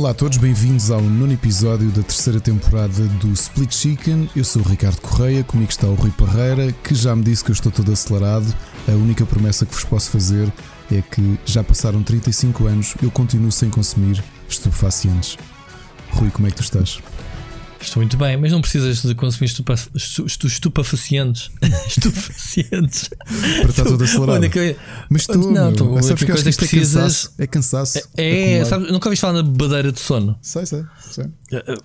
Olá a todos, bem-vindos ao nono episódio da terceira temporada do Split Chicken. Eu sou o Ricardo Correia, comigo está o Rui Parreira, que já me disse que eu estou todo acelerado. A única promessa que vos posso fazer é que já passaram 35 anos, eu continuo sem consumir estupefacientes. Rui, como é que tu estás? Estou muito bem, mas não precisas de consumir estupa, estupefacientes. estupefacientes. Para estar todo acelerado. Mas tu, não, tu, a única coisa que precisas. É cansaço. É, é, é sabe, nunca ouviste falar na badeira de sono? Sei, sei, sei.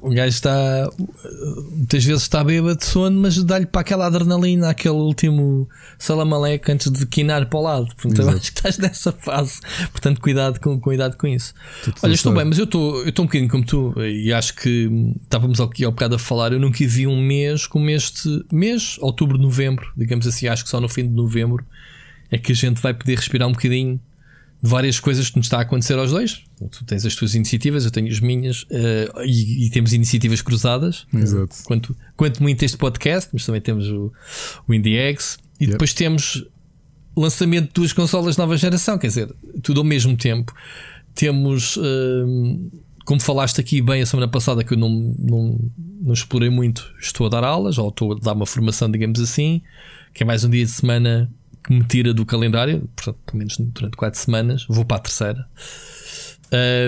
O gajo está. Muitas vezes está bêbado de sono, mas dá-lhe para aquela adrenalina, aquele último salamaleque antes de quinar para o lado. Portanto, estás nessa fase. Portanto, cuidado com, cuidado com isso. Olha, estou bem, mas eu estou, eu estou um bocadinho como tu e acho que estávamos aqui ao bocado a falar, eu nunca vi um mês como este mês, outubro, novembro, digamos assim, acho que só no fim de novembro é que a gente vai poder respirar um bocadinho de várias coisas que nos está a acontecer aos dois. Tu tens as tuas iniciativas, eu tenho as minhas, uh, e, e, temos iniciativas cruzadas. Exato. Quanto, quanto muito este podcast, mas também temos o, o IndieX, e yep. depois temos lançamento de duas consolas de nova geração, quer dizer, tudo ao mesmo tempo. Temos. Uh, como falaste aqui bem a semana passada, que eu não, não, não explorei muito, estou a dar aulas, ou estou a dar uma formação, digamos assim, que é mais um dia de semana que me tira do calendário, portanto, pelo menos durante quatro semanas, vou para a terceira.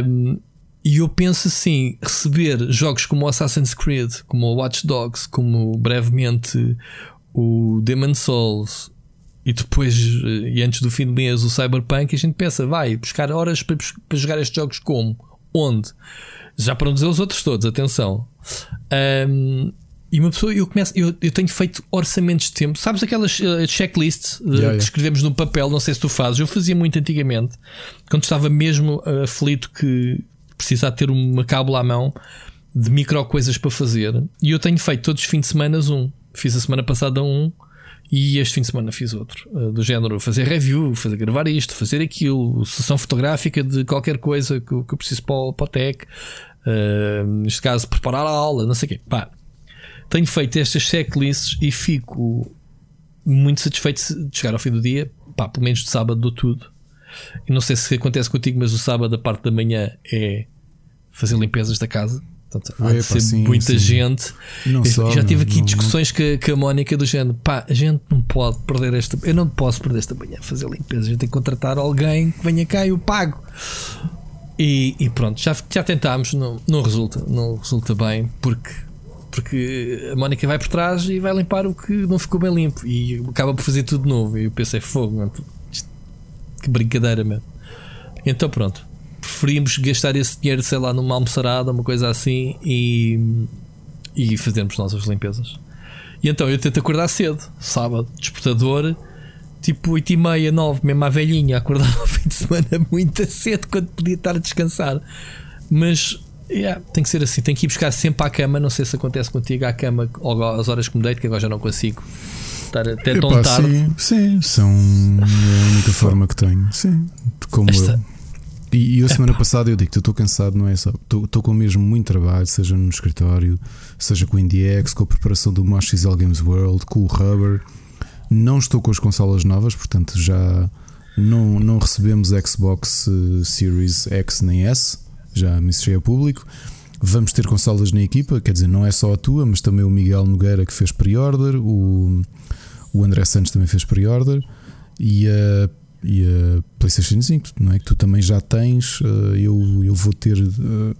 Um, e eu penso assim: receber jogos como Assassin's Creed, como Watch Dogs, como brevemente o Demon Souls, e depois, eh, e antes do fim do mês, o Cyberpunk, a gente pensa, vai buscar horas para, para jogar estes jogos como? Onde? Já para não dizer os outros todos, atenção. Um, e uma pessoa, eu começo, eu, eu tenho feito orçamentos de tempo. Sabes aquelas uh, checklists uh, yeah, yeah. que escrevemos no papel? Não sei se tu fazes. Eu fazia muito antigamente, quando estava mesmo uh, aflito que precisava ter uma cábula à mão de micro coisas para fazer. E eu tenho feito todos os fins de semana um. Fiz a semana passada um e este fim de semana fiz outro, uh, do género fazer review, fazer gravar isto, fazer aquilo, sessão fotográfica de qualquer coisa que, que eu preciso para o, para o tech, uh, neste caso preparar a aula, não sei o quê. Pá, tenho feito estas checklists e fico muito satisfeito de chegar ao fim do dia, pá, pelo menos de sábado dou tudo. E não sei se acontece contigo, mas o sábado, a parte da manhã, é fazer limpezas da casa. Portanto, há de ser sim, muita sim. gente. Não só, já tive aqui não, discussões com, com a Mónica do género: pá, a gente não pode perder esta. Eu não posso perder esta manhã fazer limpeza. A gente tem que contratar alguém que venha cá e eu pago. E, e pronto, já, já tentámos, não, não resulta, não resulta bem, porque, porque a Mónica vai por trás e vai limpar o que não ficou bem limpo e acaba por fazer tudo novo. E eu pensei, fogo, mano, que brincadeira, mesmo. Então pronto, preferimos gastar esse dinheiro, sei lá, numa almoçarada, uma coisa assim e, e fazermos nossas limpezas. E então eu tento acordar cedo, sábado, despertador, tipo 8 e meia, 9, mesmo à velhinha, acordar no fim de semana muito cedo quando podia estar a descansar. Mas yeah, tem que ser assim, tem que ir buscar sempre à cama. Não sei se acontece contigo à cama ou às horas que me deito, que agora já não consigo estar até tão tarde. Sim, sim, são a única forma que tenho. Sim, como Esta, eu. E, e a semana passada eu digo que estou cansado, não é só. Estou com mesmo muito trabalho, seja no escritório, seja com o IndieX, com a preparação do Mosh XL Games World, com o Rubber. Não estou com as consolas novas, portanto já não, não recebemos Xbox eh, Series X nem S, já me a público. Vamos ter consolas na equipa, quer dizer, não é só a tua, mas também o Miguel Nogueira que fez pre-order, o, o André Santos também fez pre-order e a e a PlayStation 5, não é? Que tu também já tens. Eh, eu, eu vou ter. Eh,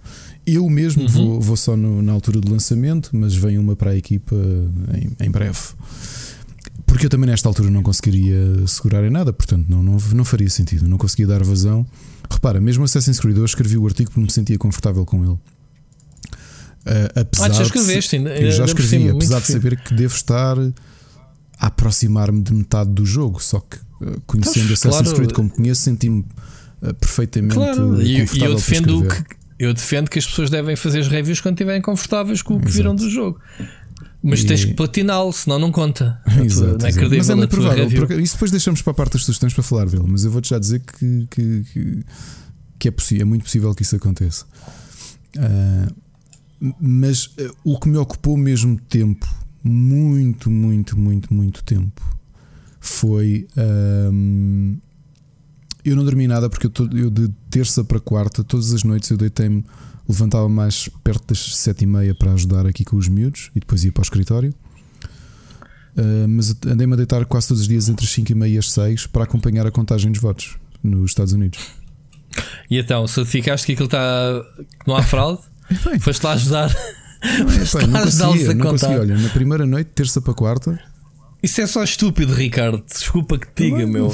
eu mesmo uhum. vou, vou só no, na altura do lançamento, mas vem uma para a equipa em, em, breve. Porque eu também nesta altura não conseguiria segurar em nada, portanto não, não, não faria sentido, não conseguia dar vazão. Repara, mesmo Assassin's Creed eu escrevi o artigo porque me sentia confortável com ele. Uh, apesar ah, já escreveste, de, eu já escrevi, apesar de saber que devo estar a aproximar-me de metade do jogo, só que conhecendo pois, Assassin's claro. Creed como conheço, senti-me uh, perfeitamente claro. e, e eu defendo que eu defendo que as pessoas devem fazer as reviews quando estiverem confortáveis com o que Exato. viram do jogo. Mas e... tens que platiná-lo, senão não conta. Exato, não é credível mas é muito provável. Isso depois deixamos para a parte das sugestões para falar dele. Mas eu vou-te já dizer que, que, que, que é, possível, é muito possível que isso aconteça. Uh, mas uh, o que me ocupou mesmo tempo, muito, muito, muito, muito tempo, foi. Um, eu não dormi nada porque eu, tô, eu, de terça para quarta, todas as noites eu deitei-me levantava mais perto das sete e meia para ajudar aqui com os miúdos e depois ia para o escritório. Uh, mas andei-me a deitar quase todos os dias entre as 5 e meia e as 6 para acompanhar a contagem dos votos nos Estados Unidos. E então, certificaste que aquilo está. que não há fraude? Foste lá ajudar. Foste lá ajudá-los a não consegui. Olha, na primeira noite, terça para quarta, isso é só estúpido, Ricardo. Desculpa que te diga, meu.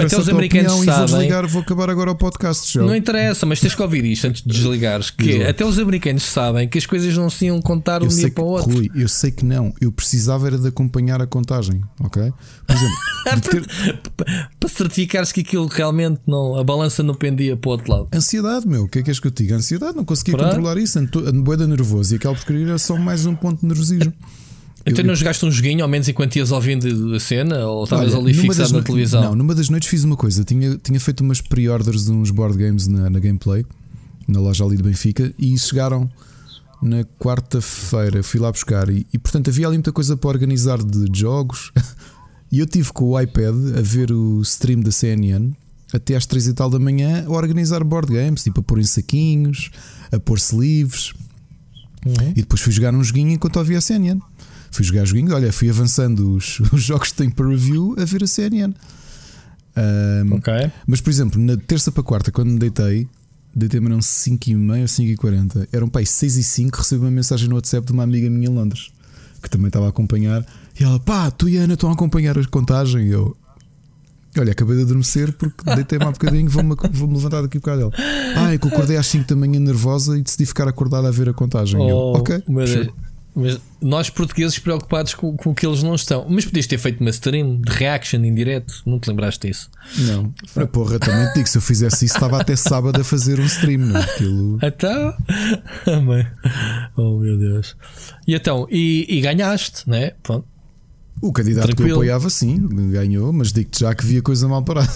Até os americanos sabem. Vou desligar, vou acabar agora o podcast. Já. Não interessa, mas tens que ouvir isto antes de desligares. Que até os americanos sabem que as coisas não se iam contar um dia para o outro. Rui, eu sei que não. Eu precisava era de acompanhar a contagem, ok? Por exemplo, ter... para certificar-se que aquilo realmente não. A balança não pendia para o outro lado. Ansiedade, meu. O que é que és que eu te diga? Ansiedade, não conseguia controlar isso. Ando boeda nervoso e aquela porcaria era só mais um ponto de nervosismo. Então eu... não jogaste um joguinho, ao menos enquanto ias ouvindo a cena? Ou estavas ali fixado na televisão? Não, numa das noites fiz uma coisa. Tinha, tinha feito umas pre-orders de uns board games na, na gameplay, na loja ali de Benfica, e chegaram na quarta-feira. Fui lá buscar, e, e portanto havia ali muita coisa para organizar de jogos. e eu tive com o iPad a ver o stream da CNN até às três e tal da manhã a organizar board games, tipo a pôr em saquinhos, a pôr-se livres. Uhum. E depois fui jogar um joguinho enquanto havia a CNN. Fui jogar joguinhos, olha, fui avançando os, os jogos que tenho para review a ver a CNN. Um, ok. Mas, por exemplo, na terça para quarta, quando me deitei, deitei-me eram 5 e meia ou 5 e 40 Eram pai 6 e 5 recebi uma mensagem no WhatsApp de uma amiga minha em Londres que também estava a acompanhar. E ela, pá, tu e a Ana estão a acompanhar a contagem. E eu, olha, acabei de adormecer porque deitei-me há bocadinho, vou-me vou levantar daqui um bocado dela. Ah, é que eu acordei às 5 da manhã nervosa e decidi ficar acordado a ver a contagem. Oh, eu, ok. Mas, mas nós portugueses preocupados com, com o que eles não estão. Mas podias ter feito uma stream de reaction em direto, não te lembraste disso? Não. A porra, também te digo, se eu fizesse isso, estava até sábado a fazer um stream, não? É? Aquilo... Então. oh meu Deus. E então, e, e ganhaste, né? Pronto. O candidato Tranquilo. que eu apoiava, sim, ganhou, mas digo-te já que via coisa mal parada.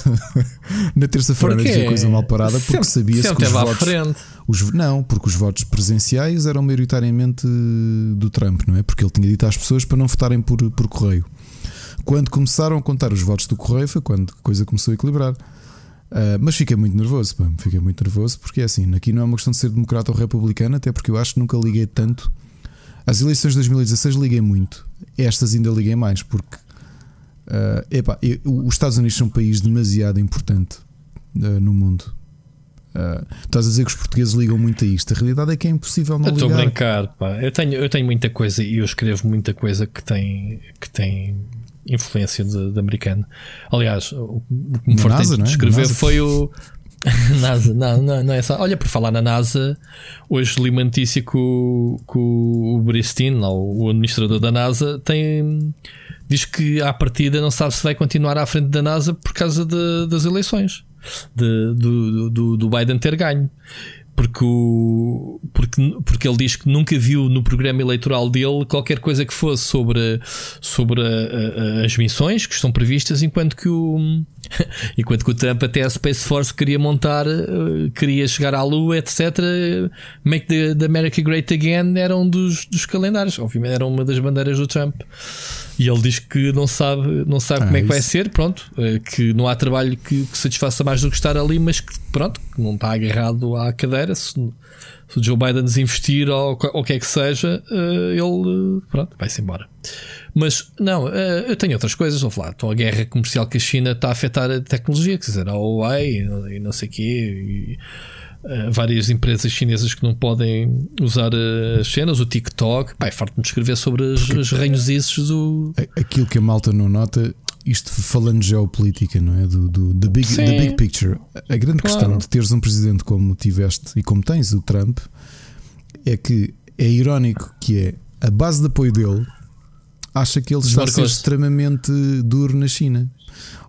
Na terça-feira via coisa mal parada porque sempre, sabia-se que os votos. Frente. Os, não, porque os votos presenciais eram maioritariamente do Trump, não é? Porque ele tinha dito às pessoas para não votarem por, por correio. Quando começaram a contar os votos do correio foi quando a coisa começou a equilibrar. Uh, mas fiquei muito nervoso, pá, fiquei muito nervoso porque é assim, aqui não é uma questão de ser democrata ou republicano, até porque eu acho que nunca liguei tanto. As eleições de 2016 liguei muito, estas ainda liguei mais, porque uh, epá, eu, os Estados Unidos são um país demasiado importante uh, no mundo. Uh, estás a dizer que os portugueses ligam muito a isto. A realidade é que é impossível não eu ligar. Estou a brincar, pá. Eu tenho, eu tenho muita coisa e eu escrevo muita coisa que tem, que tem influência de, de americano. Aliás, o que me fartei de é? escrever foi o. NASA, não, não, não é só. Olha, por falar na NASA, hoje li uma notícia que o, que o Bristin, o administrador da NASA, tem diz que à partida não sabe se vai continuar à frente da NASA por causa de, das eleições de, do, do, do Biden ter ganho porque, o, porque, porque ele diz que nunca viu no programa eleitoral dele qualquer coisa que fosse sobre, sobre a, a, as missões que estão previstas, enquanto que o enquanto que o Trump até a Space Force queria montar, uh, queria chegar à Lua, etc. Make the, the America Great Again era um dos, dos calendários, obviamente era uma das bandeiras do Trump. E ele diz que não sabe, não sabe ah, como é que vai ser, pronto, que não há trabalho que, que satisfaça mais do que estar ali, mas que pronto, que não está agarrado à cadeira. Se, se o Joe Biden desinvestir ou o que é que seja, uh, ele pronto, vai-se embora. Mas não, uh, eu tenho outras coisas. Vou falar, então a guerra comercial com a China está a afetar a tecnologia, quer dizer, a Huawei e, não sei o quê. E, Uh, várias empresas chinesas que não podem usar as cenas, o TikTok. Pai, farto-me de escrever sobre as, os ranhosices do. Aquilo que a malta não nota, isto falando geopolítica, não é? Do, do the, big, the big picture. A grande claro. questão de teres um presidente como tiveste e como tens o Trump é que é irónico que é a base de apoio dele acha que ele está a ser extremamente duro na China.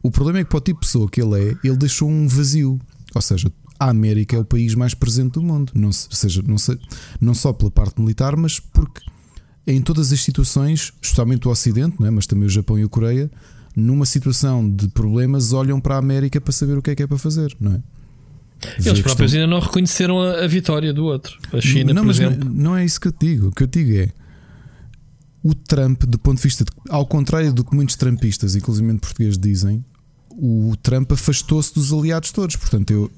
O problema é que para o tipo de pessoa que ele é, ele deixou um vazio. Ou seja, a América é o país mais presente do mundo. Não, seja, não, se, não só pela parte militar, mas porque em todas as situações, especialmente o Ocidente, não é? mas também o Japão e a Coreia, numa situação de problemas, olham para a América para saber o que é que é para fazer, não é? Eles próprios ainda não reconheceram a, a, vitória do outro. A China, não, por mas exemplo. Não, não é isso que eu te digo. O que eu te digo é o Trump, do ponto de vista, de, ao contrário do que muitos trumpistas, inclusive portugueses, dizem, o Trump afastou-se dos aliados todos. Portanto, eu,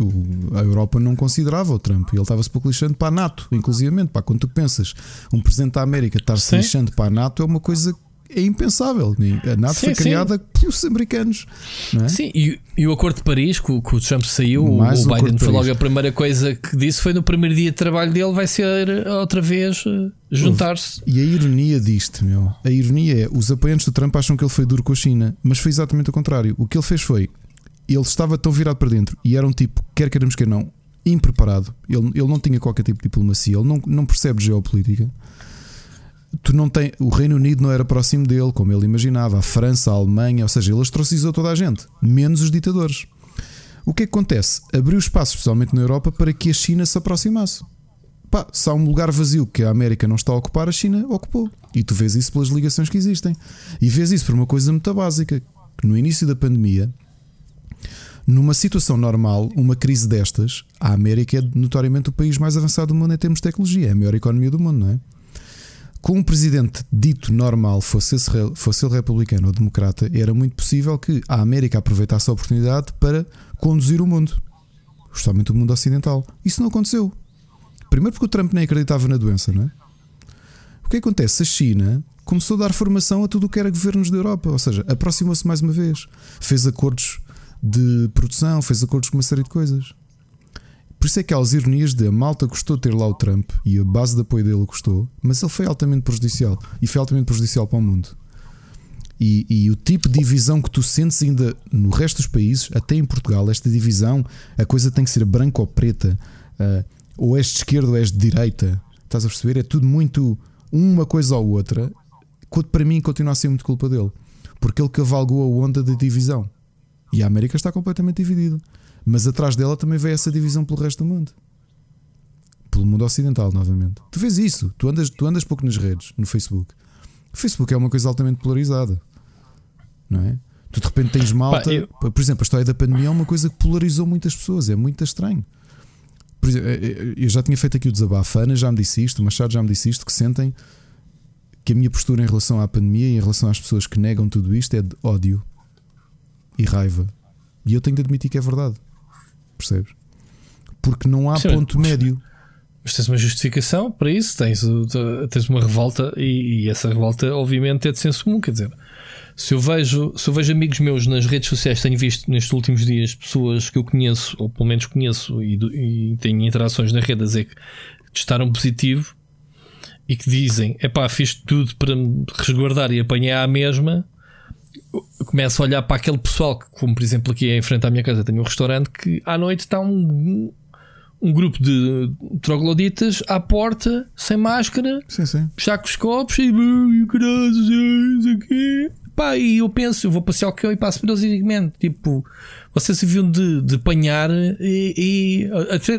a Europa não considerava o Trump. Ele estava-se pouco lixando para a NATO, inclusivamente. Pá, quando tu pensas um presidente da América estar-se lixando para a NATO é uma coisa é impensável. A NATO sim, foi criada sim. pelos americanos. É? Sim, e, e, o Acordo de Paris, que o, que o Trump saiu, Mais o Biden foi logo a primeira coisa que disse foi no primeiro dia de trabalho dele, vai ser outra vez eh, juntar-se. E a ironia disto, meu, a ironia é: os apoiantes do Trump acham que ele foi duro com a China, mas foi exatamente o contrário. O que ele fez foi. Ele estava tão virado para dentro e era um tipo, quer queremos que não, impreparado. Ele, ele não tinha qualquer tipo de diplomacia, ele não, não percebe geopolítica tu não tem, o Reino Unido não era próximo dele, como ele imaginava, a França, a Alemanha, ou seja, ele ostracizou toda a gente, menos os ditadores. O que, é que acontece? Abriu espaço, especialmente na Europa, para que a China se aproximasse. Pá, se há um lugar vazio que a América não está a ocupar, a China ocupou. E tu vês isso pelas ligações que existem. E vês isso por uma coisa muito básica: que no início da pandemia, numa situação normal, uma crise destas, a América é notoriamente o país mais avançado do mundo em termos de tecnologia, é a maior economia do mundo, não é? Com um presidente dito normal, fosse, fosse ele republicano ou democrata, era muito possível que a América aproveitasse a oportunidade para conduzir o mundo, justamente o mundo ocidental. Isso não aconteceu. Primeiro porque o Trump nem acreditava na doença, não é? O que acontece? A China começou a dar formação a tudo o que era governos da Europa, ou seja, aproximou-se mais uma vez, fez acordos de produção, fez acordos com uma série de coisas. Por isso é que há as ironias de a malta gostou de ter lá o Trump e a base de apoio dele gostou, mas ele foi altamente prejudicial e foi altamente prejudicial para o mundo. E, e, o tipo de divisão que tu sentes ainda no resto dos países, até em Portugal, esta divisão, a coisa tem que ser branca ou preta, uh, ou és de esquerda ou és de direita. Estás a perceber? É tudo muito uma coisa ou outra. Para mim, continua a ser muito culpa dele, porque ele cavalgou a onda da divisão e a América está completamente dividida. Mas atrás dela também vem essa divisão pelo resto do mundo. Pelo mundo ocidental, novamente. Tu vês isso. Tu andas, tu andas pouco nas redes, no Facebook. O Facebook é uma coisa altamente polarizada. Não é? Tu de repente tens malta. eu... Por exemplo, a história da pandemia é uma coisa que polarizou muitas pessoas. É muito estranho. Por exemplo, eh, eh, eu já tinha feito aqui o desabafo. A Ana já me disse isto, o Machado já me disse isto, que sentem que a minha postura em relação à pandemia e em relação às pessoas que negam tudo isto é de ódio e raiva. E eu tenho de admitir que é verdade percebes? Porque não há Sim, ponto mas, médio. Mas tens uma justificação para isso, tens, tens uma revolta e, e, essa revolta, obviamente, é de senso comum. Quer dizer, se eu, vejo, se eu vejo amigos meus nas redes sociais, tenho visto nestes últimos dias pessoas que eu conheço, ou pelo menos conheço, e, e tenho interações na rede a dizer que testaram positivo e que dizem: é pá, fiz tudo para me resguardar e apanhei a mesma começo a olhar para aquele pessoal que, como por exemplo aqui em frente à minha casa, tenho um restaurante que à noite está um, um grupo de trogloditas à porta, sem máscara, sim, sim. já com os copos e, caralho, aqui. Pá, e eu penso, eu vou passear o que eu e passo por eles e digo, tipo, vocês se viam de, de apanhar e, e,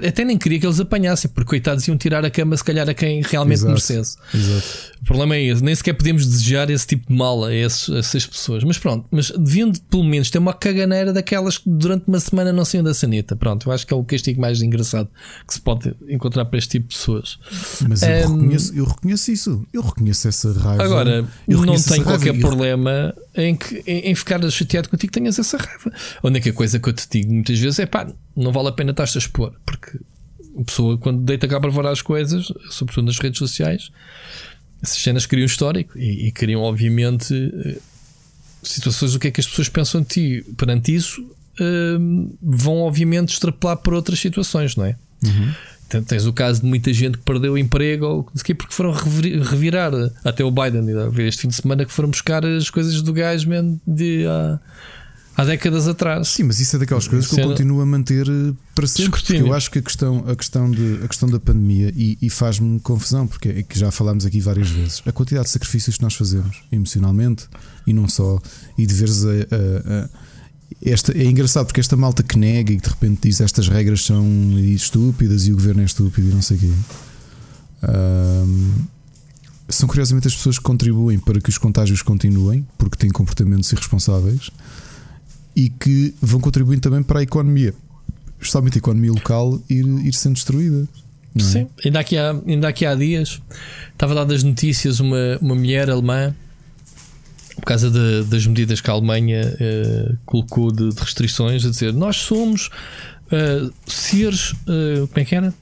até, nem queria que eles apanhassem, porque coitados iam tirar a cama se calhar a quem realmente Exato. merecesse. Exato. O problema é esse, nem sequer podemos desejar esse tipo de mal a, esses, a essas pessoas. Mas pronto, mas deviam pelo menos ter uma caganeira daquelas que durante uma semana não saiam da sanita. Pronto, eu acho que é o castigo mais engraçado que se pode encontrar para este tipo de pessoas. Mas eu, um, reconheço, eu reconheço isso, eu reconheço essa raiva. Agora, não tenho qualquer problema em, que, em, em ficar chateado contigo tenhas essa raiva. A única coisa que eu te digo muitas vezes é pá, não vale a pena estar-te a expor, porque a pessoa, quando deita cá para fora as coisas, sobretudo nas redes sociais, essas cenas criam histórico e, e criam, obviamente, eh, situações do que é que as pessoas pensam de ti perante isso. Uh, vão obviamente extrapolar por outras situações, não é? Uhum. Tens o caso de muita gente que perdeu o emprego ou porque foram revirar até o Biden este fim de semana que foram buscar as coisas do gajo de há, há décadas atrás. Sim, mas isso é daquelas coisas que eu continuo a manter eh, para sempre. Porque eu acho que a questão, a questão, de, a questão da pandemia e, e faz-me confusão, porque é que já falámos aqui várias vezes, a quantidade de sacrifícios que nós fazemos emocionalmente e não só, e de veres a, a, a esta, é engraçado porque esta malta que nega e que de repente diz estas regras são estúpidas e o governo é estúpido e não sei o quê. Um, são curiosamente as pessoas que contribuem para que os contágios continuem, porque têm comportamentos irresponsáveis e que vão contribuindo também para a economia, especialmente a economia local, ir, ir sendo destruída. É? Sim, ainda aqui, há, ainda aqui há dias estava a dar das notícias uma, uma mulher alemã por causa de, das medidas que a Alemanha uh, colocou de, de, restrições, a dizer nós somos uh, seres. Uh, como é que era?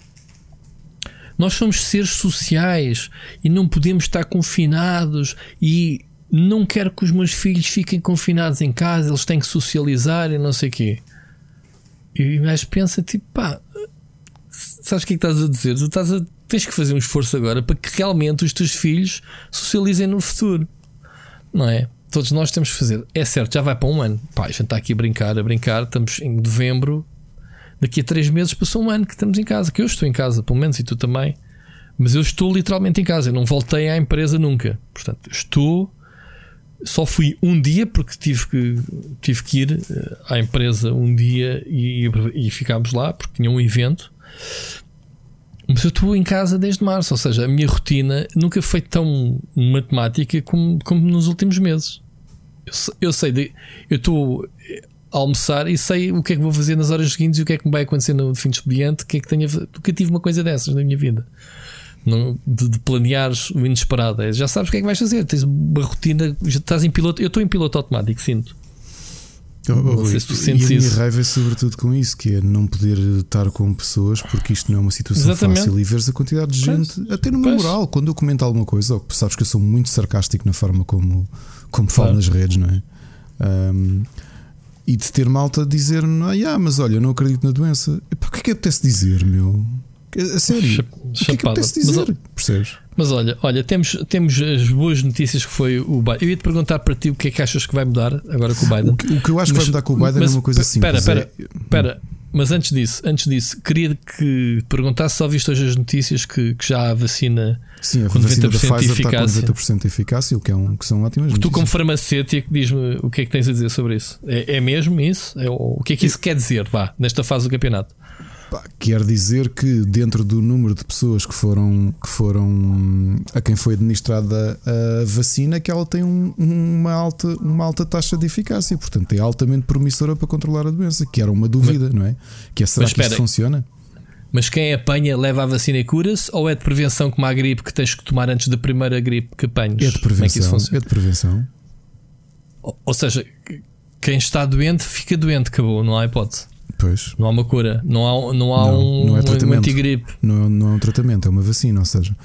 Nós somos seres sociais e não podemos estar confinados e não quero que os meus filhos fiquem confinados em casa, eles têm que socializar e não sei o quê. E gajo pensa tipo, pá, sabes o que é que estás a dizer? Tu estás a, tens que fazer um esforço agora para que realmente os teus filhos socializem no futuro, não é? Todos nós temos que fazer. É certo, já vai para um ano. Pá, a gente está aqui a brincar, a brincar. Estamos em novembro. Daqui a três meses passou um ano que estamos em casa. Que eu estou em casa, pelo menos, e tu também. Mas eu estou literalmente em casa. Eu não voltei à empresa nunca. Portanto, estou. Só fui um dia porque tive que, tive que ir eh, à empresa um dia e, e ficámos lá porque tinha um evento. Mas eu estou em casa desde março, ou seja, a minha rotina nunca foi tão matemática como, como nos últimos meses. Eu, eu sei, de, eu estou a almoçar e sei o que é que vou fazer nas horas seguintes e o que é que me vai acontecer no fim de expediente. Que é que tenho, nunca tive uma coisa dessas na minha vida. Não, de, de planear o inesperado. É, já sabes o que é que vais fazer. Tens uma rotina, já estás em piloto. Eu estou em piloto automático, sinto. Oh, oh, não sei se tu sentes e a minha raiva é sobretudo com isso, que é não poder estar com pessoas, porque isto não é uma situação Exatamente. fácil. E veres a quantidade de gente, pois. até no meu moral, quando eu comento alguma coisa, oh, sabes que eu sou muito sarcástico na forma como, como falo claro. nas redes, não é? Um, e de ter malta dizer, ah, yeah, mas olha, eu não acredito na doença. E, pá, o que é que apetece dizer, meu? A sério, o que é que apetece dizer? Mas, Percebes? Mas olha, olha, temos, temos as boas notícias que foi o Biden. Eu ia te perguntar para ti o que é que achas que vai mudar agora com o Biden. O que, o que eu acho mas, que vai mudar com o Biden mas, é uma coisa simples. Espera, espera, é... espera. Mas antes disso, antes disso, queria que perguntasse se ouviste hoje as notícias que, que já há vacina Sim, a com vacina 90% de eficácia. Está com 90% de eficácia, o que, é um, que são ótimas Tu, como farmacêutico, diz-me o que é que tens a dizer sobre isso. É, é mesmo isso? É, o que é que isso quer dizer, vá, nesta fase do campeonato? Pá, quer dizer que dentro do número de pessoas que foram, que foram a quem foi administrada a vacina, que ela tem um, uma, alta, uma alta taxa de eficácia, portanto é altamente promissora para controlar a doença, que era uma dúvida, mas, não é? Que é será que isto funciona? Mas quem apanha leva a vacina e cura-se ou é de prevenção como a gripe que tens que tomar antes da primeira gripe que apanhas? É de prevenção. É, é de prevenção. Ou, ou seja, quem está doente fica doente, acabou, não há hipótese. Pois. Não há uma cura, não há, não há não, um, não é tratamento. um antigripe. Não, não é um tratamento, é uma vacina, ou seja.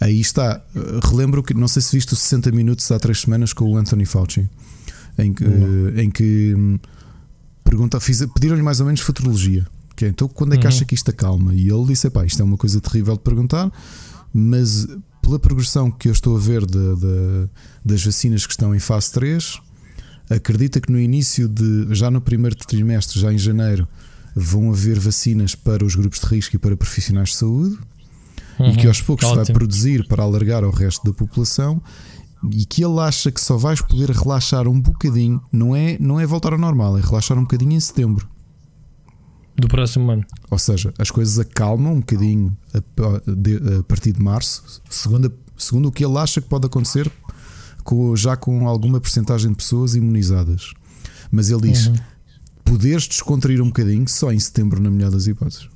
Aí está, relembro que não sei se viste os 60 minutos há três semanas com o Anthony Fauci, em que, em que hum, pergunta, pediram-lhe mais ou menos futurologia. Que é, então quando é que uhum. acha que isto acalma? E ele disse: pá, isto é uma coisa terrível de perguntar, mas pela progressão que eu estou a ver de, de, das vacinas que estão em fase 3, acredita que no início de, já no primeiro trimestre, já em janeiro, vão haver vacinas para os grupos de risco e para profissionais de saúde? Uhum, e que aos poucos se vai produzir para alargar ao resto da população e que ele acha que só vais poder relaxar um bocadinho, não é, não é voltar ao normal, é relaxar um bocadinho em setembro. Do próximo ano. Ou seja, as coisas acalmam um bocadinho a partir de março, segundo, segundo o que ele acha que pode acontecer com, já com alguma porcentagem de pessoas imunizadas. Mas ele diz: uhum. poderes descontrair um bocadinho só em setembro, na melhor das hipóteses.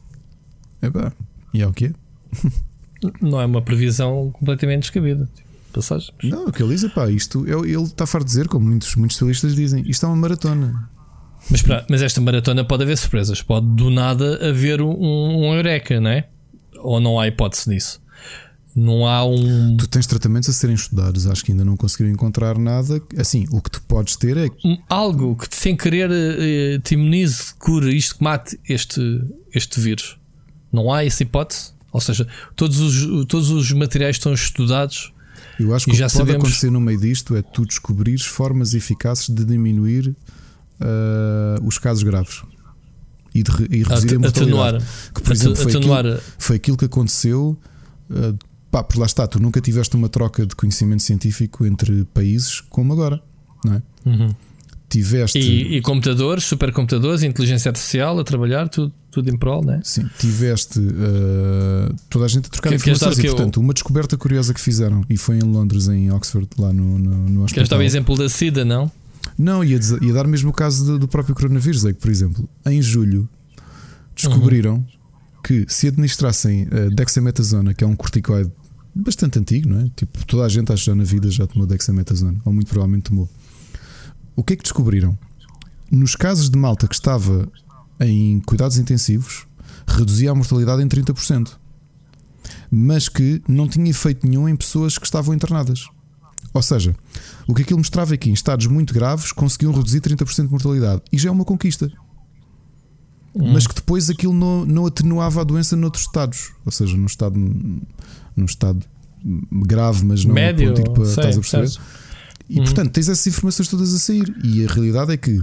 É pá, e é o quê? Não é uma previsão completamente descabida. Passagens. Não, o que ele diz é pá, isto ele está farto de dizer, como muitos, muitos estilistas dizem, isto é uma maratona. Mas, mas esta maratona pode haver surpresas, pode do nada haver um, um eureka, não é? Ou não há hipótese nisso? Não há um. Tu tens tratamentos a serem estudados, acho que ainda não conseguiram encontrar nada. Assim, o que tu podes ter é. Algo que sem querer eh, te imunize, cure isto, que mate este, este vírus. Não há essa hipótese? Ou seja, todos os, todos os materiais estão estudados. Eu acho que o que pode sabemos... acontecer no meio disto é tu descobrires formas eficazes de diminuir uh, os casos graves e, de, e reduzir a, a mortalidade. Atenuar. Que, por exemplo, foi, aquilo, foi aquilo que aconteceu. Uh, Pá, por lá está, tu nunca tiveste uma troca de conhecimento científico entre países como agora, não é? Uhum. Tiveste. E, e, computadores, supercomputadores, inteligência artificial a trabalhar, tudo, tudo em prol, não é? Sim, tiveste uh, toda a gente a trocar que, informações que e, portanto, eu... uma descoberta curiosa que fizeram, e foi em Londres, em Oxford, lá no, no, no hospital. estava exemplo da SIDA, não? Não, ia, ia dar mesmo o caso do, do próprio coronavírus, é que, por exemplo, em julho descobriram uhum. que se administrassem uh, dexametasona, que é um corticoide bastante antigo, não é? Tipo, toda a gente acha já na vida já tomou dexametasona, ou muito provavelmente tomou. O que é que descobriram? Nos casos de malta que estava em cuidados intensivos, reduzia a mortalidade em 30%, mas que não tinha efeito nenhum em pessoas que estavam internadas. Ou seja, o que aquilo mostrava é que em estados muito graves conseguiam reduzir 30% de mortalidade. E já é uma conquista. Hum. Mas que depois aquilo não, não atenuava a doença noutros estados. Ou seja, num estado, num estado grave, mas não Médio, político para sei, estás a perceber. E hum. portanto tens essas informações todas a sair. E a realidade é que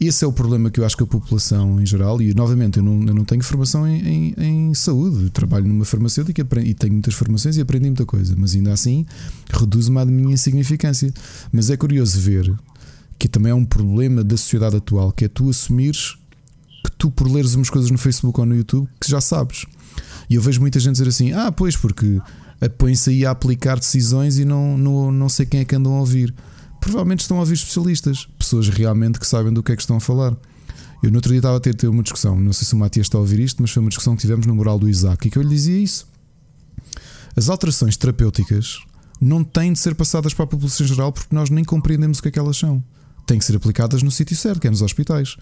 esse é o problema que eu acho que a população em geral, e novamente eu não, eu não tenho formação em, em, em saúde, eu trabalho numa farmacêutica e tenho muitas formações e aprendi muita coisa, mas ainda assim reduz-me a minha insignificância. Mas é curioso ver que também é um problema da sociedade atual, que é tu assumires tu, por leres umas coisas no Facebook ou no YouTube, que já sabes. E eu vejo muita gente dizer assim: ah, pois, porque põe-se aí a aplicar decisões e não, não, não sei quem é que andam a ouvir provavelmente estão a ouvir especialistas, pessoas realmente que sabem do que é que estão a falar. Eu no outro dia estava a ter, ter uma discussão, não sei se o Matias está a ouvir isto, mas foi uma discussão que tivemos no mural do Isaac e que eu lhe dizia isso. As alterações terapêuticas não têm de ser passadas para a população geral porque nós nem compreendemos o que é que elas são. Têm que ser aplicadas no sítio certo, que é nos hospitais.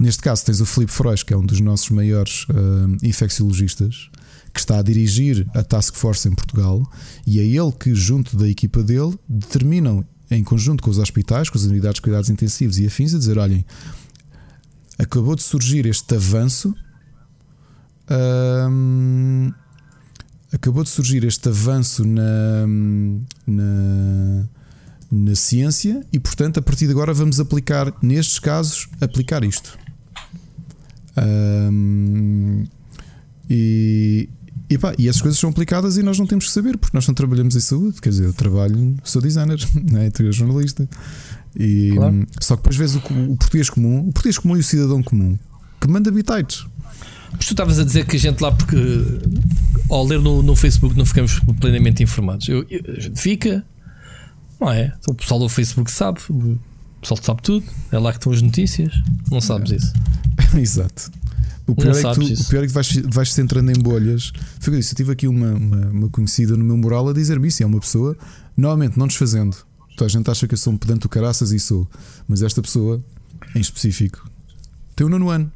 Neste caso, tens o Filipe Frois, que é um dos nossos maiores uh, infecciologistas, que está a dirigir a Task Force em Portugal, e é ele que, junto da equipa dele, determinam em conjunto com os hospitais, com as unidades de cuidados intensivos e afins, a dizer: olhem, acabou de surgir este avanço. Hum, acabou de surgir este avanço na, na, na ciência e, portanto, a partir de agora vamos aplicar, nestes casos, aplicar isto. Hum, e, e, pá, e essas coisas são aplicadas e nós não temos que saber, porque nós não trabalhamos em saúde. Quer dizer, eu trabalho, sou designer, né? eu jornalista. E, claro. Só que depois vês o, o, português comum, o português comum e o cidadão comum, que manda bitites. Mas tu estavas a dizer que a gente lá, porque ao ler no, no Facebook não ficamos plenamente informados. Eu, eu, a gente fica, não é? O pessoal do Facebook sabe, o pessoal sabe tudo, é lá que estão as notícias, não sabes é. isso. Exato. O pior, é que, tu, o pior é que vais, vais se entrando em bolhas. Foi eu disse. Eu tive aqui uma, uma, uma conhecida no meu moral a dizer-me isso. É uma pessoa, normalmente não desfazendo. Toda a gente acha que eu sou um pedante do caraças e sou. Mas esta pessoa, em específico, tem o nono ano.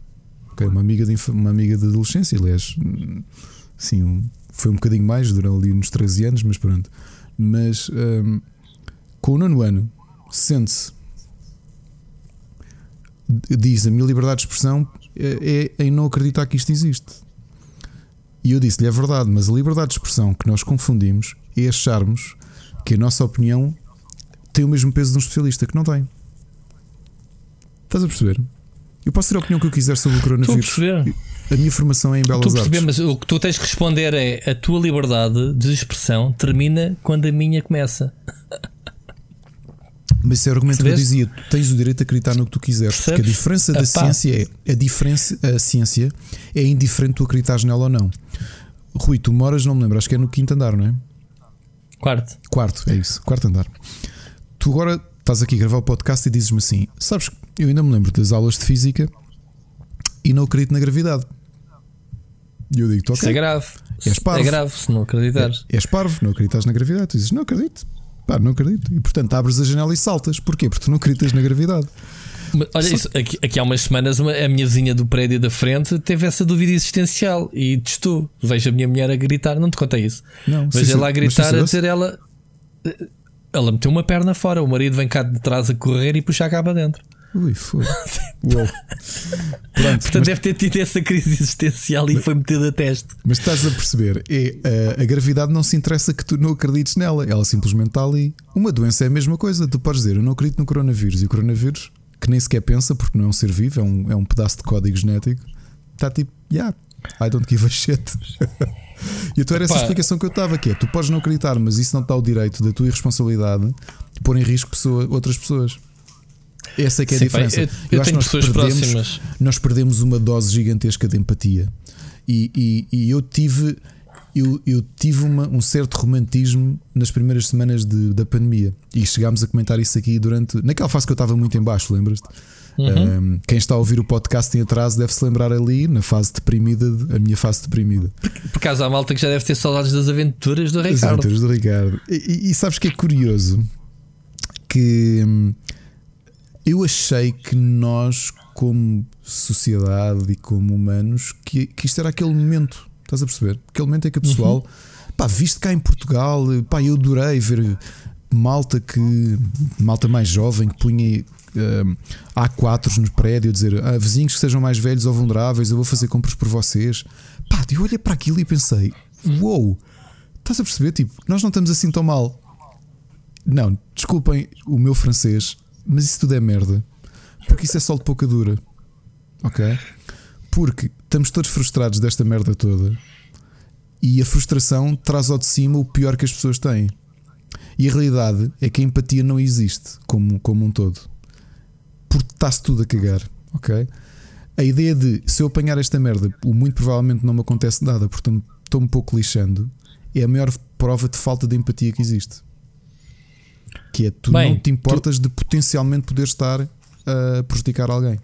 Okay, uma, amiga de, uma amiga de adolescência, aliás. Sim, um, foi um bocadinho mais, durante ali uns 13 anos, mas pronto. Mas um, com o nono ano, sente-se diz a minha liberdade de expressão é, é em não acreditar que isto existe. E eu disse-lhe: é verdade, mas a liberdade de expressão que nós confundimos é acharmos que a nossa opinião tem o mesmo peso de um especialista, que não tem. Estás a perceber? Eu posso ter a opinião que eu quiser sobre o coronavírus. Estou a perceber. A minha formação é em belas Estou a perceber, mas o que tu tens que responder é a tua liberdade de expressão termina quando a minha começa. Mas esse é o argumento que eu dizia: tens o direito a acreditar no que tu quiseres. Porque a diferença da ciência é a diferença, a ciência é indiferente tu acreditares nela ou não. Rui, tu moras, não me lembro, acho que é no quinto andar, não é? Quarto. Quarto, é isso, quarto andar. Tu agora estás aqui a gravar o podcast e dizes-me assim: sabes, eu ainda me lembro das aulas de física e não acredito na gravidade. E eu digo: okay, Isso é grave. És parvo. É grave se não acreditares. É, és parvo, não acreditas na gravidade. Tu dizes: não acredito. Pá, não acredito. E portanto abres a janela e saltas. Porquê? Porque tu não acreditas na gravidade. Olha Só... isso, aqui, aqui, há umas semanas uma, a minha vizinha do prédio da frente teve essa dúvida existencial e testou. Vejo a minha mulher a gritar, não te contei isso. Não, Vejo ela a gritar a dizer ela. Ela meteu uma perna fora, o marido vem cá de trás a correr e puxa a capa dentro. Ui, foi. Pronto, Portanto, mas... deve ter tido essa crise existencial e foi metido a teste. Mas estás a perceber, é, a, a, gravidade não se interessa que tu não acredites nela, ela simplesmente está ali. Uma doença é a mesma coisa. Tu podes dizer, eu não acredito no coronavírus, e o coronavírus, que nem sequer pensa, porque não é um ser vivo, é um, é um pedaço de código genético, está tipo, yeah, I don't give a shit. e então era essa explicação que eu estava, que é, tu podes não acreditar, mas isso não está o direito da tua irresponsabilidade de pôr em risco pessoa, outras pessoas. Essa é que é a Sim, diferença. Pai, eu, eu, eu tenho pessoas perdemos, próximas. Nós perdemos uma dose gigantesca de empatia. E, e, e, eu tive. eu, eu tive uma, um certo romantismo nas primeiras semanas de, da pandemia e chegámos a comentar isso aqui durante. Naquela fase que eu estava muito em baixo, lembras-te? Uhum. Um, quem está a ouvir o podcast em atraso deve se lembrar ali, na fase deprimida, a minha fase deprimida. Por, causa da malta que já deve ter saudades das aventuras do Ricardo. As aventuras do Ricardo. E, e, e sabes que é curioso? Que hum, eu achei que nós, como sociedade e como humanos, que, que isto era aquele momento Estás a perceber? Aquele momento em que o pessoal, uhum. pá, visto cá em Portugal, pá, eu adorei ver malta que, malta mais jovem que punha uh, A4s no prédio, dizer ah, vizinhos que sejam mais velhos ou vulneráveis, eu vou fazer compras por vocês. Pá, eu olhei para aquilo e pensei: uou, wow, estás a perceber? Tipo, nós não estamos assim tão mal. Não, desculpem o meu francês, mas isso tudo é merda. Porque isso é só de pouca dura. Ok? Porque estamos todos frustrados desta merda toda e a frustração traz ao de cima o pior que as pessoas têm. E a realidade é que a empatia não existe como, como um todo. Porque está-se tudo a cagar, ok? A ideia de se eu apanhar esta merda, o muito provavelmente não me acontece nada, portanto estou um pouco lixando, é a maior prova de falta de empatia que existe. Que é tu Bem, não te importas tu... de potencialmente poder estar a prejudicar alguém.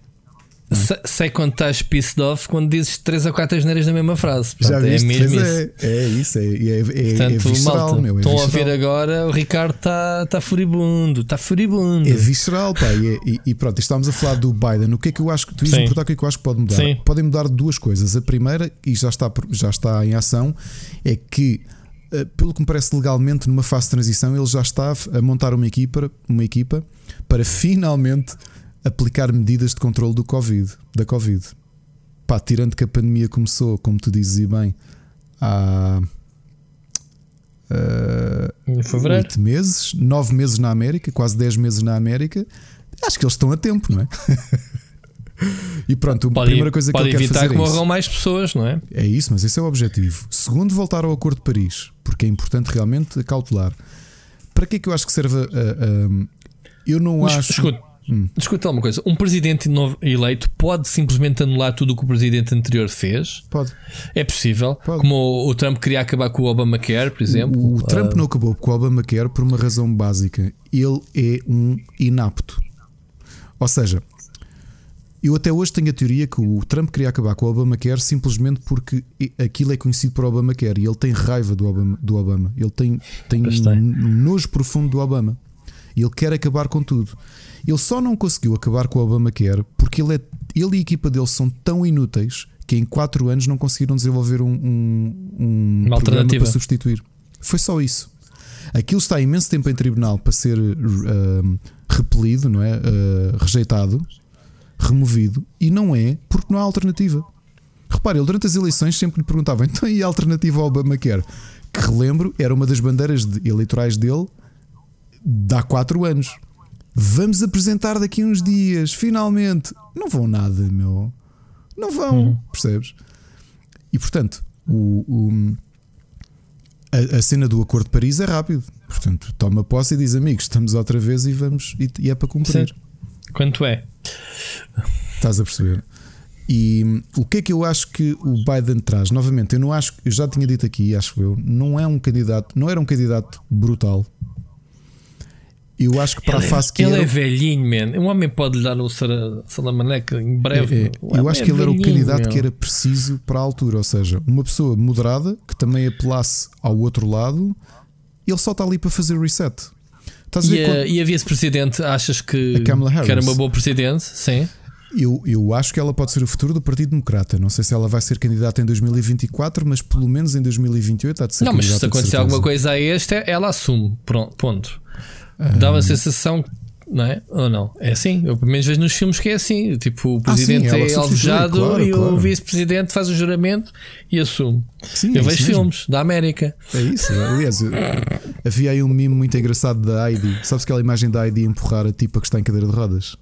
Sei quando estás pissed off quando dizes 3 ou 4 asneiras na mesma frase. Portanto, Já é viste, é mesmo isso. É, é isso, é, é, é, Portanto, é visceral, malta, meu. É estão a ver agora, o Ricardo está tá furibundo, está furibundo. É visceral, pá. E, e, e, pronto, estávamos a falar do Biden. O que é que eu acho que tu ias me perguntar o que é que eu acho que pode mudar? Sim. Podem mudar duas coisas. A primeira, e já está, já está em ação, é que pelo que me parece legalmente, numa fase de transição, ele já está a montar uma equipa, uma equipa para finalmente aplicar medidas de controle do Covid, da Covid. Pá, tirando que a pandemia começou, como tu dizes e bem, há uh, oito meses, nove meses na América, quase dez meses na América, acho que eles estão a tempo, não é? e pronto, pode, a primeira coisa que eu quero fazer que é morram mais pessoas, não é? É isso, mas esse é o objetivo. Segundo, voltar ao Acordo de Paris, porque é importante realmente cautelar. Para que é que eu acho que serve a. a, a eu não mas, acho. Escuta, Hum. Escuta uma coisa: um presidente novo eleito pode simplesmente anular tudo o que o presidente anterior fez? Pode. É possível. Pode. Como o, o, Trump queria acabar com o Obamacare, por exemplo. O, o Trump uh... não acabou com o Obamacare por uma razão básica: ele é um inapto. Ou seja, eu até hoje tenho a teoria que o Trump queria acabar com o Obamacare simplesmente porque aquilo é conhecido por Obamacare e ele tem raiva do Obama. Do Obama. Ele tem, tem um nojo profundo do Obama. E ele quer acabar com tudo. Ele só não conseguiu acabar com o Obamacare porque ele, é, ele e a equipa dele são tão inúteis que em 4 anos não conseguiram desenvolver um, um, um Uma programa para substituir. Foi só isso. Aquilo está há imenso tempo em tribunal para ser uh, repelido, não é? Uh, rejeitado, removido, e não é porque não há alternativa. Repare, ele durante as eleições sempre lhe perguntava então e a alternativa ao Obamacare? Que relembro, era uma das bandeiras de, eleitorais dele de há 4 anos. Vamos apresentar daqui uns dias, finalmente. Não vão nada, meu. Não vão, uhum. percebes? E portanto, o, o a, a, cena do Acordo de Paris é rápido. Portanto, toma posse e diz amigos, estamos outra vez e vamos e, e é para cumprir. Sim. Quanto é? Estás a perceber? E o que é que eu acho que o Biden traz? Novamente, eu não acho, eu já tinha dito aqui, acho eu, não é um candidato, não era um candidato brutal, eu acho que para ele a fase é, que ele era... é velhinho, man. Um homem pode lhe dar no salamaneca em breve. É, é. Eu acho que é ele era o candidato meu. que era preciso para a altura, ou seja, uma pessoa moderada que também apelasse ao outro lado. Ele só está ali para fazer reset. Estás e, a, quando... e a vice-presidente, achas que, que era uma boa presidente? Sim. Eu, eu acho que ela pode ser o futuro do Partido Democrata. Não sei se ela vai ser candidata em 2024, mas pelo menos em 2028 há de ser Não, mas se acontecer alguma coisa a este, ela assume. Pronto, ponto. Dá uma sensação não é? Ou não? É assim? Eu pelo menos vejo nos filmes que é assim. Tipo, o presidente ah, sim, é alvejado claro, e claro. o vice-presidente faz o juramento e assume. Sim, eu é vejo filmes da América. É isso. Aliás, havia aí um mimo muito engraçado da Heidi. Sabes aquela imagem da Heidi empurrar a tipa que está em cadeira de rodas?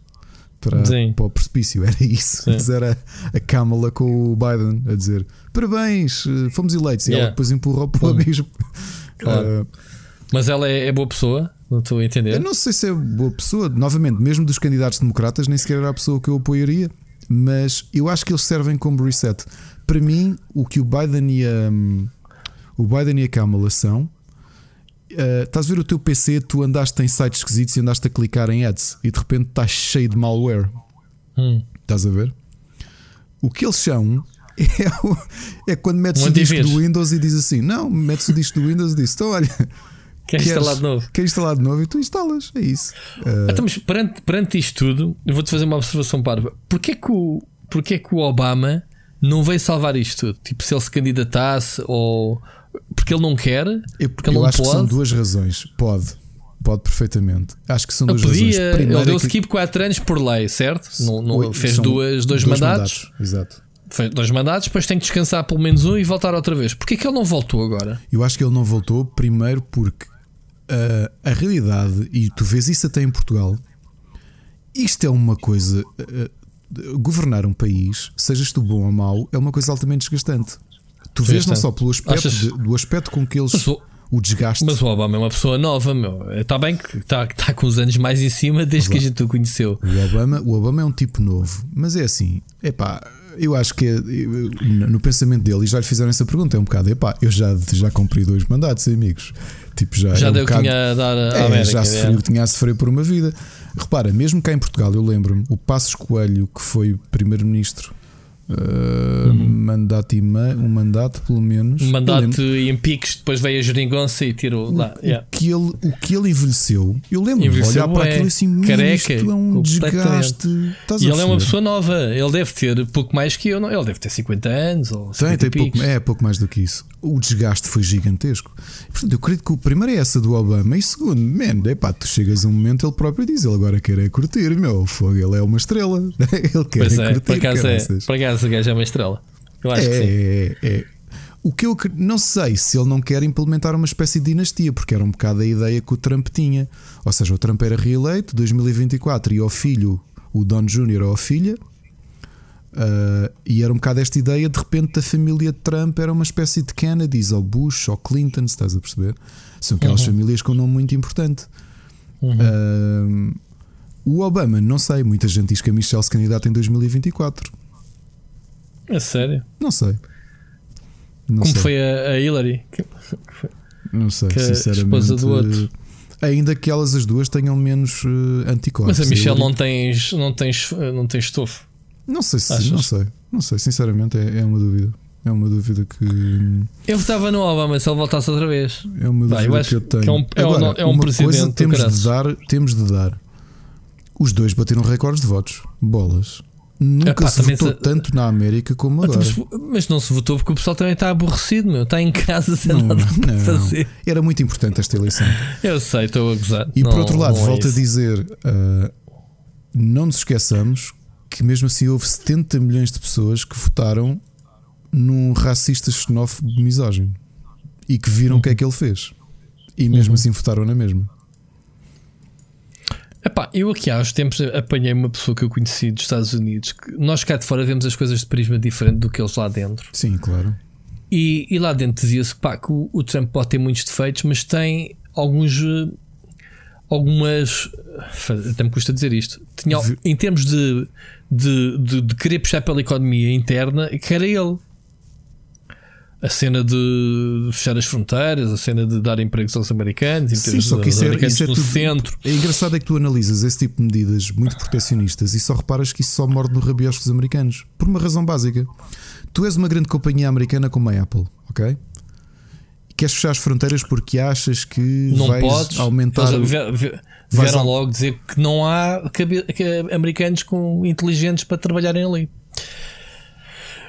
Para, para o precipício, era isso. Mas era a Kamala com o Biden a dizer: Parabéns, fomos eleitos. E yeah. ela depois empurrou para o abismo. Claro. Uh, Mas ela é, é boa pessoa? Não estou a entender. Eu não sei se é boa pessoa. Novamente, mesmo dos candidatos democratas, nem sequer era a pessoa que eu apoiaria. Mas eu acho que eles servem como reset. Para mim, o que o Biden e a, O Biden e a Kamala são. Uh, estás a ver o teu PC, tu andaste em sites esquisitos e andaste a clicar em ads e de repente estás cheio de malware. Hum. Estás a ver? O que eles são é, o, é quando metes um o disco do Windows e diz assim: Não, metes o disco do Windows e diz: Então, olha, Quer instalar de novo? Quer instalar de novo e tu instalas, é isso. Uh... Então, mas perante, perante isto tudo, eu vou-te fazer uma observação parva. Porquê que, o, porquê que o Obama não veio salvar isto tudo? Tipo, se ele se candidatasse ou. Porque ele não quer? Porque eu ele não acho pode? que são duas razões. Pode. Pode perfeitamente. Acho que são duas podia, razões. Primeiro ele deu é que... skip 4 anos por lei, certo? Não, não fez duas, dois, dois mandatos. mandatos. Exato. Fez dois mandatos, depois tem que descansar pelo menos um e voltar outra vez. Porquê que ele não voltou agora? Eu acho que ele não voltou, primeiro porque uh, a realidade, e tu vês isso até em Portugal, isto é uma coisa. Uh, governar um país, sejas tu bom ou mau, é uma coisa altamente desgastante. Tu vês não só pelo aspecto Achas... de, do aspecto com que eles. O desgaste. Mas o Obama é uma pessoa nova, meu. Está bem que está tá com os anos mais em cima desde que a gente o conheceu. O Obama, o Obama é um tipo novo, mas é assim, é pá, eu acho que é, no pensamento dele, e já lhe fizeram essa pergunta, é um bocado, epá, eu já, já cumpri dois mandatos, amigos. Tipo, já já é um deu bocado, que tinha a dar a é, América, já sofreu, tinha a sofrer por uma vida. Repara, mesmo cá em Portugal, eu lembro-me, o Passos Coelho, que foi primeiro-ministro Uh, uhum. mandato e meio, um mandato pelo menos. Um mandato em piques, depois veio a Jeringonça e tirou lá. O, yeah. que ele, o que ele envelheceu, eu lembro de olhar para aquilo assim, careca, isto é um desgaste. e ele é uma pessoa nova, ele deve ter pouco mais que eu, não? ele deve ter 50 anos ou tem, tem pouco, é pouco mais do que isso. O desgaste foi gigantesco. Portanto, eu acredito que o primeiro é essa do Obama, e segundo, man, epá, tu chegas a um momento, ele próprio diz: ele agora quer é curtir, meu fogo, ele é uma estrela, ele quer pois é, curtir. Por acaso, é, por acaso essa gaja é uma estrela. Eu acho é, que sim. É, é. O que eu não sei se ele não quer implementar uma espécie de dinastia, porque era um bocado a ideia que o Trump tinha. Ou seja, o Trump era reeleito 2024 e ao filho, o Don Jr. ou a filha. Uh, e era um bocado esta ideia, de repente, a família de Trump era uma espécie de Kennedys ou Bush ou Clinton, se estás a perceber? São aquelas uhum. famílias com um nome muito importante. Uhum. Uh, o Obama, não sei, muita gente diz que a Michelle se candidata em 2024. É sério? Não sei. Não Como sei. foi a, a Hillary? Não sei, que sinceramente. esposa do outro. Ainda que elas as duas tenham menos uh, anticorpos. Mas a Michelle não tens, não tens, não tens estofo. Não sei se não sei. Não sei, sinceramente é, é uma dúvida. É uma dúvida que. Eu votava no Obama se ele voltasse outra vez. É uma dúvida Vai, que eu tenho. Que é um, é Agora, um, é um uma coisa temos de dar, temos de dar. Os dois bateram recordes de votos. Bolas. Nunca Epá, se votou se... tanto na América como agora. Mas, mas, não se votou porque o pessoal também está aborrecido, meu. Está em casa sem não, nada para fazer. Era muito importante esta eleição. Eu sei, estou a gozar. E não, por outro lado, é volto a dizer: uh, não nos esqueçamos que mesmo assim houve 70 milhões de pessoas que votaram num racista xenófobo misógino e que viram o que é que ele fez. E mesmo uhum. assim votaram na mesma. Epá, eu aqui há uns tempos apanhei uma pessoa que eu conheci dos Estados Unidos. Que nós cá de fora vemos as coisas de prisma diferente do que eles lá dentro. Sim, claro. E, e lá dentro dizia-se pá, que o, o, Trump pode ter muitos defeitos, mas tem alguns. Eh, algumas. Até me custa dizer isto. Tinha, em termos de, de, de, de querer puxar pela economia interna, que era ele a cena de fechar as fronteiras, a cena de dar empregos aos americanos, Sim, só que isso é, isso é no tudo, centro. É engraçado é que tu analisas esse tipo de medidas muito proteccionistas e só reparas que isso só morde no rabiosco dos americanos. Por uma razão básica. Tu és uma grande companhia americana como a Apple, ok? Queres fechar as fronteiras porque achas que não vais podes, aumentar. Vieram logo dizer que não há americanos com inteligentes para trabalharem ali.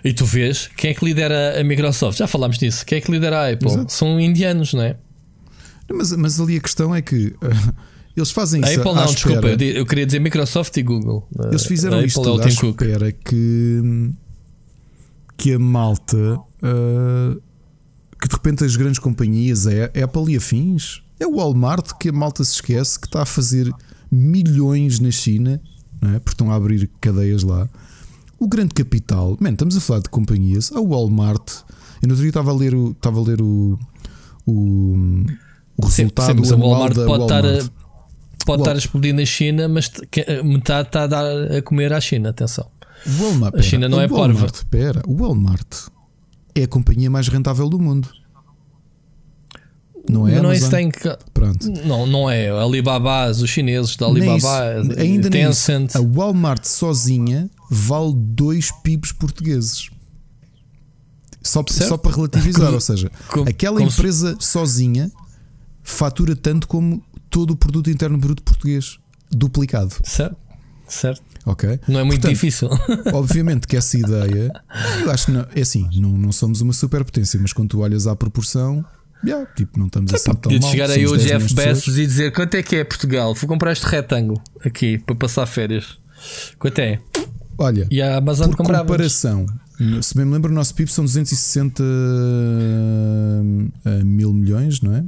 E tu vês quem é que lidera a Microsoft? Já falámos disso. Quem é que lidera a Apple? Exato. São indianos, não é? Mas, mas ali a questão é que uh, eles fazem a isso. Apple não, desculpa, eu, eu, queria dizer Microsoft e Google. Eles fizeram a isto Apple é à espera que, que a malta. Uh, que de repente as grandes companhias, a Apple e afins, é o Walmart que a malta se esquece que está a fazer milhões na China, é? porque estão a abrir cadeias lá o grande capital, man, estamos a falar de companhias, a Walmart. Eu no outro dia estava a ler o, estava a ler o, o, o resultado sim, sim, anual Walmart pode Walmart. Estar a, pode estar a explodir na China, mas metade está a dar a comer à China. Atenção. Walmart, a China não é Walmart, porva. Espera, o Walmart é a companhia mais rentável do mundo. Não é? Não é Amazon? tem que. Pronto. Não, não é. Alibaba, os chineses da Alibaba, isso. Ainda. Tencent. A Walmart sozinha vale dois PIBs portugueses. Só, Certo. só para relativizar, ou seja, Como- aquela como se- empresa sozinha fatura tanto como todo o produto interno bruto português duplicado, Certo, certo. ok? Não é muito Portanto, difícil. Obviamente que essa ideia, eu acho que não, é assim, não, não somos uma superpotência, mas quando tu olhas à proporção, yeah, tipo, não estamos assim tão mal. chegar aí o 10 Jeff. Bezos e dizer quanto é que é Portugal? Vou comprar este retângulo aqui para passar férias. Quanto é? Olha, E a Amazon por comprava. comparação, se bem me lembro, o nosso PIB são 260 eh, mil milhões, não é?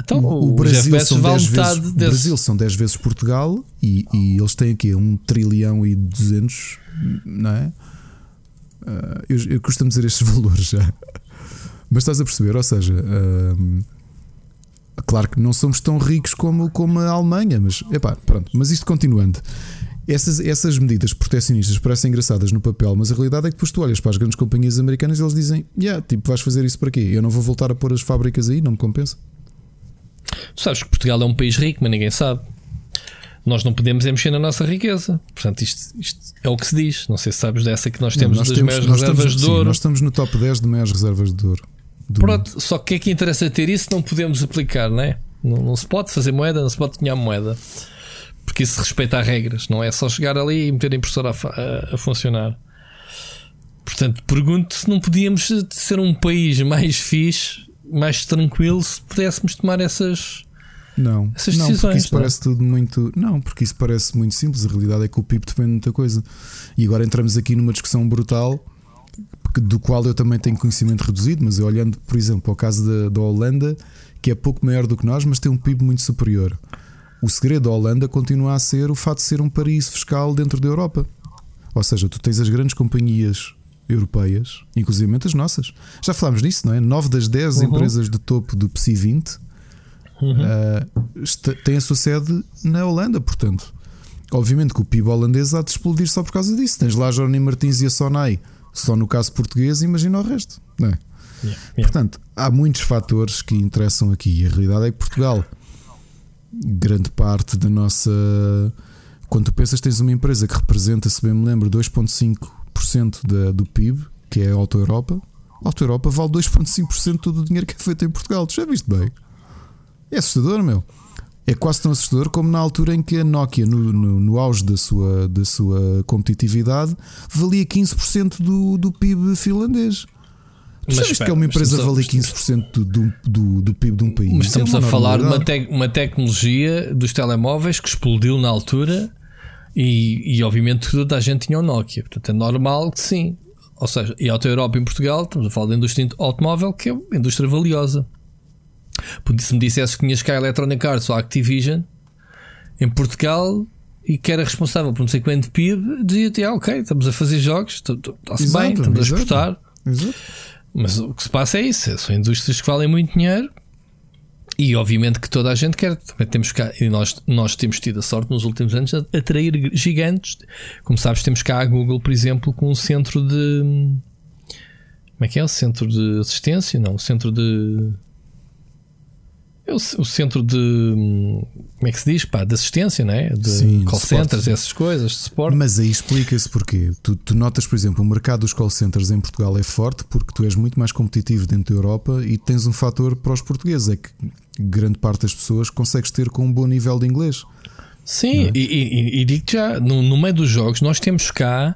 Então, o, o, Brasil são vale 10 vezes, desse. Brasil são 10 vezes Portugal e, e eles têm aqui 1 trilhão e 200, não é? Ah, eu, eu costumo dizer estes valores já, mas estás a perceber? Ou seja, ah, claro que não somos tão ricos como, como a Alemanha, mas epá, pronto. Mas isto continuando, essas, essas medidas protecionistas parecem engraçadas no papel, mas a realidade é que depois tu olhas para as grandes companhias americanas e eles dizem: yeah, tipo, vais fazer isso para quê? Eu não vou voltar a pôr as fábricas aí, não me compensa. Tu sabes que Portugal é um país rico, mas ninguém sabe. Nós não podemos é mexer na nossa riqueza. Portanto, isto, isto é o que se diz. Não sei se sabes dessa que nós temos Não, nós das maiores nós reservas de sim, ouro. nós estamos no top 10 de maiores reservas de ouro. Do. Pronto, só que o que é que interessa ter isso? Não podemos aplicar, não é? Não, não se pode fazer moeda, não se pode cunhar moeda. Porque isso respeita às regras, não é só chegar ali e meter a impressora a, a- a funcionar. Portanto, pergunto se não podíamos ser um país mais fixe, mais tranquilo, se pudéssemos tomar essas. Não, Essas não porque decisões, isso não é? parece tudo muito. Não, porque isso parece muito simples. A realidade é que o PIB depende de muita coisa. E agora entramos aqui numa discussão brutal, do qual eu também tenho conhecimento reduzido, mas eu olhando, por exemplo, ao caso da, da Holanda, que é pouco maior do que nós, mas tem um PIB muito superior. O segredo da Holanda continua a ser o fato de ser um paraíso fiscal dentro da Europa. Ou seja, tu tens as grandes companhias europeias, inclusive as nossas. Já falámos nisso, não é? 9 das 10 Uhum. empresas de topo do PSI 20 Uh, esta- tem a sua sede na Holanda, portanto, obviamente que o PIB holandês há de explodir só por causa disso. Tens lá a Jorney Martins e a Sonai, só no caso português, imagina o resto, não é? Yeah, yeah. Portanto, há muitos fatores que interessam aqui. E a realidade é que Portugal, grande parte da nossa. Quando tu pensas, tens uma empresa que representa, se bem me lembro, 2,5% da- do PIB, que é a Auto Europa. A Auto Europa vale 2,5% do dinheiro que é feito em Portugal. Tu já viste bem? É assustador, meu. É quase tão assustador como na altura em que a Nokia, no, no, no auge da sua, da sua competitividade, valia 15% do, do PIB finlandês. Mas espera, que é uma empresa valer 15% do, do, do, do PIB de um país? Mas estamos É a falar de uma, tec- uma tecnologia dos telemóveis que explodiu na altura e, e obviamente toda a gente tinha um Nokia. Portanto, é normal que sim. Ou seja, e a Auto Europa em Portugal, estamos a falar da indústria automóvel, que é uma indústria valiosa. Porque se me dissesse que tinhas cá a Electronic Arts ou a Activision em Portugal e que era responsável por não sei quanto PIB, dizia-te, ah, ok, estamos a fazer jogos, está-se bem, estamos a exportar. Exato. Mas o que se passa é isso: são indústrias que valem muito dinheiro e, obviamente, que toda a gente quer. Também temos cá, e nós, nós temos tido a sorte nos últimos anos de atrair gigantes. Como sabes, temos cá a Google, por exemplo, com um centro de. Como é que é? O centro de assistência? Não, o centro de. É o, centro de. Como é que se diz? Pá, de assistência, não é? De Sim, de call suporte. centers, essas coisas, de suporte. Mas aí explica-se porquê. Tu, tu notas, por exemplo, o mercado dos call centers em Portugal é forte porque tu és muito mais competitivo dentro da Europa e tens um fator para os portugueses: é que grande parte das pessoas consegues ter com um bom nível de inglês. Sim, e, e, e digo já, no, no meio dos jogos, nós temos cá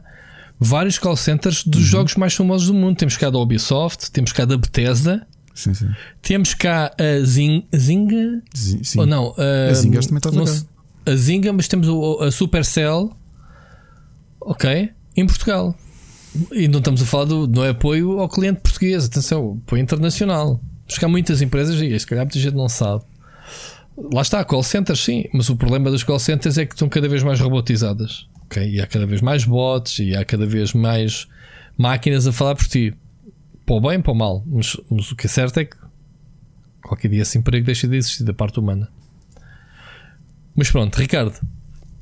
vários call centers dos jogos mais famosos do mundo. Temos cá da Ubisoft, temos cá da Bethesda, Sim, sim. temos cá a Zing, Sim, sim. ou não, A Zynga também está cá. se- a Zynga, mas temos o- a Supercell, ok, em Portugal. E não estamos a falar do não é apoio ao cliente português, atenção, apoio internacional. Mas cá muitas empresas, e se calhar muita gente não sabe. Lá está, call centers, sim, mas o problema dos call centers é que estão cada vez mais robotizadas. ok? E há cada vez mais bots e há cada vez mais máquinas a falar por ti. Para o bem, para o mal. Mas, mas o que é certo é que qualquer dia esse emprego deixa de existir da parte humana. Mas pronto, Ricardo,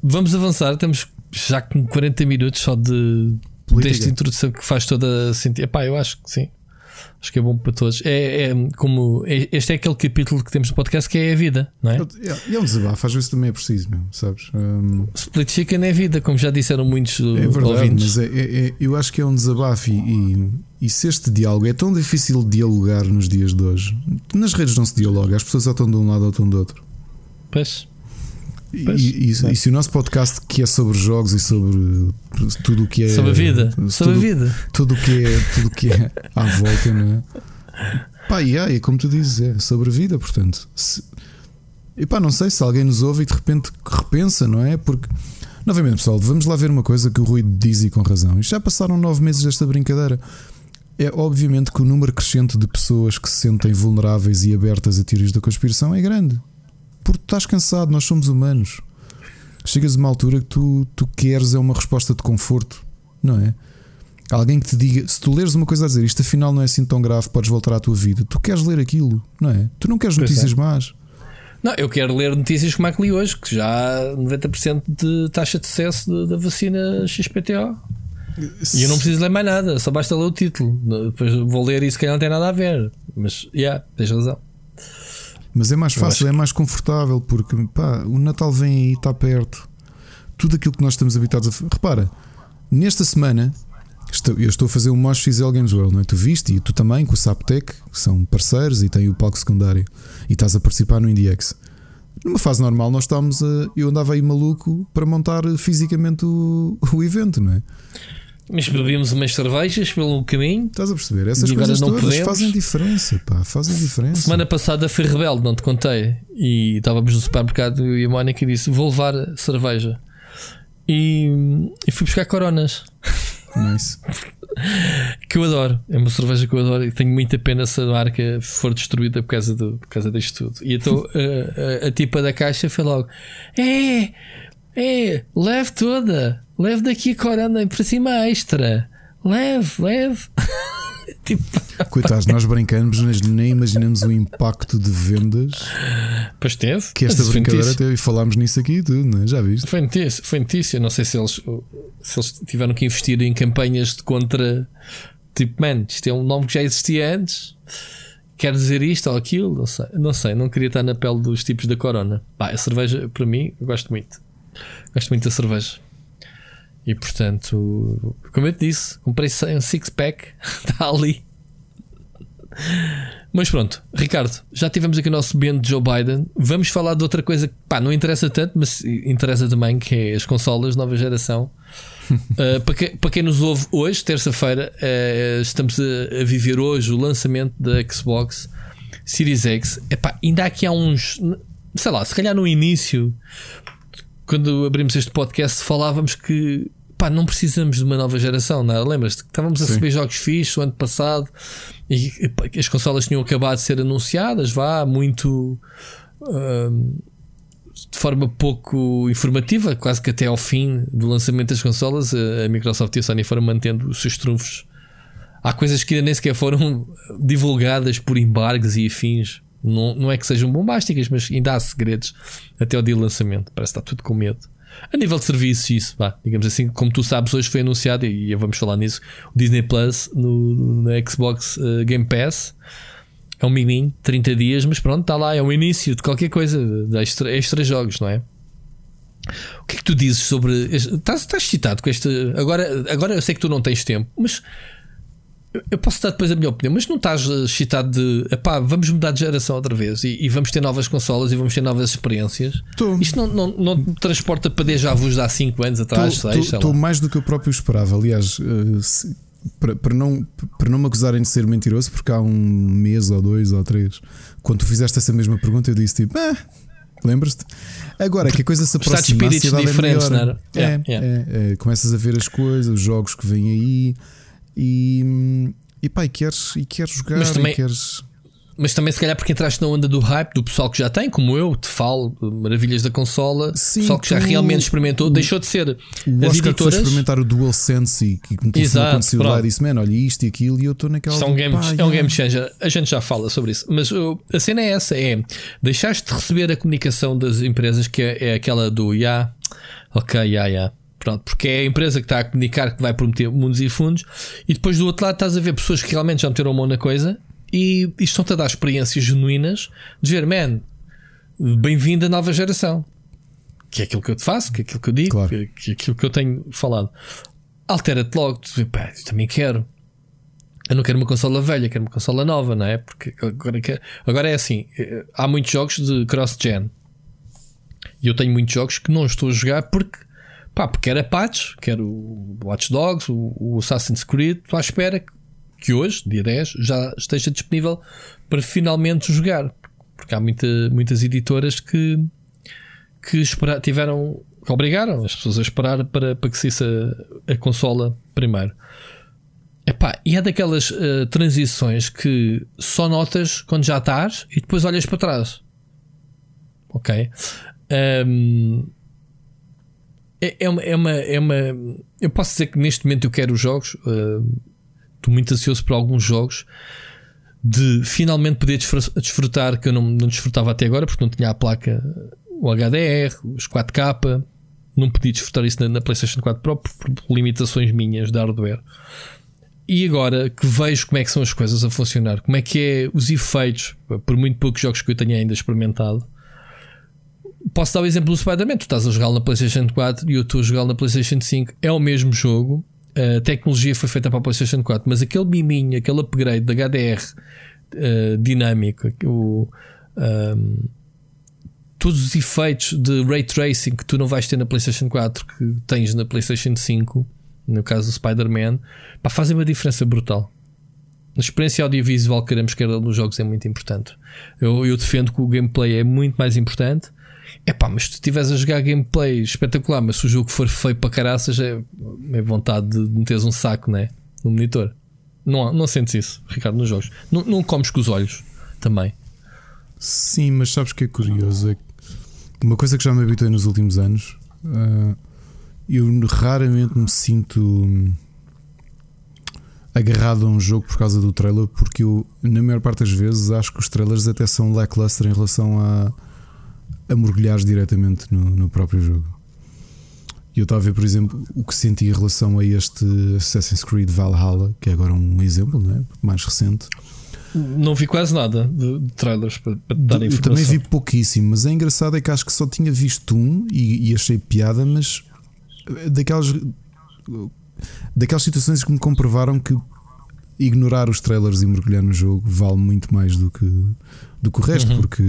vamos avançar. Estamos já com 40 minutos só de Política. desta introdução que faz toda a sentido. Epá, eu acho que sim. Acho que é bom para todos. É, é como é, este é aquele capítulo que temos no podcast que é a vida, não é? E é um desabafo, às vezes também é preciso, mesmo, sabes? Um... Split chicken é vida, como já disseram muitos é verdade, ouvintes. Mas é, é, é, eu acho que é um desabafo e, e, e, se este diálogo é tão difícil de dialogar nos dias de hoje, nas redes não se dialoga, as pessoas ou estão de um lado ou estão do outro. Pois. E, e, e, se o nosso podcast que é sobre jogos e sobre tudo o que é sobre a vida, tudo, sobre a vida, tudo o que é tudo que é à volta, não é? Pá, e é como tu dizes, é sobre a vida, portanto. Se, e pá, não sei se alguém nos ouve e de repente repensa, não é? Porque, novamente, pessoal, vamos lá ver uma coisa que o Rui diz e com razão. Isto já passaram nove meses desta brincadeira. É obviamente que o número crescente de pessoas que se sentem vulneráveis e abertas a teorias da conspiração é grande porque estás cansado, nós somos humanos. Chegas a uma altura que tu, tu queres é uma resposta de conforto, não é? Alguém que te diga, se tu leres uma coisa a dizer isto afinal não é assim tão grave, podes voltar à tua vida, tu queres ler aquilo, não é? Tu não queres pois notícias é. más. Não, eu quero ler notícias como é que li hoje, que já 90% de taxa de sucesso da vacina XPTO. E eu não preciso ler mais nada, só basta ler o título. Depois vou ler e se calhar não tem nada a ver. Mas, já, yeah, tens razão. Mas é mais fácil, é mais confortável, porque pá, o Natal vem aí, está perto. Tudo aquilo que nós estamos habitados a. Repara, nesta semana eu estou a fazer um Mosh Fizel Games World, não é? Tu viste e tu também com o Saptec, que são parceiros e têm o palco secundário e estás a participar no IndieX. Numa fase normal, nós estávamos a. Eu andava aí maluco para montar fisicamente o, o evento, não é? Mas bebíamos umas cervejas pelo caminho. Estás a perceber? Essas coisas todas podemos. fazem diferença, pá, fazem diferença. Semana passada foi rebelde, não te contei. E estávamos no supermercado e a Mónica disse: Vou levar cerveja. E, e fui buscar coronas. Nice. que eu adoro. É uma cerveja que eu adoro e tenho muita pena se a marca for destruída por causa, do, por causa disto tudo. E então a, a, a tipa da caixa foi logo: É, é, leve toda. Leve daqui a corona para cima extra. Leve, leve. tipo... Coitados, nós brincamos, mas nem imaginamos o impacto de vendas. Pois teve. Que esta mas brincadeira teve e falámos nisso aqui e tudo, é? já viste? Foi notícia, foi notícia. Não sei se eles, se eles tiveram que investir em campanhas de contra. Tipo, man, isto é um nome que já existia antes. Quer dizer isto ou aquilo? Não sei, não sei. Não queria estar na pele dos tipos da corona. Pá, a cerveja, para mim, eu gosto muito. Gosto muito da cerveja. E portanto, como eu te disse, comprei um six-pack, está ali. Mas pronto, Ricardo, já tivemos aqui o nosso bem de Joe Biden. Vamos falar de outra coisa que pá, não interessa tanto, mas interessa também, que é as consolas nova geração. uh, para, que, para quem nos ouve hoje, terça-feira, uh, estamos a, a, viver hoje o lançamento da Xbox Series X. Epá, ainda aqui há uns, sei lá, se calhar no início, quando abrimos este podcast, falávamos que pá, não precisamos de uma nova geração, não é? Lembras-te que estávamos a receber jogos fixos o ano passado e as consolas tinham acabado de ser anunciadas, vá, muito hum, de forma pouco informativa, quase que até ao fim do lançamento das consolas, a Microsoft e a Sony foram mantendo os seus trunfos. Há coisas que ainda nem sequer foram divulgadas por embargos e afins. Não, não é que sejam bombásticas, mas ainda há segredos até ao dia do lançamento. Parece que está tudo com medo. A nível de serviços, isso, vá, digamos assim, como tu sabes, hoje foi anunciado, e vamos falar nisso, o Disney Plus no, no Xbox uh, Game Pass. É um miminho, 30 dias, mas pronto, está lá, é o início de qualquer coisa, de extra, extra jogos, não é? O que é que tu dizes sobre. Estás, estás excitado com este. Agora, agora eu sei que tu não tens tempo, mas eu posso dar depois a minha opinião, mas não estás excitado de epá, vamos mudar de geração outra vez e, e vamos ter novas consolas e vamos ter novas experiências. Tô. Isto não, não, não te transporta para déjà vus de há 5 anos atrás? Estou mais do que eu próprio esperava. Aliás, uh, se, para, para, não, para não me acusarem de ser mentiroso, porque há um mês ou dois ou três, quando tu fizeste essa mesma pergunta, eu disse tipo, ah, lembras-te? Agora que a coisa se aproxima, Está de espíritos diferentes, é? É, é, é, é, começas a ver as coisas, os jogos que vêm aí e, e pá, e queres, e queres jogar mas também, queres... Mas também, se calhar, porque entraste na onda do hype do pessoal que já tem, como eu, te falo, maravilhas da consola, Sim, pessoal que já realmente experimentou, deixou de ser o as Oscar editoras. experimentar o DualSense e que me aconteceu lá e disse, mano, olha isto e aquilo, e eu estou naquela. Isto é um, game, pá, é um game changer, a gente já fala sobre isso, mas uh, a cena é essa: é deixaste de receber a comunicação das empresas que é, é aquela do ya, yeah, ok, ya, yeah, ya. Yeah. Pronto, porque é a empresa que está a comunicar que vai prometer mundos e fundos, e depois do outro lado estás a ver pessoas que realmente já meteram a mão na coisa e, e estão-te a dar experiências genuínas de ver, man, bem-vindo à nova geração. Que é aquilo que eu te faço, que é aquilo que eu digo, claro. que, é aquilo que eu tenho falado. Altera-te logo, tu pá, eu também quero. Eu não quero uma consola velha, quero uma consola nova, não é? Porque agora, agora é assim: eh, há muitos jogos de cross-gen. E eu tenho muitos jogos que não estou a jogar porque, pá, porque quero a patch, quero o Watch Dogs, o, o Assassin's Creed. Estou à espera que hoje, dia 10, já esteja disponível para finalmente jogar. Porque há muita, muitas editoras que, que espera, tiveram, que obrigaram as pessoas a esperar para, para que saísse a, a consola primeiro. Epá, e é daquelas uh, transições que só notas quando já estás e depois olhas para trás. Ok? Um, é, é, uma, é, uma, é uma. Eu posso dizer que neste momento eu quero os jogos. Uh, estou muito ansioso por alguns jogos. De finalmente poder desfrutar, que eu não, não desfrutava até agora, porque não tinha a placa, o HDR, os 4K. Não podia desfrutar isso na, na PlayStation 4 Pro por, por limitações minhas de hardware. E agora que vejo como é que são as coisas a funcionar, como é que é os efeitos, por muito poucos jogos que eu tenha ainda experimentado, posso dar o exemplo do Spider-Man. Tu estás a jogar na PlayStation 4 e eu estou a jogar na PlayStation 5. É o mesmo jogo, a tecnologia foi feita para a PlayStation 4, mas aquele miminho, aquele upgrade da HDR uh, dinâmico, o, um, todos os efeitos de ray tracing que tu não vais ter na PlayStation 4 que tens na PlayStation 5 no caso do Spider-Man, fazem uma diferença brutal. A experiência audiovisual que queremos querer nos jogos é muito importante. Eu, eu, defendo que o gameplay é muito mais importante. É pá, mas se tu estiveres a jogar gameplay espetacular, mas se o jogo for feio para caraças, é, é vontade de meteres um saco né, no monitor. Não, não sentes isso, Ricardo, nos jogos. Não, não comes com os olhos também. Sim, mas sabes que é curioso? É uma coisa que já me habituei nos últimos anos. Uh, eu raramente me sinto hum, agarrado a um jogo por causa do trailer, porque eu, na maior parte das vezes, acho que os trailers até são lackluster em relação a, a mergulhares diretamente no, no próprio jogo. E eu estava a ver, por exemplo, o que senti em relação a este Assassin's Creed Valhalla, que é agora um exemplo não é? mais recente. Não vi quase nada de, trailers para, para dar informação. Eu também vi pouquíssimo, mas é engraçado é que acho que só tinha visto um e, e achei piada, mas daquelas daquelas situações que me comprovaram que ignorar os trailers e mergulhar no jogo vale muito mais do que, do que o resto, uhum. porque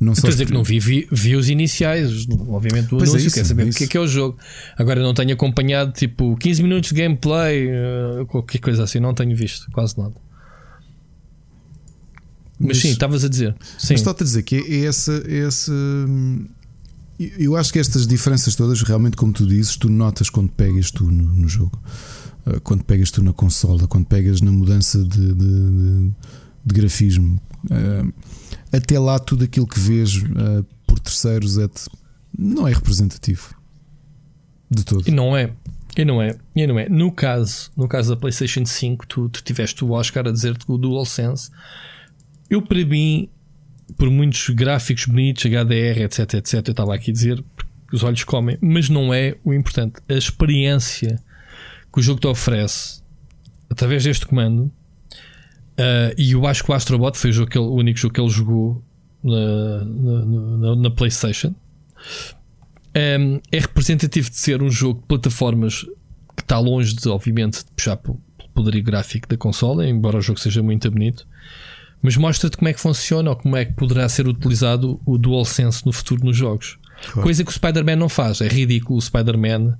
não só. Quer dizer que não vi, vi, vi, os iniciais, obviamente, do pois é anúncio, é isso, quer saber é o que é que é o jogo. Agora não tenho acompanhado tipo 15 minutos de gameplay, uh, qualquer coisa assim, não tenho visto quase nada. Mas, mas sim, estavas a dizer. Sim. Mas estou-te a dizer que é, essa, é essa eu acho que estas diferenças todas, realmente, como tu dizes, tu notas quando pegas tu no, no jogo, uh, quando pegas tu na consola, quando pegas na mudança de, de, de, de grafismo. Uh, até lá, tudo aquilo que vês uh, por terceiros é não é representativo de todo. E não é. E não é, e não é. No caso, no caso da PlayStation 5, tu, tu tiveste o Oscar a dizer-te o DualSense. Eu, para mim, por muitos gráficos bonitos, HDR, etc, etc, eu estava aqui a dizer, os olhos comem, mas não é o importante. A experiência que o jogo te oferece através deste comando, uh, e eu acho que o Astrobot foi o, jogo que ele, o único jogo que ele jogou na, na, na, na PlayStation. Um, é representativo de ser um jogo de plataformas que está longe de, obviamente, de puxar pelo poderio gráfico da consola, embora o jogo seja muito bonito mas mostra-te como é que funciona ou como é que poderá ser utilizado o DualSense no futuro nos jogos. Claro. Coisa que o Spider-Man não faz. É ridículo. O Spider-Man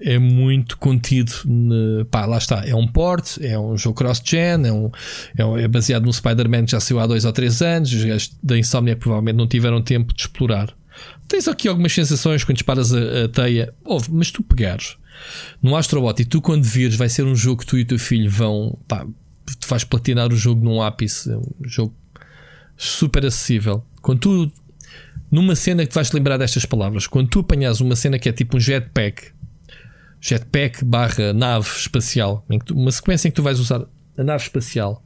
é muito contido. Ne, pá, lá está. É um port, é um jogo cross-gen, é, um, é, um, é, baseado no Spider-Man que já saiu há dois ou três anos. Os gajos da Insomnia provavelmente não tiveram tempo de explorar. Tens aqui algumas sensações quando disparas a, a teia. Ouve, mas tu pegares no Astrobot e tu, quando vires, vai ser um jogo que tu e o teu filho vão. Pá, te faz platinar o jogo num ápice. Um jogo super acessível. Quando tu, numa cena que te vais lembrar destas palavras, quando tu apanhas uma cena que é tipo um jetpack, jetpack barra nave espacial, uma sequência em que tu vais usar a nave espacial,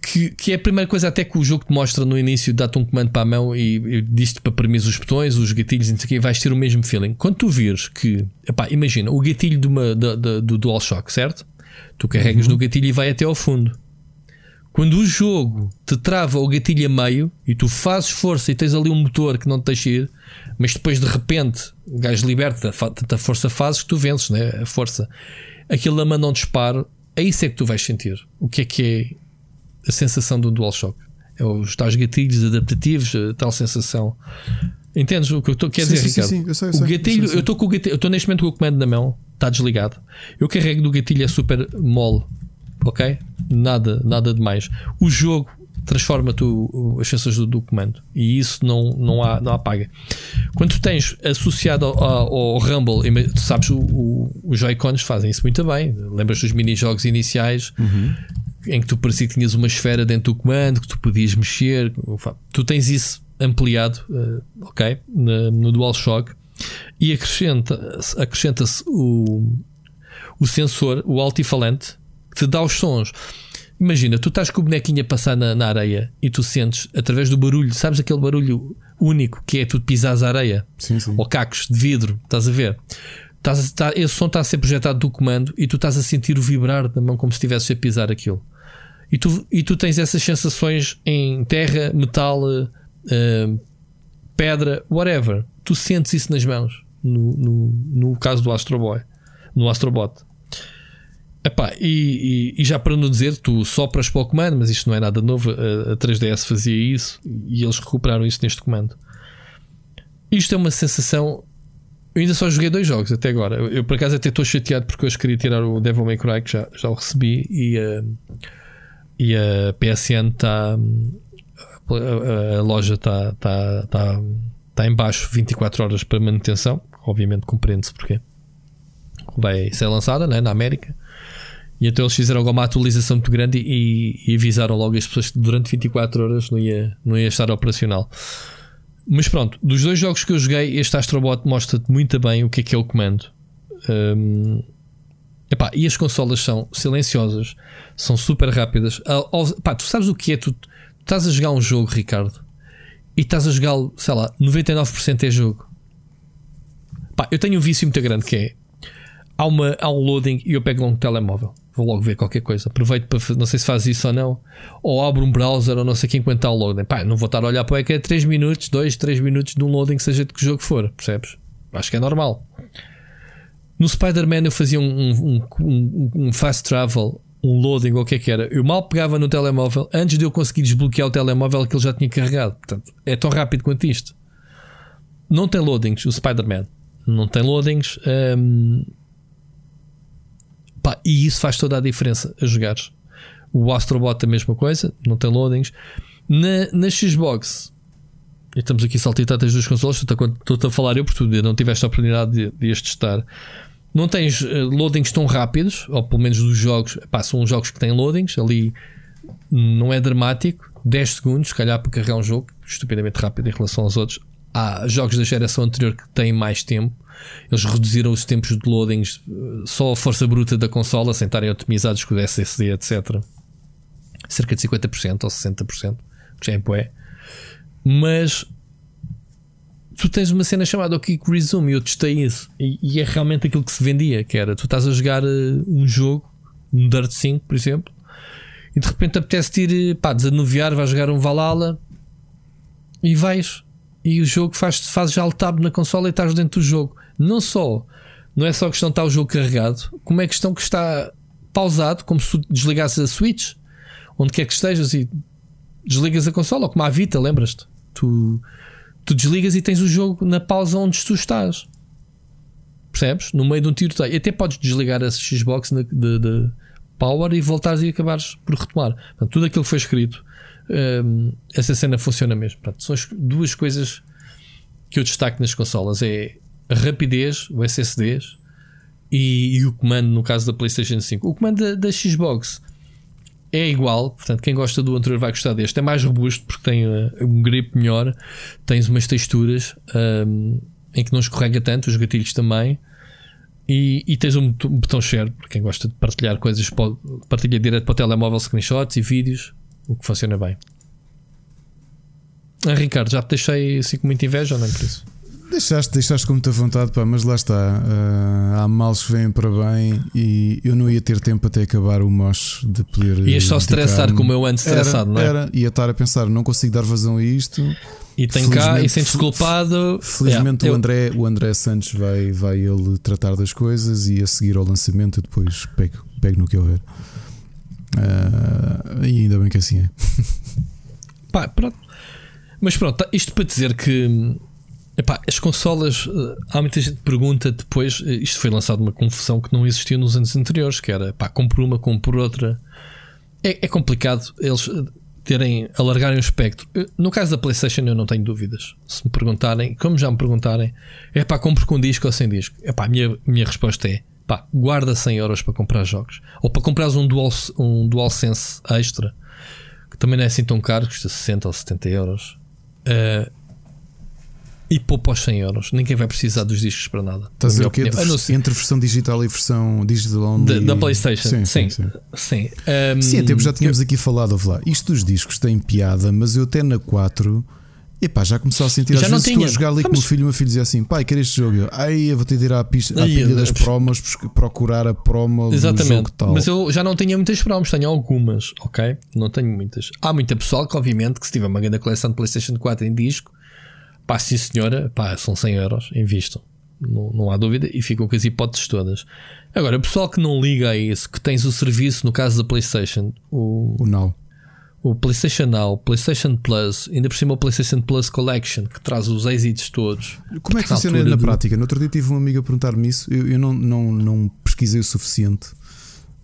que, que é a primeira coisa até que o jogo te mostra no início, dá-te um comando para a mão e, e diz-te para premir os botões, os gatilhos, e não vais ter o mesmo feeling. Quando tu vires que, epá, imagina, o gatilho de uma, de, de, do DualShock, certo? Tu carregas uhum. no gatilho e vai até ao fundo. Quando o jogo te trava o gatilho a meio e tu fazes força e tens ali um motor que não te deixa ir, mas depois de repente o gajo liberta tanta força fazes que tu vences, né? a força. Aquilo a manda um disparo, é isso é que tu vais sentir. O que é que é a sensação do DualShock? É os tais gatilhos adaptativos, a tal sensação. Entendes o que eu estou a dizer, sim, Ricardo? Sim, sim, eu sei, eu sei, o gatilho, eu estou com o gatilho, eu estou neste momento com o comando na mão, está desligado. Eu carrego do gatilho, é super mole, ok? Nada, nada demais. O jogo transforma-te as sensações do, do, comando e isso não, não, há, não apaga. Quando tu tens associado ao, ao Rumble, tu sabes, o, o, os Joy-Cons fazem isso muito bem. Lembras dos mini-jogos iniciais uhum. em que tu parecia que tinhas uma esfera dentro do comando, que tu podias mexer. Tu tens isso ampliado, uh, ok? No, no DualShock e acrescenta-se acrescenta o, o sensor, o altifalante, que te dá os sons. Imagina, tu estás com o bonequinho a passar na, na, areia e tu sentes através do barulho, sabes aquele barulho único que é tu pisares a areia sim, sim. ou cacos de vidro, estás a ver? Estás, está, esse som está a ser projetado do comando e tu estás a sentir o vibrar da mão como se estivesse a pisar aquilo. E tu, e tu tens essas sensações em terra, metal, uh, pedra, whatever tu sentes isso nas mãos. No, no, no caso do Astro Boy, no Astrobot. Epá, e, e, e, já para não dizer, tu sopras para o comando, mas isto não é nada novo. A, a 3DS fazia isso e eles recuperaram isso neste comando. Isto é uma sensação. Eu ainda só joguei dois jogos até agora. Eu, eu por acaso até estou chateado porque hoje queria tirar o Devil May Cry, que já, já o recebi, e a, e a PSN está. A, a, loja está. Tá, tá, está em baixo 24 horas para manutenção. Obviamente compreende-se porque vai ser lançada né, na América. E então eles fizeram alguma atualização muito grande e, e, avisaram logo as pessoas que durante 24 horas não ia, não ia estar operacional. Mas pronto, dos dois jogos que eu joguei, este Astrobot mostra-te muito bem o que é que é o comando. Um, epá, e as consolas são silenciosas, são super rápidas. Tu sabes o que é? Tu, tu estás a jogar um jogo, Ricardo, e estás a jogá-lo, sei lá, 99% é jogo. Eu tenho um vício muito grande que é há, uma, há um loading e eu pego logo um telemóvel. Vou logo ver qualquer coisa. Aproveito para não sei se faz isso ou não. Ou abro um browser ou não sei quem enquanto está o loading. Pá, não vou estar a olhar para o ecrã 3 minutos, 2, 3 minutos de um loading, seja de que jogo for, percebes? Acho que é normal. No Spider-Man eu fazia um, um, um, fast travel um loading ou o que é que era, eu mal pegava no telemóvel, antes de eu conseguir desbloquear o telemóvel que ele já tinha carregado. Portanto, é tão rápido quanto isto. Não tem loadings, o Spider-Man. Não tem loadings. Um, pá, e isso faz toda a diferença a jogares. O Astrobot a mesma coisa, não tem loadings. Na, na Xbox, e estamos aqui saltitadas dos consoles, estou-te a falar eu, porque tu não tiveste a oportunidade de, de as testar não tens uh, loadings tão rápidos, ou pelo menos dos jogos, pá, são jogos que têm loadings, ali não é dramático, 10 segundos, se calhar para carregar um jogo, estupidamente rápido em relação aos outros. Há jogos da geração anterior que têm mais tempo, eles reduziram os tempos de loadings, eh, só a força bruta da consola, sem estarem otimizados com o SSD, etc. Cerca de 50% ou 60%, que já é bué. Mas tu tens uma cena chamada o Kick Resume e eu testei isso. E, e, é realmente aquilo que se vendia: que era tu estás a jogar uh, um jogo, um Dirt 5, por exemplo, e de repente apetece-te ir eh, pá, desanuviar, vais jogar um Valhalla e vais. E o jogo faz, faz já o tab na consola e estás dentro do jogo. Não só, não é só questão de estar o jogo carregado, como é questão que está pausado, como se tu desligasses a Switch, onde quer que estejas e desligas a consola, como a Vita, lembras-te? Tu tu desligas e tens o jogo na pausa onde tu estás. Percebes? No meio de um tiroteio. Até podes desligar a Xbox de, de, de power e voltares e acabares por retomar. Portanto, tudo aquilo que foi escrito, hum, essa cena funciona mesmo. Portanto, são as duas coisas que eu destaco nas consolas: é rapidez, o SSDs e, e, o comando, no caso da PlayStation 5. O comando da, da Xbox é igual, portanto, quem gosta do anterior vai gostar deste. É mais robusto porque tem uh, um grip melhor, tens umas texturas um, em que não escorrega tanto, os gatilhos também. E, e tens um, botão share, para quem gosta de partilhar coisas, partilha direto para o telemóvel screenshots e vídeos. o que funciona bem. Ah, Ricardo, já te deixei assim com muita inveja ou nem por isso? Deixaste, deixaste com muita vontade, pá, mas lá está. Uh, há males que vêm para bem e eu não ia ter tempo até acabar o mosh de poder. Ias só estressar como eu ando estressado, não é? Era, ia estar a pensar, não consigo dar vazão a isto. E tem cá e sentes culpado. Felizmente yeah, o, André, eu... o André Santos vai, vai ele tratar das coisas e a seguir ao lançamento depois pego, pego no que houver. Uh, e ainda bem que assim é. Pá, pronto. Mas pronto, isto para dizer que epá, as consolas, eh, há muita gente que pergunta depois. Eh, isto foi lançado uma confusão que não existia nos anos anteriores, que era pá, compro uma, compro outra. É, é complicado eles eh, terem, alargarem o espectro. No caso da PlayStation, eu não tenho dúvidas. Se me perguntarem, como já me perguntarem, é pá, compro com disco ou sem disco? É pá, a minha, minha resposta é pá, guarda 100 euros para comprar jogos. Ou para comprares um, Dual, um DualSense extra, que também não é assim tão caro, custa 60 ou 70 euros. Uh, e poupa os 100 euros. Ninguém vai precisar dos discos para nada. Estás a dizer? Entre, versão digital e versão digital only? Da, da PlayStation. Sim, sim. Sim, sim. Um, sim a tempo já tínhamos eu... aqui falado. Lá. Isto dos discos tem piada, mas eu até na 4 Epá, já começou a sentir já às vezes estou a jogar ali com o meu filho e o meu filho dizia assim: pai, quer este jogo? Eu, Ai, eu vou ter de ir à, pista, à pilha das promos procurar a promo Exatamente. do jogo tal. Mas eu já não tinha muitas promos, tenho algumas, ok? Não tenho muitas. Há muita pessoal que, obviamente, que se tiver uma grande coleção de PlayStation 4 em disco, pá, sim senhora, pá, são 100 euros, invistam. Não, não há dúvida e ficam com as hipóteses todas. Agora, o pessoal que não liga a isso, que tens o serviço, no caso da PlayStation, o, o Now o PlayStation Now, PlayStation Plus, ainda por cima o PlayStation Plus Collection, que traz os êxitos todos. Como é que funciona na do... prática? No outro dia tive um amigo a perguntar-me isso, eu, eu não, não, não pesquisei o suficiente.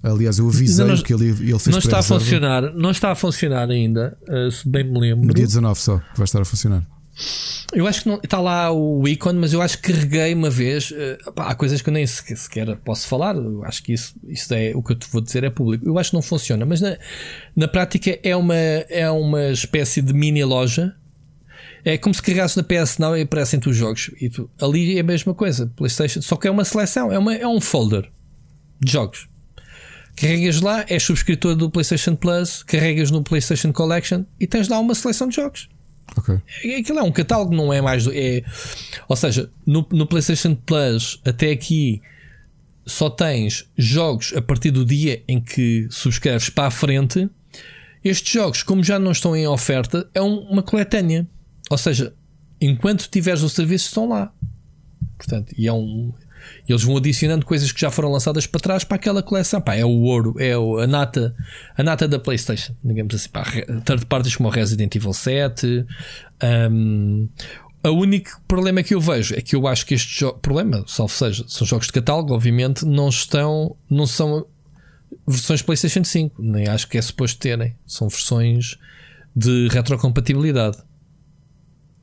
Aliás, eu avisei não, que ele, ele fez Não está a funcionar, não está a funcionar ainda, uh, se bem me lembro. No dia 19 só, vai estar a funcionar. Eu acho que não está lá o ícone, mas eu acho que carreguei uma vez. Uh, pá, há coisas que eu nem sequer, sequer, posso falar. Eu acho que isso, isso é o que eu te vou dizer é público. Eu acho que não funciona, mas na, na prática é uma, é uma espécie de mini loja. É como se carregasse na PS Now e aparecem os jogos. E tu, ali é a mesma coisa, PlayStation, só que é uma seleção, é, uma, é um folder de jogos. Carregas lá, és subscritor do PlayStation Plus, carregas no PlayStation Collection e tens lá uma seleção de jogos. Okay. É, aquilo é um catálogo, não é mais. É, ou seja, no, no PlayStation Plus, até aqui, só tens jogos a partir do dia em que subscreves para a frente. Estes jogos, como já não estão em oferta, é um, uma coletânea. Ou seja, enquanto tiveres o serviço, estão lá. Portanto, e é um, e eles vão adicionando coisas que já foram lançadas para trás para aquela coleção. Pá, é o ouro, é a nata, a nata da PlayStation. Digamos assim, pá, third parties como o Resident Evil 7. Um, o único problema que eu vejo é que eu acho que este problema, salvo seja, são jogos de catálogo, obviamente, não estão, não são versões PlayStation 5, nem acho que é suposto terem. São versões de retrocompatibilidade.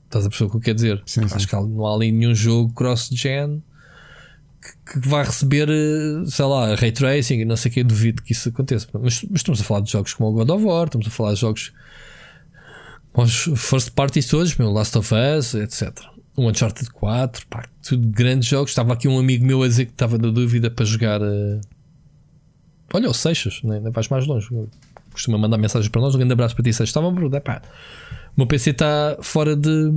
Estás a perceber o que eu quero dizer? Sim, acho sim. que não há ali nenhum jogo cross-gen que, vai receber, eh, sei lá, ray tracing não sei o que, duvido que isso aconteça. Mas, mas, estamos a falar de jogos como o God of War, estamos a falar de jogos os first parties todos, meu Last of Us, etc. O Uncharted 4, pá, tudo grandes jogos. Estava aqui um amigo meu a dizer que estava na dúvida para jogar. Uh... Olha, o Seixas, nem, nem vais mais longe. Costuma mandar mensagens para nós. Um grande abraço para ti, Seixas. Estava a pá, o meu PC está fora de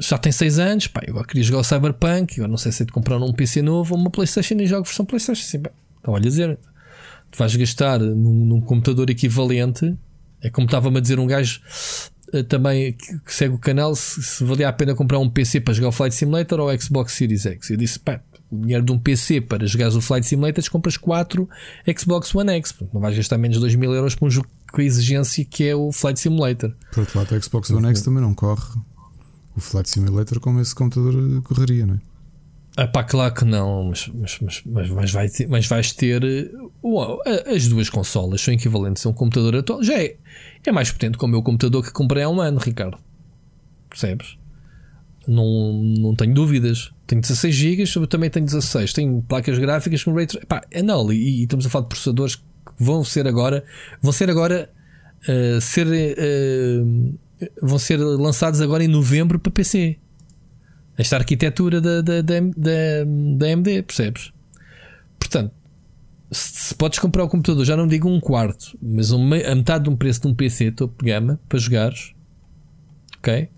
já tem 6 anos, pá, eu agora queria jogar o Cyberpunk, eu não sei se é de comprar um PC novo ou uma Playstation e jogo versão Playstation. Assim, então, olha dizer, tu vais gastar num, num computador equivalente, é como estava-me a dizer um gajo uh, também que, segue o canal, se, se valia a pena comprar um PC para jogar o Flight Simulator ou o Xbox Series X. Eu disse, pá, o dinheiro de um PC para jogar o Flight Simulator, compras 4 Xbox One X. Não vais gastar menos de 2 mil euros para um jogo com a exigência que é o Flight Simulator. Por outro lado, o Xbox One X também não corre o Flight Simulator como esse computador correria, não é? Ah, pá, claro que não, mas, mas, mas, mas, vai ter, mas vais ter. Uau, as duas consolas são equivalentes a um computador atual. Já é, é mais potente que o meu computador que comprei há um ano, Ricardo. Percebes? Não, não tenho dúvidas. Tenho 16 GB, também tenho 16. Tenho placas gráficas com Ray Pá, é não, e, e, estamos a falar de processadores que vão ser agora. Vão ser agora. Uh, ser. Uh, vão ser lançados agora em novembro para PC. Esta arquitetura da, da, da, da, da AMD, percebes? Portanto, se podes comprar o computador, já não digo um quarto, mas a metade de um preço de um PC topo de gama para jogares, ok?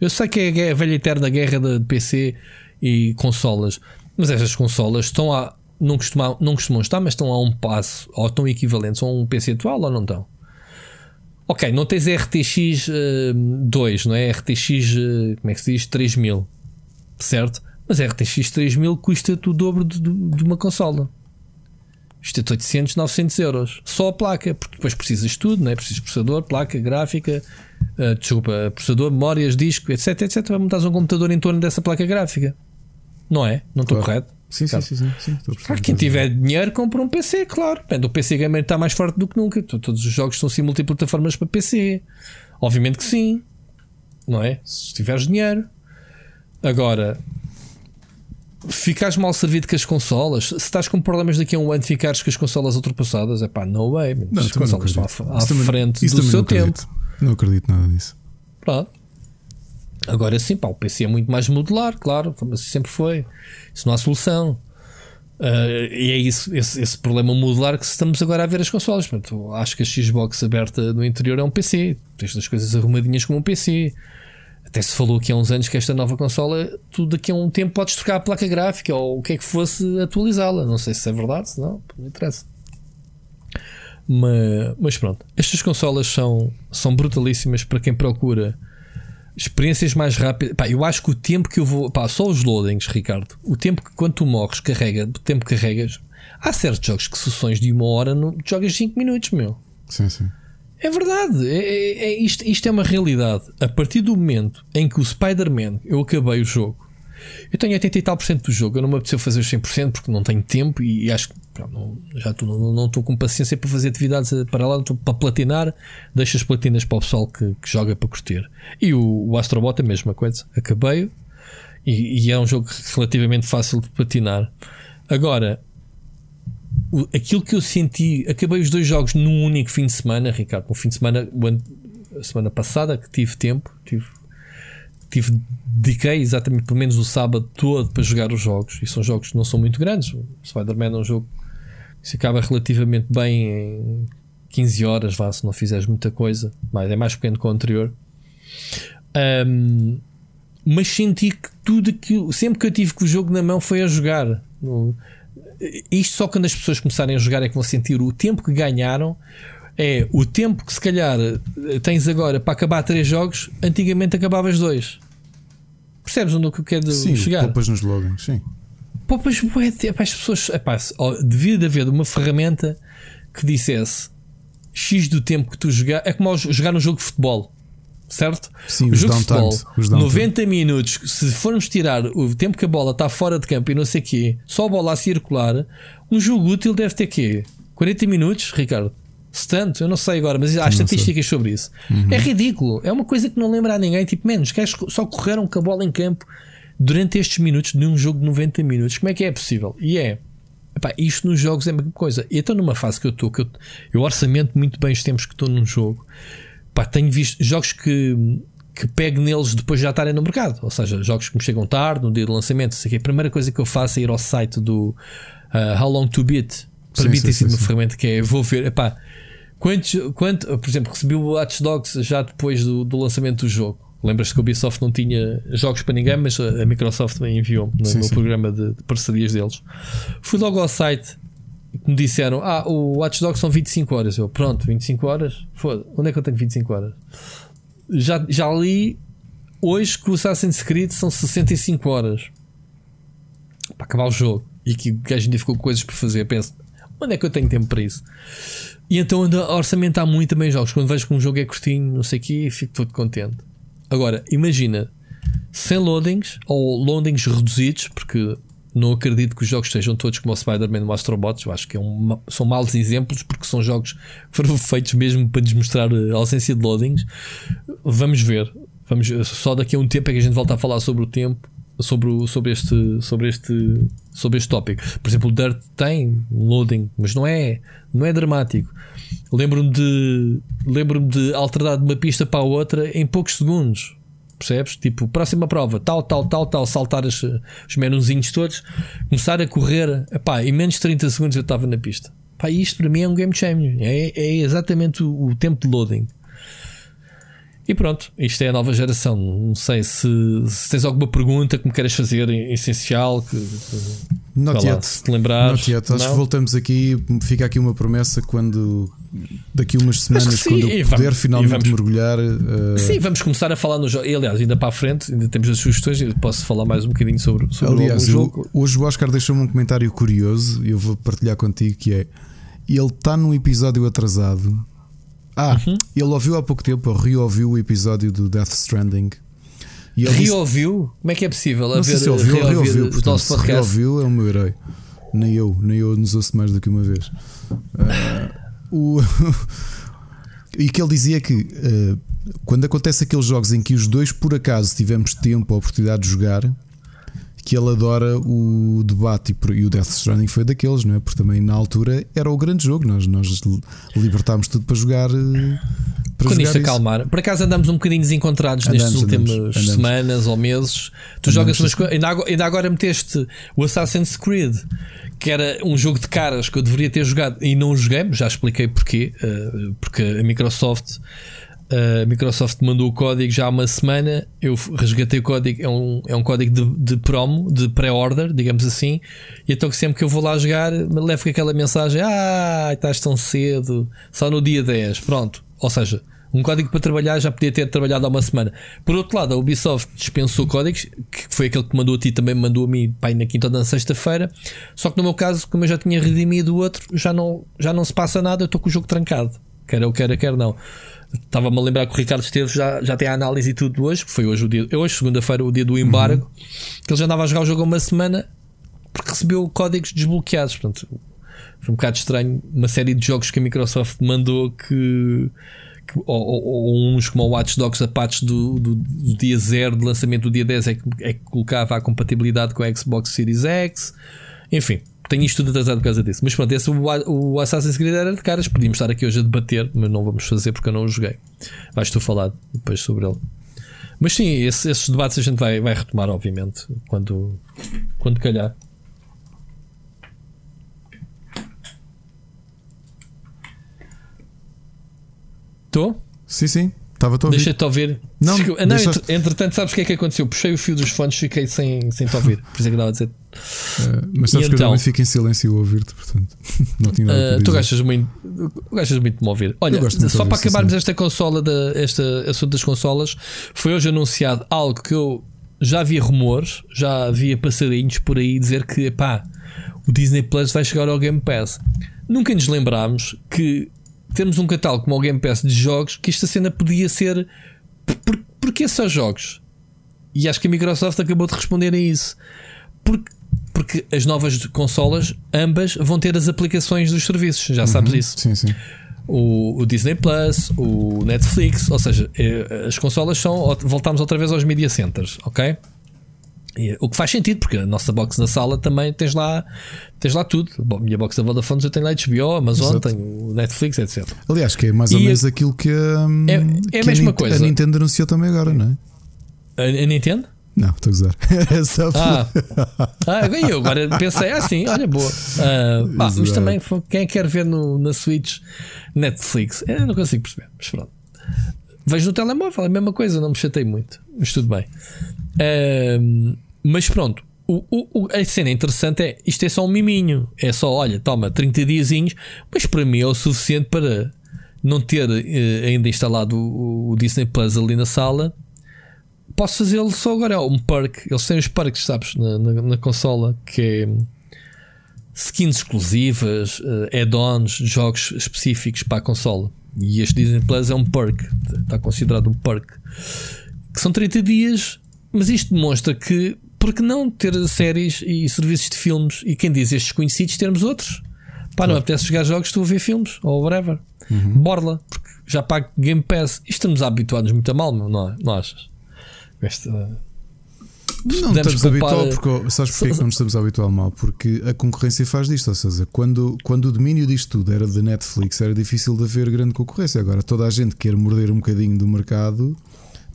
Eu sei que é a velha eterna guerra de PC e consolas, mas estas consolas estão a, não, costumam, não costumam estar, mas estão a um passo, ou estão equivalentes a um PC atual ou não estão? Ok, não tens RTX uh, 2, não é? RTX, uh, como é que se diz? 3000, certo? Mas RTX 3000 custa-te o dobro de, de uma consola. Isto é 800, 900 euros. Só a placa, porque depois precisas de tudo, não é? Precisas de processador, placa, gráfica, uh, desculpa, processador, memórias, disco, etc, etc. Para montar um computador em torno dessa placa gráfica. Não é? Não estou claro. correto? Sim, sim, sim, sim, sim. Claro, quem tiver dinheiro compra um PC, claro. O PC Gamer está mais forte do que nunca. Todos os jogos estão sim multiplataformas para PC. Obviamente que sim. Não é? Se tiveres dinheiro. Agora, ficares mal servido com as consolas, se estás com problemas daqui a um ano, ficares com as consolas ultrapassadas, é pá, no way. Não, as consolas estão à, à frente do seu tempo. Não acredito nada disso. Pronto. Agora sim, pá, o PC é muito mais modular, claro, mas sempre foi. Isso não há solução. Uh, e é isso, esse, esse, problema modular que estamos agora a ver as consolas. Portanto, acho que a Xbox aberta no interior é um PC. Tens as coisas arrumadinhas como um PC. Até se falou aqui há uns anos que esta nova consola, tu daqui a um tempo podes trocar a placa gráfica ou o que é que fosse atualizá-la. Não sei se é verdade, se não, não interessa. Mas, mas, pronto, estas consolas são, são brutalíssimas para quem procura experiências mais rápidas. Pá, eu acho que o tempo que eu vou. Pá, só os loadings, Ricardo. O tempo que quando tu morres, carrega, o tempo que carregas. Há certos jogos que sessões de uma hora não, jogas 5 minutos, meu. Sim, sim. É verdade, é, é, é, isto, isto é uma realidade. A partir do momento em que o Spider-Man eu acabei o jogo, eu tenho 80 e tal por cento do jogo, eu não me apeteceu fazer os 100% porque não tenho tempo e, acho que não, já tô, não estou com paciência para fazer atividades para lá, para platinar, deixo as platinas para o pessoal que, que joga para curtir. E o, o Astrobot é a mesma coisa, acabei e, e é um jogo relativamente fácil de platinar. Agora, aquilo que eu senti, acabei os dois jogos num único fim de semana, Ricardo. Um fim de semana, a semana passada, que tive tempo, tive, tive, dediquei exatamente pelo menos o sábado todo para jogar os jogos. E são jogos que não são muito grandes. O Spider-Man é um jogo que se acaba relativamente bem em 15 horas, vá, se não fizeres muita coisa. Mas é mais pequeno que o anterior. Um, mas senti que tudo aquilo, sempre que eu tive com o jogo na mão foi a jogar. Isto só quando as pessoas começarem a jogar é que vão sentir o tempo que ganharam. É o tempo que se calhar tens agora para acabar três jogos, antigamente acabavas dois. Percebes onde é que eu quero sim, chegar? Poupas nos logins, sim. Poupas para as pessoas. Epá, devia de haver uma ferramenta que dissesse X do tempo que tu jogar. É como jogar um jogo de futebol certo? Sim, o jogo de futebol, times, 90 minutos, se formos tirar o tempo que a bola está fora de campo e não sei o quê, só a bola a circular, um jogo útil deve ter quê? 40 minutos, Ricardo? Se tanto, eu não sei agora, mas há estatísticas sobre isso. Uhum. É ridículo, é uma coisa que não lembra a ninguém. Tipo, menos, que só correram com a bola em campo durante estes minutos de um jogo de 90 minutos. Como é que é possível? E é. Epá, isto nos jogos é a mesma coisa. E então, numa fase que eu estou, que eu, eu orçamento muito bem os tempos que estou num jogo Pá, tenho visto jogos que, que pego neles depois de já estarem no mercado. Ou seja, jogos que me chegam tarde, no dia do lançamento. Sei que a primeira coisa que eu faço é ir ao site do uh, How Long to Beat. Permite isso uma ferramenta que é vou ver. Epá, quantos, quanto, por exemplo, recebi o Watch Dogs já depois do, do lançamento do jogo. Lembras-te que a Ubisoft não tinha jogos para ninguém, mas a Microsoft me enviou no, sim, sim. programa de, de, parcerias deles. Fui logo ao site me disseram: Ah, o Watch Dogs são 25 horas. Eu, pronto, 25 horas? Foda, onde é que eu tenho 25 horas? Já, já li hoje que o Assassin's Creed são 65 horas para acabar o jogo e que o gajo ainda ficou com coisas para fazer. Penso, onde é que eu tenho tempo para isso? E então ando a orçamentar muito também jogos. Quando vejo que um jogo é curtinho, não sei o que, fico todo contente. Agora, imagina sem loadings ou loadings reduzidos, porque não acredito que os jogos sejam todos como o Spider-Man ou Astrobots. Eu acho que é um, são maus exemplos porque são jogos que foram feitos mesmo para nos mostrar a ausência de loadings. Vamos ver. Vamos, só daqui a um tempo é que a gente volta a falar sobre o tempo, sobre, o, sobre, este, sobre, este, sobre este tópico. Por exemplo, o Dirt tem loading, mas não é, não é dramático. Lembro-me de, lembro de alternar de uma pista para a outra em poucos segundos. percebes? Tipo, próxima prova, tal, tal, tal, tal, saltar os, os menuzinhos todos, começar a correr, epá, em menos de 30 segundos eu estava na pista. Pá, isto para mim é um game changer, é, é exatamente o, o tempo de loading. E pronto, isto é a nova geração. Não sei se, se tens alguma pergunta que me queres fazer essencial. Que, Not lá, se te lembrares. Not yet. Acho que voltamos aqui. Fica aqui uma promessa quando daqui umas semanas, quando eu puder vamos, finalmente vamos, mergulhar. Uh... Sim, vamos começar a falar no jogo. Aliás, ainda para a frente, ainda temos as sugestões. Posso falar mais um bocadinho sobre, sobre aliás, o jogo. hoje o Oscar deixou-me um comentário curioso e eu vou partilhar contigo que é. Ele está num episódio atrasado ah, uhum. ele ouviu há pouco tempo, reouviu o episódio do Death Stranding. E reouviu? Disse... Como é que é possível? Não sei se ouviu ou reouviu. Portanto, se reouviu, é o meu herói. Nem eu, nem eu nos ouço mais do que uma vez. Uh, o e que ele dizia que uh, quando acontece aqueles jogos em que os dois por acaso tivemos tempo, a oportunidade de jogar, que ele adora o debate e o Death Stranding foi daqueles, não é? Porque também na altura era o grande jogo, nós, nós libertámos tudo para jogar. Eh, para Quando isto acalmar, por acaso andamos um bocadinho desencontrados andamos, nestes últimos andamos, andamos. semanas ou meses. Tu jogas umas coisas, ainda, agora, ainda agora meteste o Assassin's Creed, que era um jogo de caras que eu deveria ter jogado e não joguei, já expliquei porquê, eh, porque a Microsoft a Microsoft mandou o código já há uma semana. Eu resgatei o código, é um, é um código de, de promo, de pré-order, digamos assim. E então, sempre que eu vou lá jogar, me levo com aquela mensagem: Ah, estás tão cedo, só no dia 10. Pronto. Ou seja, um código para trabalhar já podia ter trabalhado há uma semana. Por outro lado, a Ubisoft dispensou códigos, que foi aquele que mandou a ti, também mandou a mim pai, na quinta ou na sexta-feira. Só que no meu caso, como eu já tinha redimido o outro, já não, já não se passa nada, eu estou com o jogo trancado. Quer eu quero, quer não. Estava-me a lembrar que o Ricardo Esteves já, já tem a análise e tudo hoje, que foi hoje o dia, hoje, segunda-feira, o dia do embargo, uhum. que ele já andava a jogar o jogo há uma semana porque recebeu códigos desbloqueados. Portanto, foi um bocado estranho uma série de jogos que a Microsoft mandou que. que ou, ou, ou, uns como o Watch Dogs, a patch do, do, do, dia 0 de lançamento do dia 10 é que, é que colocava a compatibilidade com a Xbox Series X. Enfim, tenho isto tudo atrasado por causa disso. Mas pronto, esse, o, o Assassin's Creed era de caras. Podíamos estar aqui hoje a debater, mas não vamos fazer porque eu não o joguei. Vais tu falar depois sobre ele. Mas sim, esse, esses debates a gente vai, vai retomar, obviamente, quando, quando calhar. Estou? Sim, sim. Estava a ouvir. Deixa-te ouvir. Não, não deixa... entretanto, sabes o que é que aconteceu? Puxei o fio dos fones e fiquei sem, sem te ouvir. Por isso é que estava a dizer. Uh, mas sabes e que então, eu também fico em silêncio a ouvir-te, portanto. Não tinha nada uh, tu gostas muito, gostas muito de me ouvir. Olha, só para acabarmos esta consola, da, este assunto das consolas, foi hoje anunciado algo que eu já havia rumores, já havia passarinhos por aí dizer que pá, o Disney Plus vai chegar ao Game Pass. Nunca nos lembrámos que temos um catálogo como o Game Pass de jogos que esta cena podia ser. Por, porquê só jogos? E acho que a Microsoft acabou de responder a isso. Porque, porque as novas consolas, ambas, vão ter as aplicações dos serviços, já uhum, sabes isso. Sim, sim. O, o, Disney Plus, o Netflix, ou seja, é, as consolas são. Voltamos outra vez aos media centers, ok? E, o que faz sentido, porque a nossa box da sala também tens lá, tens lá tudo. Bom, a minha box da Vodafone já tem lá HBO, Amazon, Exato. tem o Netflix, etc. Aliás, que é mais ou menos aquilo que, a, é, é a mesma a, coisa. A Nintendo anunciou também agora, não é? A, a Nintendo? Não, estou a usar. É só ah, ah, eu agora pensei assim, olha, boa. Uh, bah, mas também, quem quer ver no, na Switch Netflix? Eu não consigo perceber, mas pronto. Vejo no telemóvel, é a mesma coisa, não me chatei muito, mas tudo bem. Uh, mas pronto, o, o, a cena interessante é isto é só um miminho. É só, olha, toma 30 diazinhos, mas para mim é o suficiente para não ter uh, ainda instalado o, o, Disney Plus ali na sala. Posso fazê-lo só agora. É um perk. Eles têm os perks, sabes, na, na, na consola, que é skins exclusivas, uh, add-ons, jogos específicos para a consola. E este Disney Plus é um perk, está considerado um perk. Que são 30 dias mas isto demonstra que, porque não ter séries e serviços de filmes e quem diz estes conhecidos, termos outros? Pá, claro. não apetece jogar jogos, estou a ver filmes ou whatever. Uhum. Borla, porque já pago Game Pass. E estamos habituados muito a mal, não, é? não achas? Esta. Não estamos habituados porque sabes porque é que não estamos habituar mal? Porque a concorrência faz disto, ou seja, quando, quando o domínio disto tudo era de Netflix, era difícil de haver grande concorrência. Agora toda a gente quer morder um bocadinho do mercado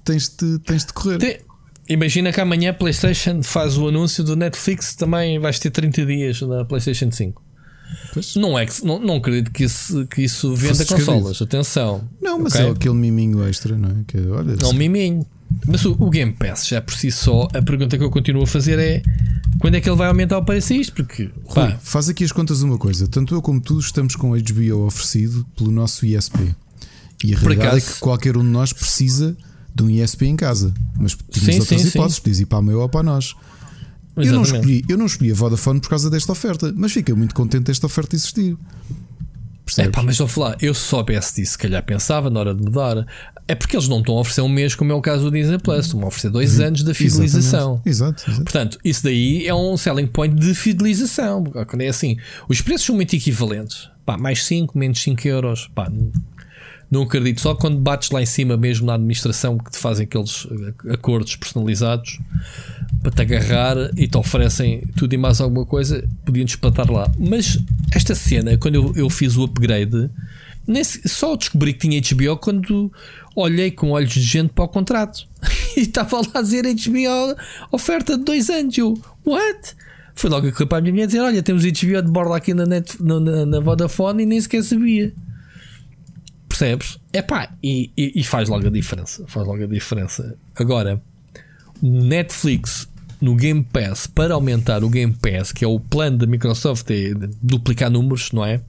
tens de, tens de correr. Tem, imagina que amanhã a PlayStation faz o anúncio do Netflix, também vais ter 30 dias na PlayStation 5. Pois. Não é que não, não acredito que isso, que isso venda consolas, atenção. Não, mas okay? é aquele miminho extra, não é? Que, olha, não, se... miminho. Mas o, o, Game Pass, já por si só, a pergunta que eu continuo a fazer é quando é que ele vai aumentar o preço isto? Porque Rui, faz aqui as contas uma coisa: tanto eu como tu estamos com HBO oferecido pelo nosso ISP. E a realidade acaso, é que qualquer um de nós precisa de um ISP em casa. Mas tens sim, outras sim, hipóteses, podias ir para a meu ou para nós. Eu não, escolhi, eu não escolhi a Vodafone por causa desta oferta, mas fiquei muito contente desta oferta existir. É pá, mas vou falar, eu se soubesse disso, se calhar pensava na hora de mudar. É porque eles não estão a oferecer um mês, como é o caso do Disney Plus, estão a oferecer dois uhum. anos da fidelização. Exato, exato, Portanto, isso daí é um selling point de fidelização. Quando é assim, os preços são muito equivalentes. Pá, mais 5, menos 5 euros. Pá, não acredito. Só quando bates lá em cima, mesmo na administração, que te fazem aqueles eh, acordos personalizados para te agarrar e te oferecem tudo e mais alguma coisa, podiam despatar lá. Mas esta cena, quando eu, eu fiz o upgrade, nesse, só descobri que tinha HBO quando olhei com olhos de gente para o contrato e estava lá a dizer HBO oferta de dois anos. Eu, what? Foi logo que para a minha mulher dizer: Olha, temos HBO de borda aqui na, net, na, na Vodafone e nem sequer sabia. Percebes? É pá, e, e, e, faz logo a diferença. Faz logo a diferença. Agora, Netflix no Game Pass para aumentar o Game Pass, que é o plano da Microsoft é duplicar números, não é?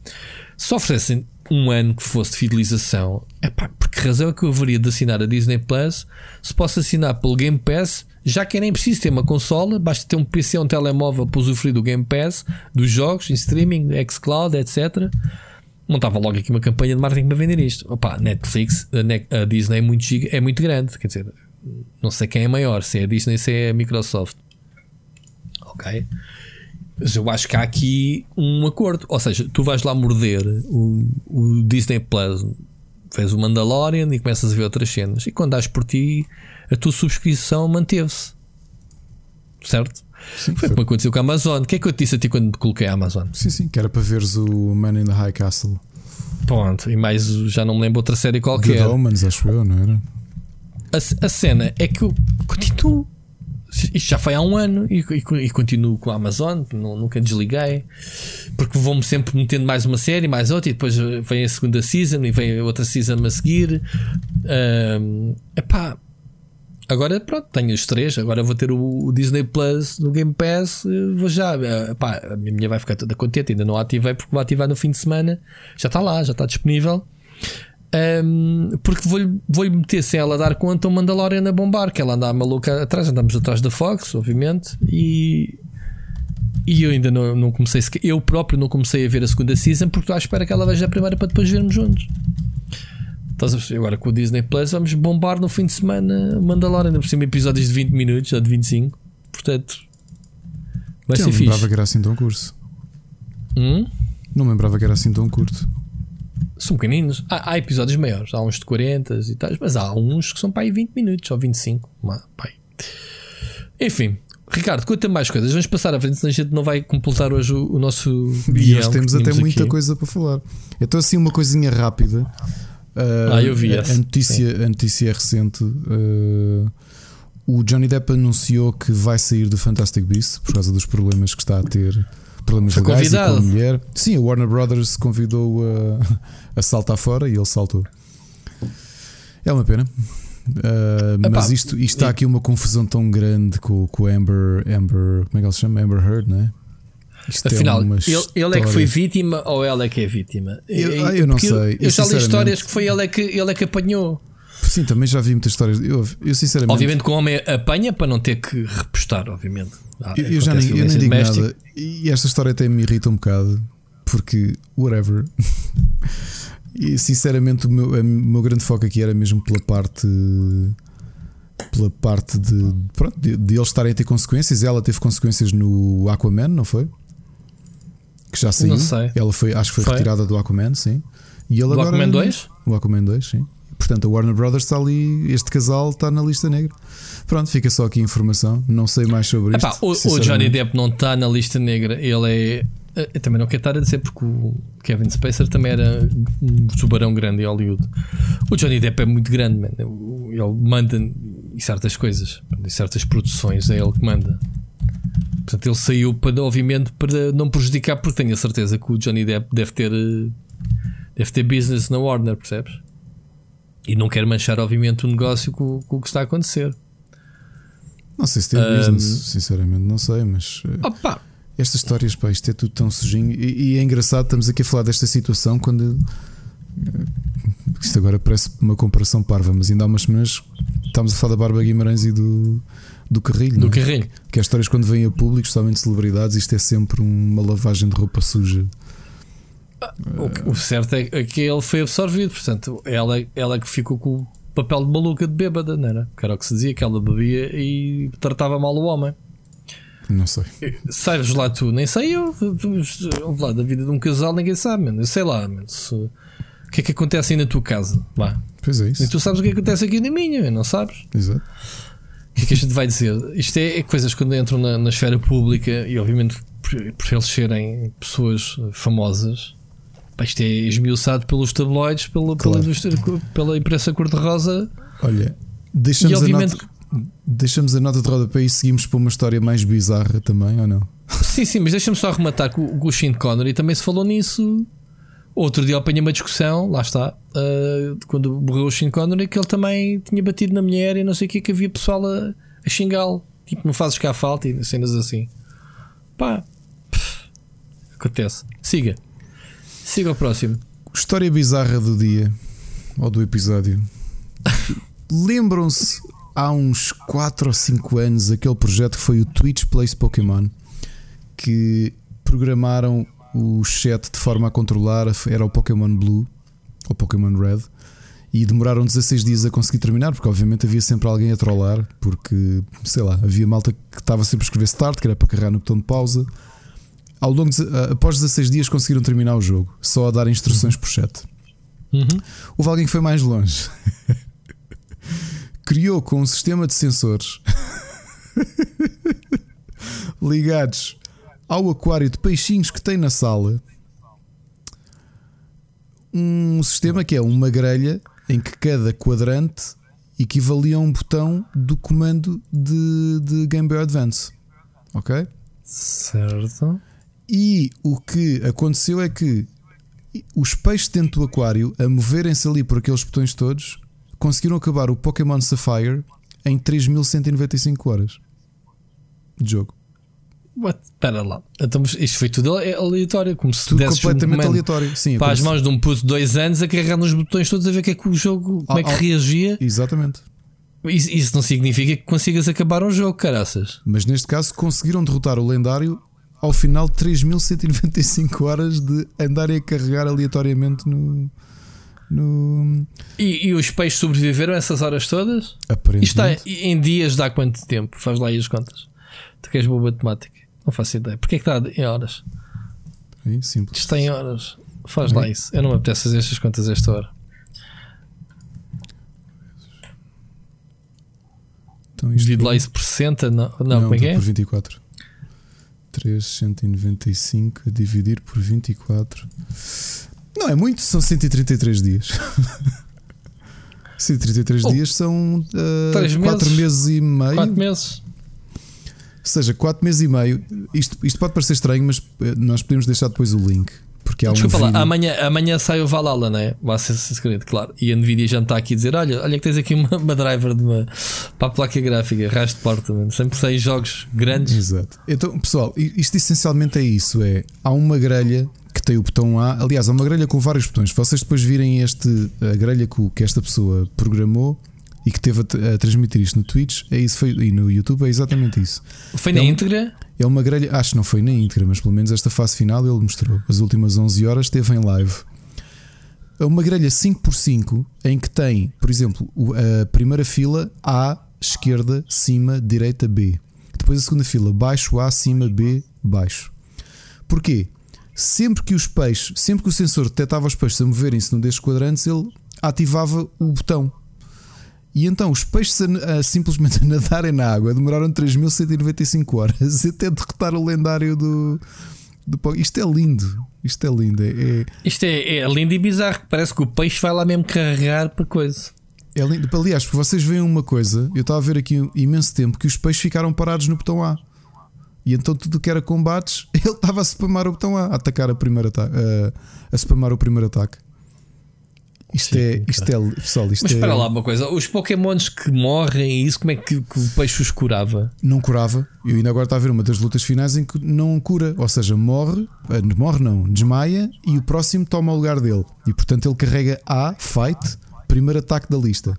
Se oferecem um ano que fosse de fidelização, é pá, por que razão é que eu haveria de assinar a Disney Plus se posso assinar pelo Game Pass, já que nem preciso ter uma consola, basta ter um PC ou um telemóvel para usufruir do Game Pass, dos jogos, em streaming, xCloud, etc montava logo aqui uma campanha de marketing para vender isto. Opa, Netflix, a, Disney é muito, é muito grande, quer dizer, não sei quem é maior, se é a Disney, se é a Microsoft. Ok? Mas eu acho que há aqui um acordo. Ou seja, tu vais lá morder o, o Disney Plus, fez o Mandalorian e começas a ver outras cenas. E quando dás por ti, a tua subscrição manteve-se. Certo? Sim, foi, foi como aconteceu com a Amazon. O que é que eu te disse a ti quando coloquei a Amazon? Sim, sim, que era para veres o Man in the High Castle. Pronto, e mais já não me lembro outra série qualquer. The Omens, acho eu, não era? A, a cena é que eu continuo. Isto já foi há um ano e, e, e continuo com a Amazon, não, nunca desliguei, porque vão-me sempre metendo mais uma série, mais outra, e depois vem a segunda season e vem outra season a seguir. Um, epá, Agora pronto, tenho os três. Agora vou ter o, Disney Plus no Game Pass. Vou já. Eh, a minha vai ficar toda contente. Ainda não ativei porque vou ativar no fim de semana. Já está lá, já está disponível. Um, porque vou-lhe vou meter sem ela dar conta o Mandalorian a bombar. Que ela anda maluca atrás. Andamos atrás da Fox, obviamente. E, e eu ainda não, não comecei. Eu próprio não comecei a ver a segunda season porque estou à espera que ela veja a primeira para depois vermos juntos. Agora com o Disney Plus vamos bombar no fim de semana Mandalorian, ainda por cima episódios de 20 minutos ou de 25. Portanto, vai ser fixe. Não lembrava que era assim tão curto. Hum? Não lembrava que era assim tão curto. São pequeninos. Há, há, episódios maiores, há uns de 40 e tal, mas há uns que são para aí 20 minutos ou 25. Pai. Enfim, Ricardo, conta mais coisas. Vamos passar à frente, senão a gente não vai completar hoje o, o nosso. E hoje temos até muita coisa para falar. Então, assim, uma coisinha rápida. Uh, ah, eu vi a, a notícia, a notícia é recente. Uh, o Johnny Depp anunciou que vai sair do Fantastic Beasts por causa dos problemas que está a ter. Problemas Foi legais convidado. com a mulher. Sim, a Warner Brothers convidou a, a saltar fora e ele saltou. É uma pena. Uh, mas isto, isto está aqui uma confusão tão grande com, com o Amber, Amber. Como é que ele se chama? Amber Heard, não é? Isto é Afinal, é ele, ele, é que foi vítima ou ela é que é vítima? Eu, ah, eu não sei. Eu, eu já li histórias que foi ele é que, ele é que apanhou. Sim, também já vi muitas histórias. Eu, eu sinceramente. Obviamente que o homem apanha para não ter que repostar, obviamente. Ah, eu, eu já nem, eu nem digo nada. E esta história até me irrita um bocado. Porque, whatever. e sinceramente, o meu, o meu grande foco aqui era mesmo pela parte pela parte de, pronto, de, de, eles estarem a ter consequências. Ela teve consequências no Aquaman, não foi? Que já saiu. Não sei. Ela foi, acho que foi, foi? retirada do Aquaman, sim. E ele do agora, Aquaman 2? O Aquaman 2, sim. Portanto, a Warner Brothers está ali, este casal está na lista negra. Pronto, fica só aqui a informação. Não sei mais sobre Epá, isto. O, o Johnny Depp não está na lista negra, ele é. Eu também não quero estar a dizer porque o Kevin Spacer também era um tubarão grande em Hollywood. O Johnny Depp é muito grande, man. ele manda e certas coisas, e certas produções é ele que manda. Portanto, ele saiu para, obviamente, para não prejudicar, porque tenho a certeza que o Johnny Depp deve ter, eh, deve ter business na Warner, percebes? E não quer manchar, obviamente, o negócio com, com o que está a acontecer. Não sei se tem um, business, sinceramente, não sei, mas. Eh, opa! Estas histórias, pá, isto é tudo tão sujinho. E, e, é engraçado, estamos aqui a falar desta situação quando. Eh, isto agora parece uma comparação parva, mas ainda há umas semanas estávamos a falar da Barba Guimarães e do, do Carrilho. Do é? Carrilho. Que as histórias, quando vêm a público, somente celebridades, isto é sempre uma lavagem de roupa suja. O, o certo é que ele foi absorvido, portanto, ela, ela que ficou com o papel de maluca de bêbada, não era? Que era o que se dizia, que ela bebia e tratava mal o homem. Não sei. Sabes lá tu, nem sei eu. Ouve lá, da vida de um casal ninguém sabe, mano. Eu sei lá, mano. Se, o que é que acontece aí na tua casa? Vá. Pois é isso. E tu sabes o que acontece aqui na minha, não sabes? Exato. O que é que a gente vai dizer? Isto é, é coisas quando entram na, na, esfera pública e, obviamente, por, por eles serem pessoas famosas, pá, isto é esmiuçado pelos tabloides, pela, claro. pela, pela imprensa cor-de-rosa. Olha, deixamos, a nota, deixamos a nota de rodapé e seguimos para uma história mais bizarra também, ou não? Sim, sim, mas deixa-me só arrematar que o, o Sean Connery também se falou nisso Outro dia eu apanhei uma discussão, lá está, uh, quando morreu o Sean Connery, que ele também tinha batido na mulher e não sei o que, que havia pessoal a, a xingá-lo. Tipo, não fazes cá falta e cenas assim. Pá, pff, acontece. Siga. Siga o próximo. História bizarra do dia ou do episódio. Lembram-se há uns 4 ou 5 anos aquele projeto que foi o Twitch Plays Pokémon que programaram o chat de forma a controlar era o Pokémon Blue ou Pokémon Red e demoraram 16 dias a conseguir terminar, porque obviamente havia sempre alguém a trollar, porque sei lá, havia malta que estava sempre a escrever start, que era para carregar no botão de pausa. Ao longo de, após 16 dias conseguiram terminar o jogo, só a dar instruções uhum. por chat. Uhum. Houve alguém que foi mais longe. Criou com um sistema de sensores ligados ao aquário de peixinhos que tem na sala um sistema que é uma grelha em que cada quadrante equivalia a um botão do comando de, de Game Boy Advance. Ok? Certo. E o que aconteceu é que os peixes dentro do aquário, a moverem-se ali por aqueles botões todos, conseguiram acabar o Pokémon Sapphire em 3195 horas de jogo. What? Espera lá. Então, isto foi tudo aleatório, como se tudo completamente um aleatório. Sim, para as mãos de um puto de dois anos a carregar nos botões todos a ver que é que o jogo, como é que ah, ah, reagia. Exatamente. Isso, isso, não significa que consigas acabar um jogo, caraças. Mas neste caso conseguiram derrotar o lendário ao final de 3195 horas de andarem a carregar aleatoriamente no. no... E, e os peixes sobreviveram essas horas todas? Aparentemente. Isto está em dias dá quanto tempo? Faz lá aí as contas. Tu queres boa matemática? Não faço ideia. Porquê é que está em horas? É simples. Isto está em horas. Faz lá isso. Eu não me apetece fazer estas contas a esta hora. Então Divide lá isso por 60. Não, não, não como é que é? Por 24. 395 a dividir por 24. Não é muito, são 133 dias. 133 oh, dias são uh, 4 meses. meses e meio. 4 meses seja, 4 meses e meio. Isto, isto pode parecer estranho, mas eh, nós podemos deixar depois o link. Porque há Desculpa um lá, amanhã, amanhã sai o Valhalla, não é? Vai ser segredo, claro. E a Nvidia já está aqui a dizer: olha, olha que tens aqui uma, uma driver de uma, para a placa gráfica, rasto de porta, mano. sempre saem jogos grandes. Exato. Então, pessoal, isto essencialmente é isso: é há uma grelha que tem o botão A. Aliás, há uma grelha com vários botões. Se vocês depois virem este, a grelha que esta pessoa programou, e que teve a, a, transmitir isto no Twitch, é isso foi, e no YouTube é exatamente isso. Foi na é íntegra? É uma grelha, acho que não foi na íntegra, mas pelo menos esta fase final ele mostrou. As últimas 11 horas esteve em live. É uma grelha 5x5 em que tem, por exemplo, a primeira fila A, esquerda, cima, direita, B. Depois a segunda fila, baixo A, cima, B, baixo. Porquê? Sempre que os peixes, sempre que o sensor detectava os peixes a moverem-se num destes quadrantes, ele ativava o botão e então os peixes a, a, simplesmente a nadarem na água demoraram 3195 horas até derrotar o lendário do, do. Isto é lindo. Isto é lindo. É, é... Isto é, é, lindo e bizarro. Parece que o peixe vai lá mesmo carregar para coisa. É lindo. Aliás, porque vocês veem uma coisa, eu estava a ver aqui imenso tempo que os peixes ficaram parados no botão A. E então tudo que era combates, ele estava a spamar o botão A, a atacar a primeira a, a spamar o primeiro ataque. Isto Sim, é, isto é, pessoal, isto Mas espera é... lá uma coisa, os Pokémons que morrem e isso, como é que, que, o peixe os curava? Não curava. Eu ainda agora está a ver uma das lutas finais em que não cura, ou seja, morre, eh, morre não, desmaia e o próximo toma o lugar dele. E portanto ele carrega A, fight, primeiro ataque da lista.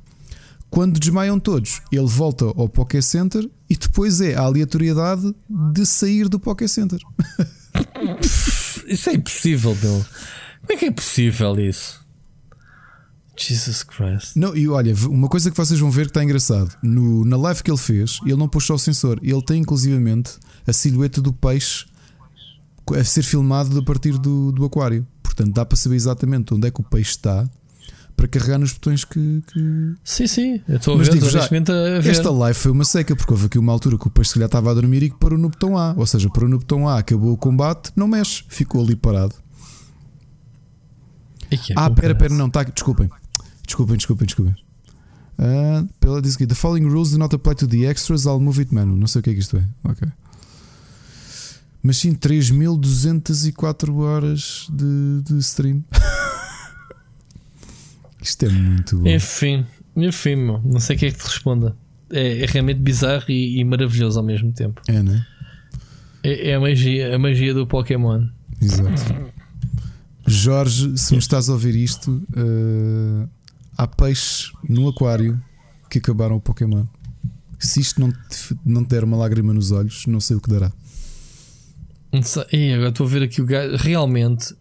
Quando desmaiam todos, ele volta ao Poké Center e depois é a aleatoriedade de sair do Poké Center. isso é impossível, Bill. Como é que é possível isso? Jesus Christ. Não, e olha, uma coisa que vocês vão ver que está engraçado. No, na live que ele fez, ele não puxou o sensor. Ele tem inclusivamente a silhueta do peixe a ser filmado a partir do, do aquário. Portanto, dá para saber exatamente onde é que o peixe está para carregar nos botões que. que... Sim, sim, eu estou a ver, digo, já, a ver. Esta live foi uma seca, porque houve aqui uma altura que o peixe se calhar estava a dormir e que parou no botão A. Ou seja, parou no botão A, acabou o combate, não mexe, ficou ali parado. É ah, pera, pera, não, tá, desculpem. Desculpem, desculpem, desculpem. Uh, pela diz aqui: The following rules do not apply to the extras, I'll move it menu. Não sei o que é que isto é. Ok. Mas sim, 3204 horas de, de stream. isto é muito bom. Enfim, enfim, meu, não sei o que é que te responda. É, é realmente bizarro e, e, maravilhoso ao mesmo tempo. É, né? É, é a magia, a magia do Pokémon. Exato. Jorge, se me estás a ouvir isto, uh, há peixes no aquário que acabaram o Pokémon. Se isto não te, não te der uma lágrima nos olhos, não sei o que dará. E agora estou a ver aqui o gajo. Realmente,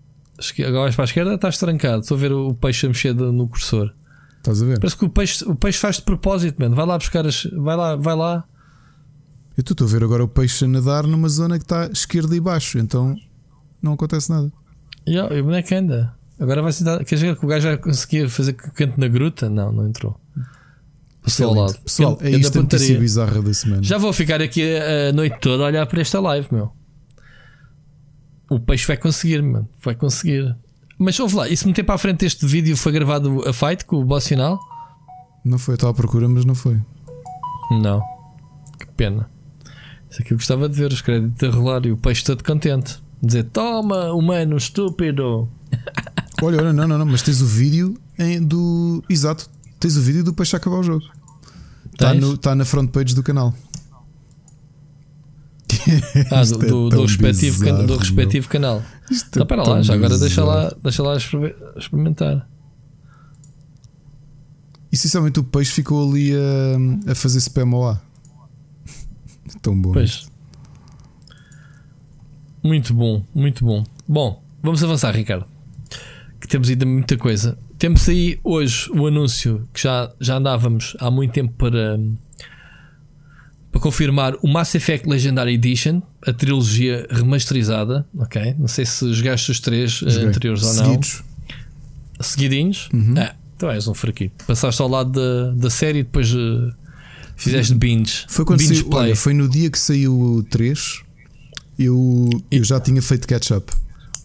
agora vais para a esquerda, estás trancado. Estou a ver o peixe a mexer no cursor. Estás a ver? Parece que o peixe, o peixe faz de propósito, mano. Vai lá buscar as. Vai lá, vai lá. Eu estou a ver agora o peixe a nadar numa zona que está esquerda e baixo, então não acontece nada. Yeah, e o boneco anda. Agora vai ser. Quer dizer que o gajo já conseguia fazer canto na gruta? Não, não entrou. Passou ao lado. Pessoal, é isto a notícia bizarra da semana. Já vou ficar aqui a noite toda a olhar para esta live, meu. O peixe vai conseguir, mano. Vai conseguir. Mas ouve lá, e se meter para a frente este vídeo foi gravado a fight com o boss final? Não foi, estava à procura, mas não foi. Não. Que pena. Isso aqui eu gostava de ver os créditos a rolar e o peixe todo contente. Dizer, toma, humano estúpido. Olha, olha, não, não, não, mas tens o vídeo em, do. Exato, tens o vídeo do peixe acabar o jogo. Está tá na front page do canal. Ah, do, é do, do, respectivo, bizarro, do respectivo canal. Isto então, para lá, já agora deixa lá, deixa lá experimentar. Essencialmente o peixe ficou ali a, a fazer spam ao ar. Tão bom. Pois. Muito bom, muito bom. Bom, vamos avançar, Ricardo que temos ainda muita coisa. Temos aí hoje o anúncio que já, já andávamos há muito tempo para, para confirmar o Mass Effect Legendary Edition, a trilogia remasterizada. Ok, não sei se jogaste os três eh, Joguei. anteriores ou não. Seguidos. Seguidinhos? Uhum. É, então és um fraquito. Passaste ao lado da, da série e depois uh, fizeste binge. Foi quando binge saiu, olha, foi no dia que saiu o 3. Eu, eu já tinha feito catch-up.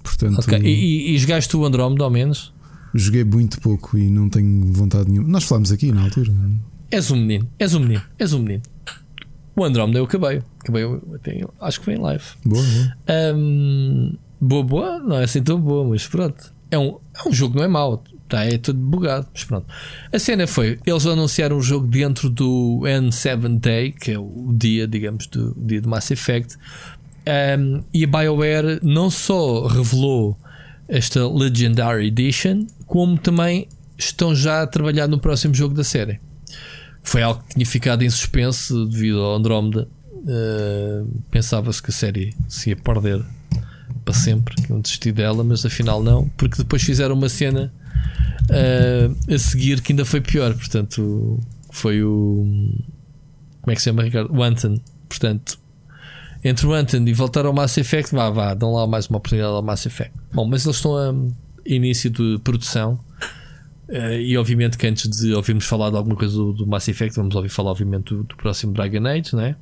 Portanto, okay. e, e, e jogaste o Andromeda ao menos? Joguei muito pouco e não tenho vontade nenhuma. Nós falámos aqui na altura. És um menino, és um menino, és um menino. O Andromeda eu acabei. Acabei, acho que foi em live. Boa, boa. Um, boa, boa, não é assim tão boa, mas pronto. É um, é um jogo, não é mau. Tá, é tudo bugado, mas pronto. A cena foi: eles anunciaram o jogo dentro do N7 Day, que é o dia, digamos, do dia do Mass Effect, um, e a BioWare não só revelou esta Legendary Edition, como também estão já a trabalhar no próximo jogo da série. Foi algo que tinha ficado em suspense devido ao Andromeda. Uh, Pensava-se que a série se ia perder para sempre, que iam desistir dela, mas afinal não, porque depois fizeram uma cena uh, a seguir que ainda foi pior. Portanto, foi o. Como é que se chama, Ricardo? O Anton. Portanto, entre o Anthem e voltar ao Mass Effect, vá, vá, dão lá mais uma oportunidade ao Mass Effect. Bom, mas eles estão a início de produção. Uh, e obviamente que antes de ouvirmos falar de alguma coisa do, do Mass Effect, vamos ouvir falar obviamente do, do próximo Dragon Age, né?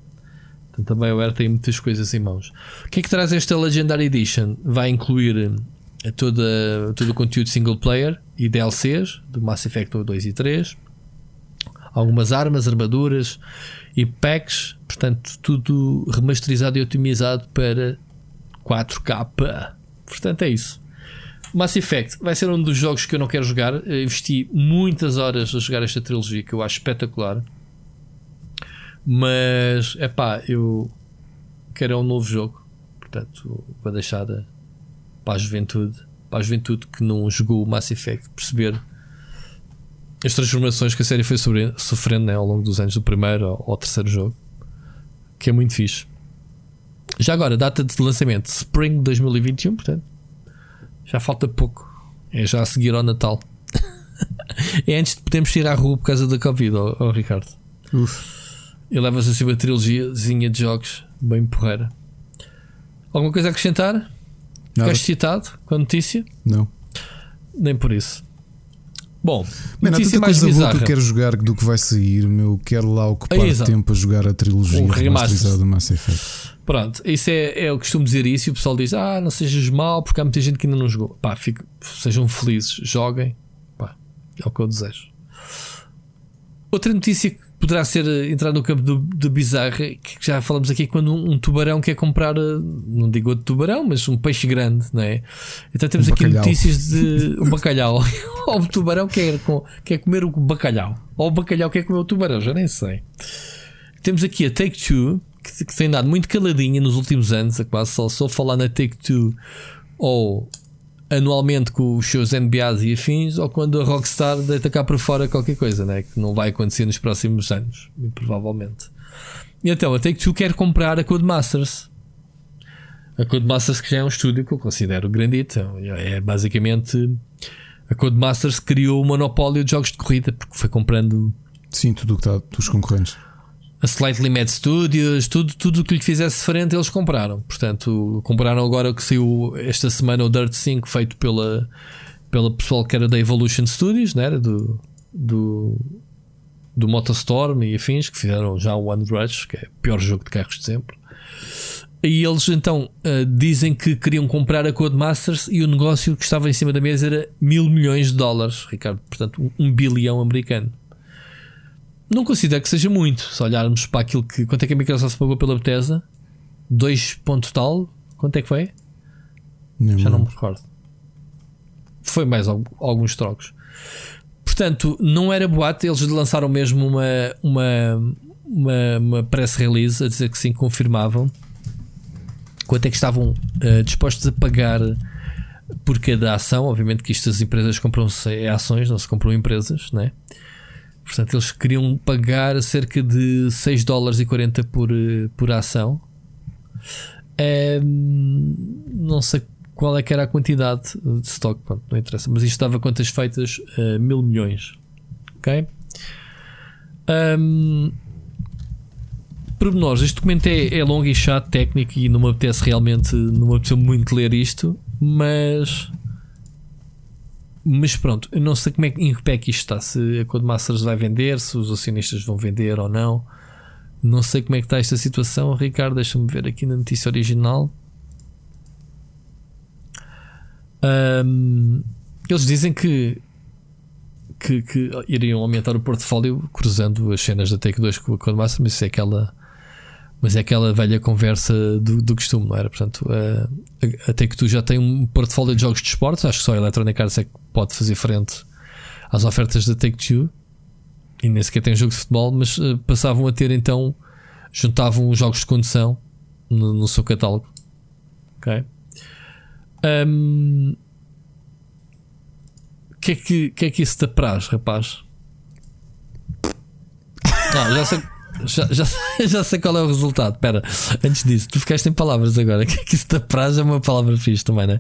Portanto, também o Air tem muitas coisas em mãos. O que é que traz esta Legendary Edition? Vai incluir eh, toda, todo o conteúdo single player e DLCs do Mass Effect 2 e 3. algumas armas, armaduras e packs, portanto, tudo remasterizado e otimizado para 4K. Portanto, é isso. Mass Effect vai ser um dos jogos que eu não quero jogar. Eu investi muitas horas a jogar esta trilogia que eu acho espetacular. Mas é pá, eu quero um novo jogo. Portanto, vou deixar para a juventude, para a juventude que não jogou o Mass Effect, perceber as transformações que a série foi sofrendo né, ao longo dos anos do primeiro ao, terceiro jogo, que é muito fixe. Já agora, data de lançamento Spring 2021, portanto, já falta pouco. É já a seguir ao Natal. é antes de podermos ir à rua por causa da Covid, oh, oh Ricardo. Uf. E levas assim uma trilogiazinha de jogos bem porreira. Alguma coisa a acrescentar? Nada. Ficaste citado com a notícia? Não. Nem por isso. Bom, Man, notícia há mais coisa bizarra. boa que eu quero jogar do que vai sair, meu. Quero lá ocupar é, tempo a jogar a trilogia remasterizada do Mass Effect. Pronto, isso é, é, eu costumo dizer isso e o pessoal diz: Ah, não sejas mal, porque há muita gente que ainda não jogou. Pá, fico, sejam felizes, joguem. Pá, é o que eu desejo. Outra notícia que poderá ser eh, entrar no campo do, do bizarro, que já falamos aqui, quando um, um, tubarão quer comprar, eh, não digo outro tubarão, mas um peixe grande, não é? Então temos um aqui notícias de um bacalhau. ou o tubarão quer, quer comer o bacalhau, ou o bacalhau quer comer o tubarão, já nem sei. Temos aqui a Take Two, que, que tem dado muito caladinha nos últimos anos, a quase só, só falar na Take Two ou anualmente com os seus NBAs e afins, ou quando a Rockstar deita cá para fora qualquer coisa, né? que não vai acontecer nos próximos anos, muito provavelmente. E então a Take-Two quer comprar a Codemasters. A Codemasters que já é um estúdio que eu considero grandito. É basicamente a Codemasters criou o monopólio de jogos de corrida porque foi comprando. Sim, tudo o que está dos concorrentes a Slightly Mad Studios, tudo tudo que lhe fizesse frente eles compraram. Portanto, compraram agora o que saiu esta semana o Dirt 5 feito pela, pela pessoal que era da Evolution Studios, né? do, do, do Motostorm e afins, que fizeram já o One Rush, que é o pior jogo de carros de sempre. E eles então uh, dizem que queriam comprar a Codemasters e o negócio que estava em cima da mesa era mil milhões de dólares, Ricardo, portanto, um, um bilhão americano. Não considero que seja muito. Se olharmos para aquilo que. Quanto é que a Microsoft pagou pela Bethesda? 2 ponto tal? Quanto é que foi? Nem Já não me recordo. Foi mais alguns trocos. Portanto, não era boato. Eles lançaram mesmo uma, uma, uma, uma press release a dizer que sim, confirmavam quanto é que estavam uh, dispostos a pagar por cada ação. Obviamente que isto as empresas compram-se é ações, não se compram empresas, né? Portanto, eles queriam pagar cerca de 6 dólares e 40 por, eh, por ação. É, não sei qual é que era a quantidade de stock, pronto, não interessa, mas isto dava contas feitas uh, mil milhões. Ok? Um, pormenores, este documento é, é longo e chato, técnico e não me apetece realmente, não me apeteceu muito ler isto, mas mas pronto, eu não sei como é, em que pé que isto está. Se a Codemasters vai vender, se os acionistas vão vender ou não. Não sei como é que está esta situação. Ricardo, deixa-me ver aqui na notícia original. Um, eles dizem que, que, que, iriam aumentar o portfólio cruzando as cenas da Take 2 com a Codemasters, mas é aquela mas é aquela velha conversa do, do costume, não era? Portanto, uh, até que tu já tem um portfólio de jogos de esportes, acho que só a Electronic Arts é que pode fazer frente às ofertas da Take-Two e nem sequer tem jogos de futebol, mas uh, passavam a ter então, juntavam os jogos de condução no, no seu catálogo. Ok? Um, que é que, que é que isso te apraz, rapaz? Não, já sei. Já, já, já sei qual é o resultado. Espera, antes disso, tu ficaste sem palavras agora. Que isso da prazo é uma palavra fixe também, né?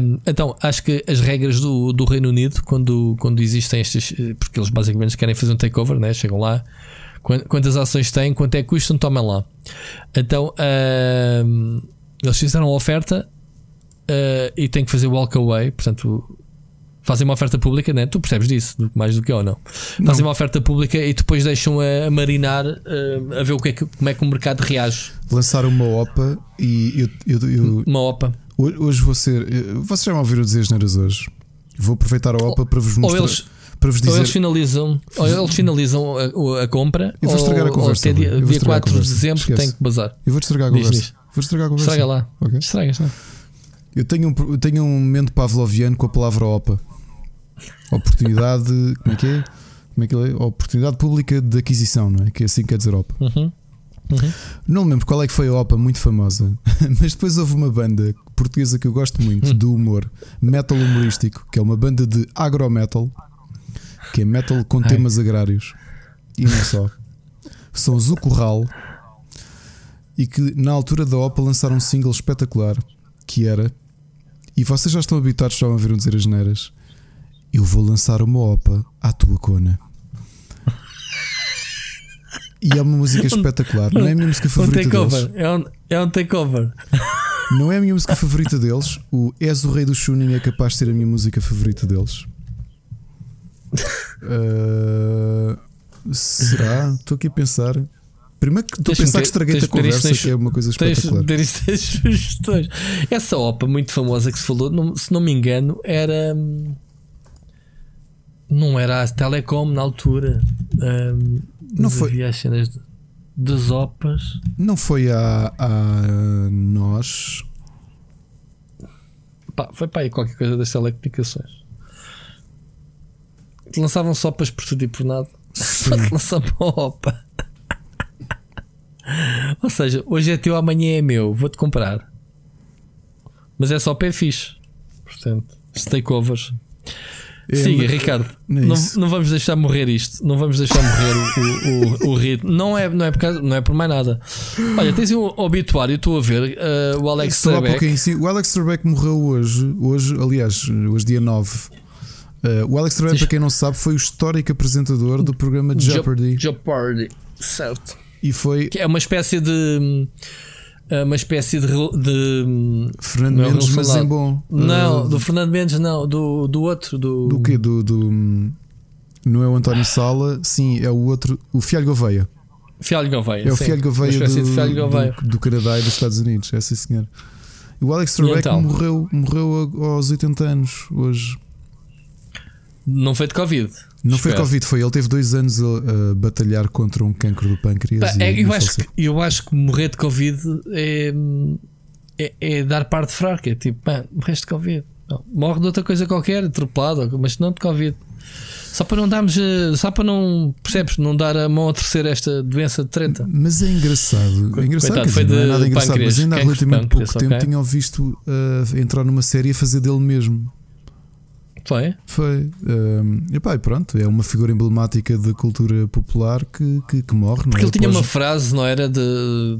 Um, então, acho que as regras do, do Reino Unido, quando, quando existem estas. Porque eles basicamente querem fazer um takeover, né? Chegam lá, quantas ações têm, quanto é que custam, tomem lá. Então, um, eles fizeram a oferta uh, e têm que fazer walk away, portanto, fazem uma oferta pública, né? tu percebes disso, mais do que eu, não? não. Fazem uma oferta pública e depois deixam a, marinar a, a ver o que é que, como é que o mercado reage. Lançaram uma OPA e eu, eu, eu uma OPA. Hoje vou ser. Vocês já me ouviram dizer as hoje. Vou aproveitar a OPA ou, para vos mostrar. Eles... para vos dizer. Ou eles finalizam, ou eles finalizam a, a compra. Eu vou estragar a conversa. Ou até dia, dia 4 de dezembro Esquece. tem que bazar. Eu vou estragar a conversa. diz. Vou estragar a conversa. Estraga lá. Ok? Estragas, não? é? Eu tenho um, eu tenho um momento pavloviano com a palavra OPA. Oportunidade. Como é que é? Como é que é? Oportunidade pública de aquisição, não é? Que é assim que quer dizer OPA. Uhum. Uhum. Não lembro qual é que foi a OPA muito famosa, mas depois houve uma banda portuguesa que eu gosto muito, do humor, metal humorístico, que é uma banda de agrometal, que é metal com Ai. temas agrários e não só. São Corral e que na altura da OPA lançaram um single espetacular que era. E vocês já estão habituados, já a viram dizer as neiras. Eu vou lançar uma OPA à tua cona. E é uma música espetacular. Não é a minha música Um favorita takeover. deles. É um, é um takeover. Não é a minha música favorita deles. O És o Rei do Shunin é capaz de ser a minha música favorita deles. Ah, será? Estou aqui a pensar. Primeiro que estou a pensar que estraguei a conversa, nas- que é uma coisa espetacular. sugestões. Essa OPA muito famosa que se falou, não- se não me engano, era. hum, Não era a Telecom na altura. Hum, Não foi- Havia as cenas de- das OPAs. Não foi a, a nós. Pá, foi para aí qualquer coisa das telecomunicações. Lançavam sopas por tudo e por nada. Só que lançavam OPA. Ou seja, hoje é teu, amanhã é meu. Vou-te comprar. Mas é só pé fixe. Portanto, stakeovers. É, Siga, Ricardo. não é Não, não vamos deixar morrer isto. Não vamos deixar morrer o, o, o ritmo. Não é, não, é por causa- não é por mais nada. Olha, tens um obituário, estou a ver. eh, o Alex Trebek. sim. O Alex Trebek morreu hoje. Hoje, aliás, hoje dia 9. Ah, o Alex Trebek, para quem não sabe, foi o histórico apresentador do programa Jeopardy. Jeopardy. Certo. E foi Que é uma espécie de. É Uma espécie de. de Fernando Não é Mendes, mas em bom. não, Ah, do Fernando Mendes, não. Do, do outro. Do, Do quê? Do, do- Não é o António Sala, sim, é o outro. O Fialho Gouveia. Fialho Gouveia. É o sim. Fialho Gouveia do, Fialho Gouveia. do, do Canadá e dos Estados Unidos. É sim, senhor. O Alex Trebek então? morreu, morreu aos 80 anos hoje. Não foi de Covid. Não foi Espero. Covid, foi. Ele teve dois anos a, a batalhar contra um cancro do pâncreas. Pá, é, eu, acho que, eu acho que morrer de Covid é, é, é dar parte fraca. É tipo, pá, morreste de Covid. Não, morre de outra coisa qualquer, atropelado, mas não de Covid. Só para não darmos, eh, só para não, percebes, não dar a mão a terceira esta doença de treta. Mas é engraçado. É engraçado, Coitado, foi dizer, não é nada engraçado, pâncreas, mas ainda há relativamente pouco tempo ok. tinham visto ah, entrar numa série a fazer dele mesmo. Foi? Foi. Um, e pá, e pronto, é uma figura emblemática da cultura popular que, que, que morre. não Porque é? ele tinha uma Após- frase, não era de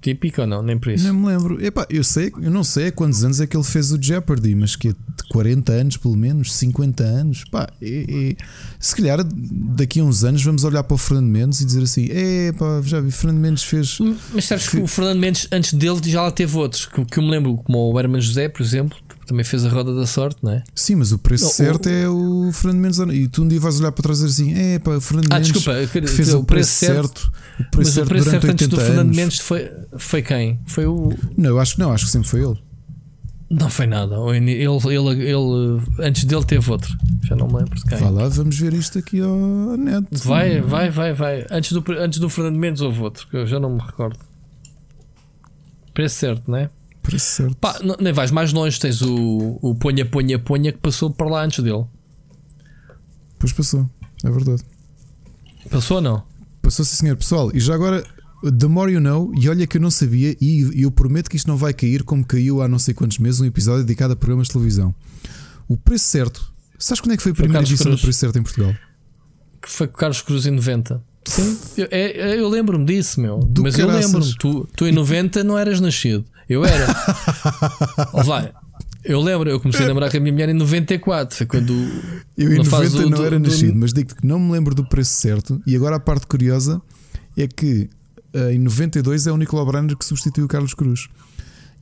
típica ou não? Nem por isso. Nem me lembro. Epá, eu sei, eu não sei há quantos anos é que ele fez o Jeopardy, mas que é de 40 anos, pelo menos, 50 anos. Pá, é- é- se calhar daqui a uns anos vamos olhar para o Fernando Mendes e dizer assim: é pá, já vi, Fernando Mendes fez. Mas sabes que o Fernando Mendes, antes dele, já lá teve outros. Que, que eu me lembro, como o Herman José, por exemplo, que também fez a Roda da Sorte, não é? Sim, mas o preço Não, certo é o Fernando Mendes. E tu um dia vais olhar para trás e assim: é pá, o Fernando Ah, Mendes desculpa, que fez o preço certo. O preço Mas certo o preço certo antes do 80 Fernando anos. Mendes foi, foi quem? Foi o. Não, eu acho que não, acho que sempre foi ele. Não foi nada. O Ele, ele, ele, antes dele teve outro. Já não me lembro de quem. Vá lá, vamos ver isto aqui ao net. Vai, vai, vai, vai. Antes do, antes do Fernando Mendes houve outro, que eu já não me recordo. Preço certo, não é? Preço certo. Pá, não- nem vais mais longe, tens o, o Ponha, Ponha, Ponha que passou por lá antes dele. Pois passou, é verdade. Passou ou não? Passou sim, senhor. Pessoal, e já agora, The More You Know, e olha que eu não sabia, e eu prometo que isto não vai cair como caiu há não sei quantos meses um episódio dedicado a programas de televisão. O preço certo. Sabes quando é que foi a Foi primeira Carlos edição do Cruz. preço certo em Portugal? Que foi com o Carlos Cruz em 90. Sim, eu, é- é- eu lembro-me disso, meu. Do Mas eu lembro-me. Tu, tu em 90 não eras nascido. Eu era. Ó, vai. Eu lembro, eu comecei a namorar com a minha mulher em 94. Foi quando. Eu em na fase 90 do- não do- era do- nascido, mas digo-te que não me lembro do preço certo. E agora a parte curiosa é que eh, em 92 é o Nicolau Brander que substitui o Carlos Cruz.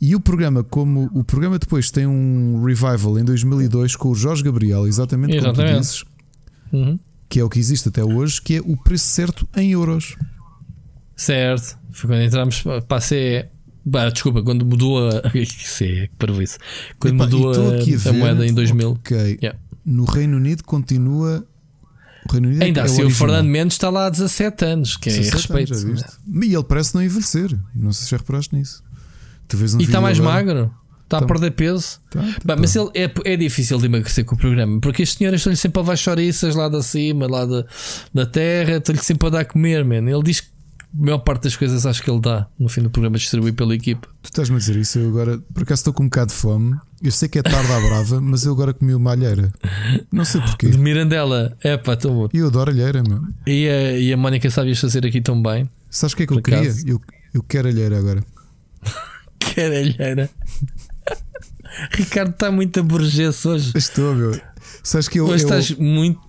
E o programa, como o programa depois tem um revival em 2002 com o Jorge Gabriel, exatamente, como tu Exatamente. dizes, Uhum. que é o que existe até hoje, que é o preço certo em euros. Certo. Foi quando entramos para a CE. Bah, desculpa, quando mudou a. Isso. Quando Epá, e mudou a a, ver- a moeda em 2000. Ok. Yeah. no Reino Unido continua. O Reino Unido é Ainda é assim, o Fernando Mendes está lá há 17 anos, que é respeito. Anos, e ele parece não envelhecer. Não sei se já reparaste nisso. Um e está mais agora. magro. Está tá. a perder peso. Tá, tá, Bem, mas ele, é, é difícil de emagrecer com o programa, porque as senhoras estão-lhe sempre a levar chouriças lá da cima, lá da, da terra, estão-lhe sempre a dar a comer, man. Ele diz que maior parte das coisas acho que ele dá no fim do programa distribui pela equipa. Tu estás-me a dizer isso, eu agora por acaso estou com um bocado de fome. Eu sei que é tarde à brava, mas eu agora comi uma alheira. Não sei porquê. De Mirandela, é pá, estou bom. E eu adoro alheira, meu. E a, e a Mónica sabias fazer aqui tão bem. Sabes o que é que eu queria? Eu, eu quero alheira agora. quero alheira. Ricardo está muito aborrecido hoje. Estou, meu. Sabes que eu, hoje eu, estás muito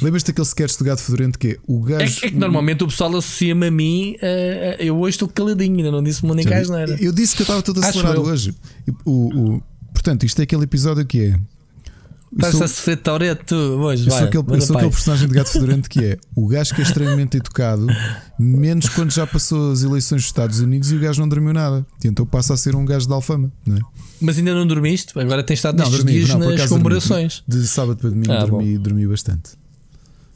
Lembras-te daquele sketch do gato fedorento que é o gajo. É, é que normalmente o pessoal associa-me a mim. Uh, eu hoje estou caladinho, ainda não disse uma nem era. Eu disse que eu estava todo acelerado hoje. O, o, portanto, isto é aquele episódio que é. Estás a ser Toreto hoje. Eu sou, aquele, eu sou aquele personagem de gato fedorento que é o gajo que é extremamente educado, menos quando já passou as eleições dos Estados Unidos e o gajo não dormiu nada. E então passa a ser um gajo de alfama, não é? Mas ainda não dormiste? Agora tens estado nestes dormi, dias não, nas comemorações. De sábado para domingo ah, dormi, dormi bastante.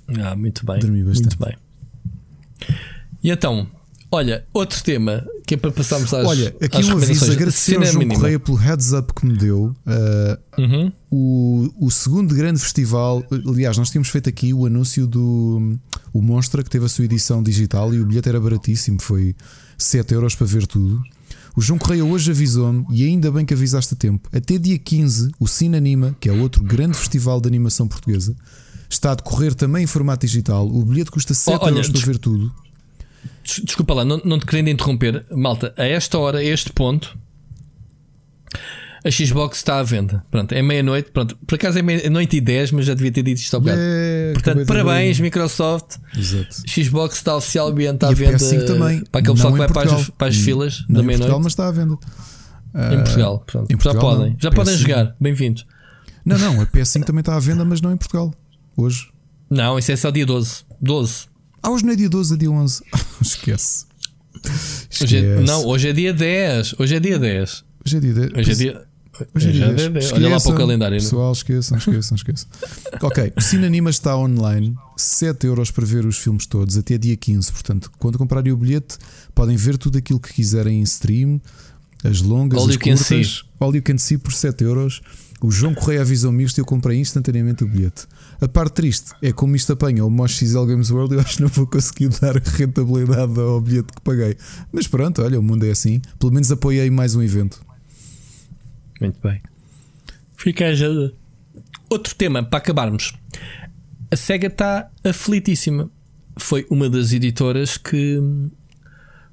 Ah, muito bem. Dormi bastante. Muito bem. E então, olha, outro tema que é para passarmos às Olha, aqui um aviso, agradecer ao João Correia pelo heads up que me deu. Uh, uhum. o, o segundo grande festival, aliás, nós tínhamos feito aqui o anúncio do o Monstra, que teve a sua edição digital e o bilhete era baratíssimo, foi 7 euros para ver tudo. O João Correia hoje avisou-me, e ainda bem que avisaste a tempo, até dia 15, o Cine Anima, que é outro grande festival de animação portuguesa, está a decorrer também em formato digital. O bilhete custa 7 oh, euros para ver tudo. Desculpa lá, não, não te querendo interromper, malta. A esta hora, a este ponto, a Xbox está à venda. Pronto, é meia-noite. Pronto, por acaso é meia-noite e 10, mas já devia ter dito isto ao bocado. É, Portanto, parabéns, Microsoft. Exato. Xbox está oficialmente à venda. PS5 também. Para aquele pessoal que vai para as, para as filas não da meia-noite. mas está à venda. Em Portugal, pronto. Em Portugal, já podem, não. já PS5. podem jogar. Bem-vindos. Não, não, a PS5 também está à venda, mas não em Portugal hoje? Não, isso é só dia 12. 12. Ah, hoje não é dia 12, é dia 11. Esquece. Esquece. Hoje é, não, hoje é dia 10. Hoje é dia 10. Hoje é dia 10. Hoje é dia. Hoje é dia 10. 10. Olha lá para o calendário. Pessoal, esqueçam, esqueçam, esqueçam. ok, o Cinanima está online. 7 euros para ver os filmes todos até dia 15. Portanto, quando comprarem o bilhete, podem ver tudo aquilo que quiserem em stream. As longas, All as curtas. All you can see por 7 euros. O João Correia avisou-me isto e eu comprei instantaneamente o bilhete. A parte triste é como isto apanha o Mosh XL Games World, eu acho que não vou conseguir dar rentabilidade ao bilhete que paguei. Mas pronto, olha, o mundo é assim. Pelo menos apoiei mais um evento. Muito bem. Fica a ajuda. Outro tema para acabarmos. A SEGA está aflitíssima. Foi uma das editoras que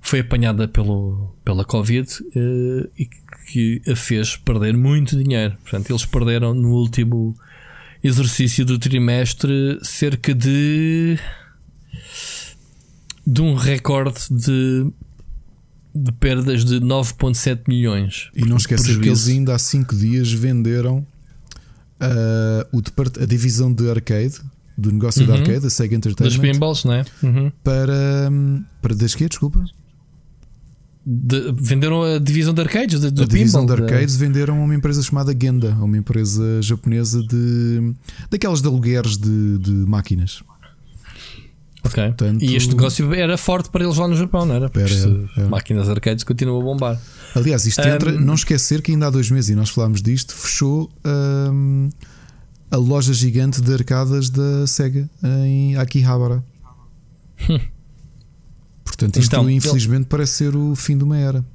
foi apanhada pelo, pela Covid uh, e que a fez perder muito dinheiro. Portanto, eles perderam no último exercício do trimestre cerca de de um recorde de, de perdas de 9,7 milhões. E não esquecer que eles ainda há 5 dias venderam uh, o a divisão de arcade do negócio uhum. de arcade, a Sega Entertainment. Das pinballs, não é? Uhum. Para, para das quê? Desculpa. De, venderam a divisão de arcades de, A divisão de arcades venderam a uma empresa chamada Genda, uma empresa japonesa de daquelas de alugueres de, de máquinas. Ok. Portanto, e este negócio era forte para eles lá no Japão, não era? Porque era, era. máquinas arcades continuam a bombar. Aliás, isto entra, um, não esquecer que ainda há dois meses, e nós falámos disto, fechou um, a loja gigante de arcadas da Sega em Akihabara. Portanto, isto então, infelizmente ele... parece ser o fim de uma era.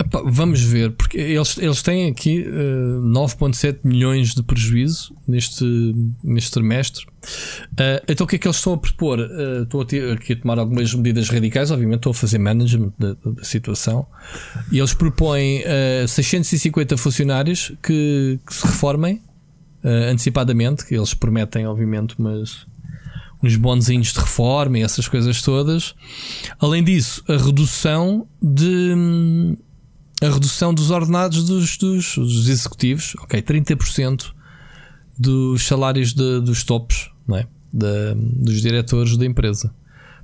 Epá, vamos ver, porque eles, eles têm aqui uh, eh, 9,7 milhões de prejuízo neste, neste trimestre. Uh, então o que é que eles estão a propor? Uh, estou aqui a tomar algumas medidas radicais, obviamente estou a fazer management da, da situação. E eles propõem uh, 650 funcionários que, que se reformem antecipadamente, que eles prometem, obviamente, mas uns bonzinhos de reforma e essas coisas todas. Além disso, a redução de a redução dos ordenados dos, dos, dos executivos, ok, 30% dos salários de, dos tops, não é? Da, dos diretores da empresa.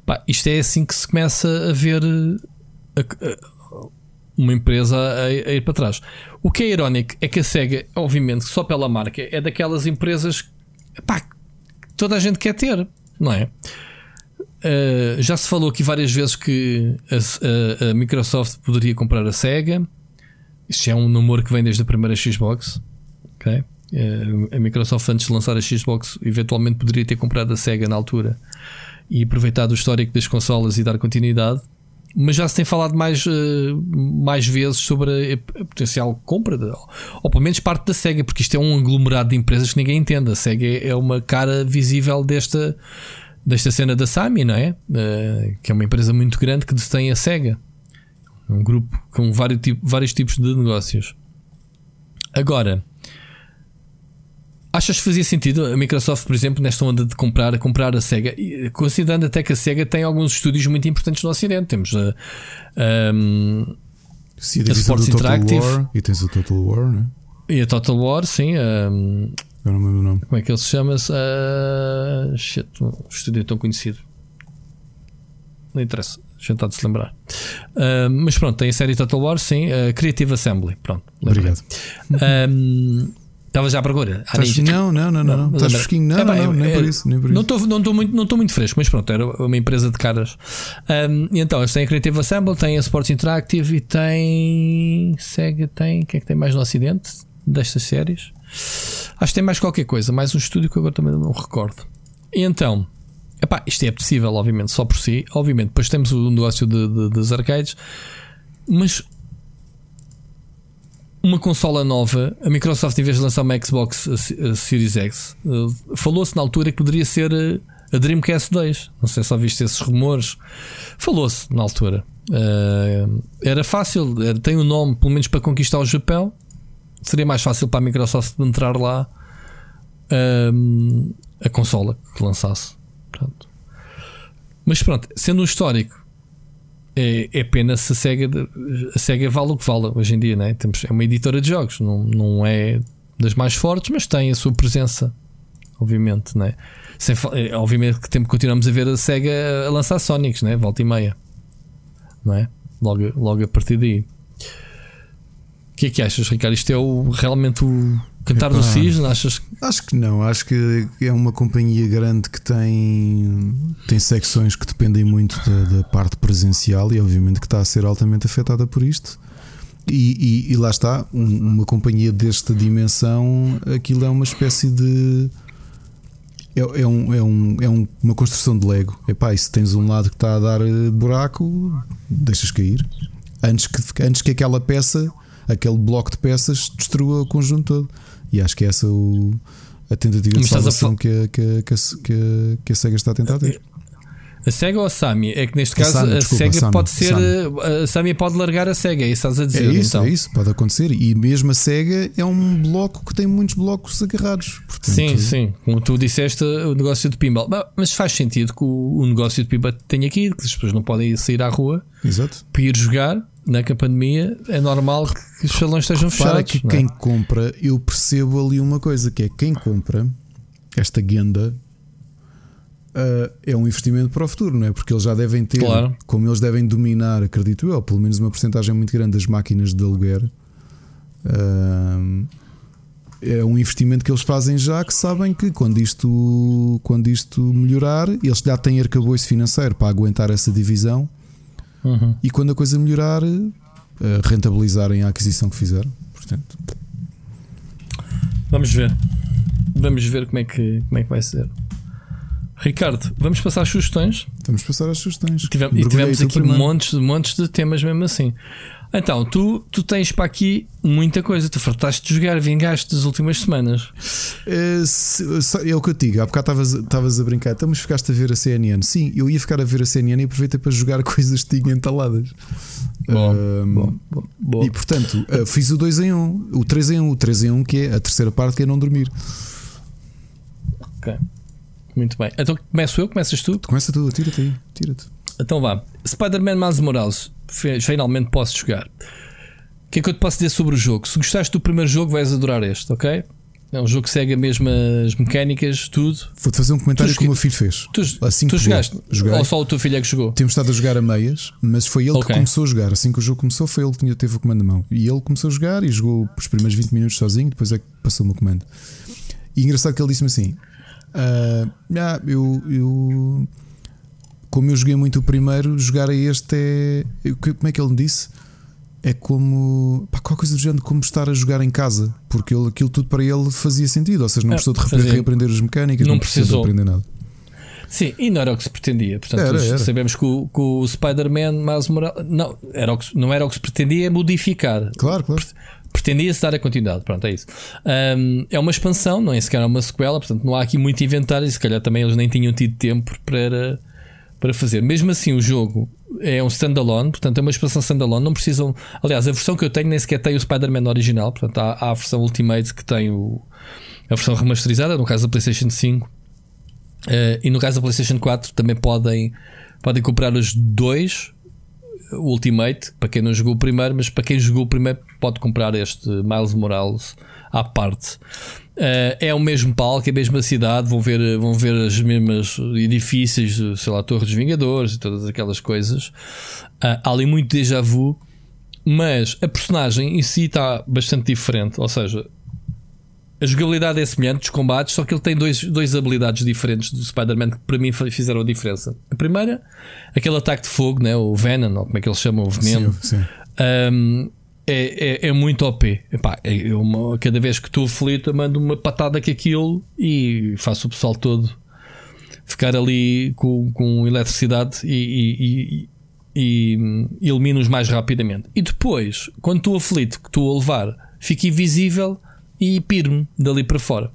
Pá, isto é assim que se começa a ver a, a, uma empresa a, a, ir para trás. O que é irónico é que a SEGA, obviamente, só pela marca, é daquelas empresas que toda a gente quer ter, não é? Uh, já se falou aqui várias vezes que a, a, a, Microsoft poderia comprar a SEGA. Isto é um namoro que vem desde a primeira Xbox. Okay? Uh, a Microsoft, antes de lançar a Xbox, eventualmente poderia ter comprado a SEGA na altura e aproveitado o histórico das consolas e dar continuidade mas já se tem falado mais, uh, mais vezes sobre a, potencial compra, de, ou pelo menos parte da SEGA, porque isto é um aglomerado de empresas que ninguém entende. A SEGA é uma cara visível desta, desta cena da Sami, não é? Uh, que é uma empresa muito grande que detém a SEGA. Um grupo com vários, vários tipos de negócios. Agora, Achas que fazia sentido a Microsoft, por exemplo, nesta onda de comprar, comprar a Sega, considerando até que a Sega tem alguns estúdios muito importantes no Ocidente? Temos a, um, a Sports Interactive War, e tens a Total War, né? E a Total War, sim. Um, Eu não lembro o nome. Como é que ele se chama? Uh, shit, um estúdio tão conhecido. Não interessa, a gente está de se lembrar. Uh, mas pronto, tem a série Total War, sim. Uh, Creative Assembly, pronto. Obrigado. Um, Estava já à procura. Não, não, não, não. Estás fresquinho? Não, é, não, não, nem, é, por isso, nem por isso. Não estou não muito, não muito fresco, mas pronto, era uma empresa de caras. Um, então, eles têm a Creative Assemble, têm a Sports Interactive e tem. Sega tem. O que é que tem mais no Ocidente destas séries? Acho que tem mais qualquer coisa, mais um estúdio que agora também não recordo. E então, epá, isto é possível, obviamente, só por si. Obviamente, depois temos o negócio de, de, dos arcades, mas uma consola nova, a Microsoft, em vez de lançar uma Xbox Series X, eh, falou-se na altura que poderia ser eh, a Dreamcast 2. Não sei se só viste esses rumores. Falou-se na altura. Uh, era fácil, tem o um nome, pelo menos para conquistar o Japão. Seria mais fácil para a Microsoft entrar lá uh, a consola que lançasse. Pronto. Mas pronto, sendo um histórico é, é pena se a SEGA, a SEGA vale o que vale hoje em dia, né? Temos, é uma editora de jogos, não, não é das mais fortes, mas tem a sua presença, obviamente, né? Sem, é, obviamente que tempo continuamos a ver a SEGA a lançar Sonics, né? volta e meia, não é? Logo, logo a partir daí. O que é que achas, Ricardo? Isto é o, realmente o, Cantar Epá, do Cisne, achas? Acho que não, acho que é uma companhia grande que tem, tem secções que dependem muito da, da parte presencial e obviamente que está a ser altamente afetada por isto. E, e, e lá está, um, uma companhia desta dimensão, aquilo é uma espécie de. É, é, um, é, um, é um, uma construção de Lego. Epá, e se tens um lado que está a dar eh, buraco, deixas cair. Antes que, antes que aquela peça, aquele bloco de peças, destrua o conjunto todo. E acho que é essa o, a tentativa de salvação a... que, a, que, a, que, a, que a SEGA está a tentar ter. A SEGA ou a SAMI? É que neste caso a, desculpa, SEGA pode ser. A SAMI pode largar a SEGA, é isso estás a dizer. É isso, então. é isso, pode acontecer. E mesmo a SEGA é um bloco que tem muitos blocos agarrados. Portanto, sim, sim. Como tu disseste, o negócio de pinball. Mas faz sentido que o, o negócio de pinball tenha aqui, que as pessoas não podem sair à rua Exato. para ir jogar na pandemia é normal que os salões estejam fechados. que quem compra, eu percebo ali uma coisa que é quem compra esta guenda uh, é um investimento para o futuro, não é? Porque eles já devem ter, claro. como eles devem dominar, acredito eu, pelo menos uma porcentagem muito grande das máquinas de aluguer. Uh, é um investimento que eles fazem já que sabem que quando isto, quando isto melhorar, eles já têm arcabouço financeiro para aguentar essa divisão Uhum. E quando a coisa melhorar, uh, rentabilizarem a aquisição que fizeram. Portanto, vamos ver. Vamos ver como é que, como é que vai ser. Ricardo, vamos passar as sugestões? Vamos passar as sugestões. Tivemos, e tivemos aqui montes, montes de temas mesmo assim. Então, tu, tu tens para aqui muita coisa. Tu fartaste de jogar, vingaste das últimas semanas. É, é o que eu te digo. Há bocado estavas a brincar, então, mas ficaste a ver a CNN. Sim, eu ia ficar a ver a CNN e aproveitei para jogar coisas que tinha entaladas. Bom, um, bom, bom, bom, E portanto, uh, fiz o 2 em 1, um, o 3 em 1, um, o 3 em 1, um, que é a terceira parte, que é não dormir. Ok. Muito bem. Então começo eu, começas tu? Começa tu, tira-te aí, tira-te. Então vá. Spider-Man Miles Morales finalmente posso jogar. O que é que eu te posso dizer sobre o jogo? Se gostaste do primeiro jogo, vais adorar este, ok? É um jogo que segue as mesmas mecânicas, tudo. Vou-te fazer um comentário tu que o meu filho fez. Tu, assim tu jogaste? Joguei. Ou só o teu filho é que jogou? Temos estado a jogar a meias, mas foi ele okay. que começou a jogar. Assim que o jogo começou, foi ele que teve o comando na mão. E ele começou a jogar e jogou os primeiros 20 minutos sozinho, depois é que passou o meu comando. E engraçado que ele disse-me assim: uh, ah, eu, eu. Como eu joguei muito o primeiro, jogar a este é. Como é que ele me disse? é como pá, qualquer coisa do género como estar a jogar em casa, porque ele, aquilo tudo para ele fazia sentido, ou seja, não é, precisou de fazia. reaprender as mecânicas, não, não precisou de aprender nada. Sim, e não era o que se pretendia. Portanto, era, era. sabemos que o, o Spider-Man mais moral. Não, era o que, não era o que se pretendia modificar. Claro, claro. Pretendia-se dar a continuidade. Pronto, é isso. Um, é uma expansão, não é sequer uma sequela, portanto não há aqui muito inventário e se calhar também eles nem tinham tido tempo para, para fazer. Mesmo assim, o jogo é um standalone, portanto é uma expansão standalone. Não precisam. Aliás, a versão que eu tenho nem sequer tem o Spider-Man original, portanto há, há, a versão Ultimate que tem o, a versão remasterizada, no caso da PlayStation 5. Uh, eh, e no caso da PlayStation 4 também podem, podem comprar os dois. Ultimate, para quem não jogou o primeiro, mas para quem jogou o primeiro, pode comprar este Miles Morales à parte. Uh, é o mesmo palco, é a mesma cidade, vão ver, vão ver as mesmas edifícios, sei lá, Torre dos Vingadores e todas aquelas coisas. Uh, há ali muito déjà vu, mas a personagem em si está bastante diferente. Ou seja, a jogabilidade é semelhante dos combates, só que ele tem dois, dois habilidades diferentes do Spider-Man que para mim fizeram a diferença. A primeira, aquele ataque de fogo, né? o Venom, ou como é que eles chamam, o veneno. Sim, sim. Um, é, é, é, muito OP. Epá, é uma, cada vez que estou aflito, mando uma patada que aquilo e faço o pessoal todo ficar ali com, com eletricidade e, e, e, e elimino-os mais rapidamente. E depois, quando estou aflito, que estou a levar, fico invisível e piro-me dali para fora.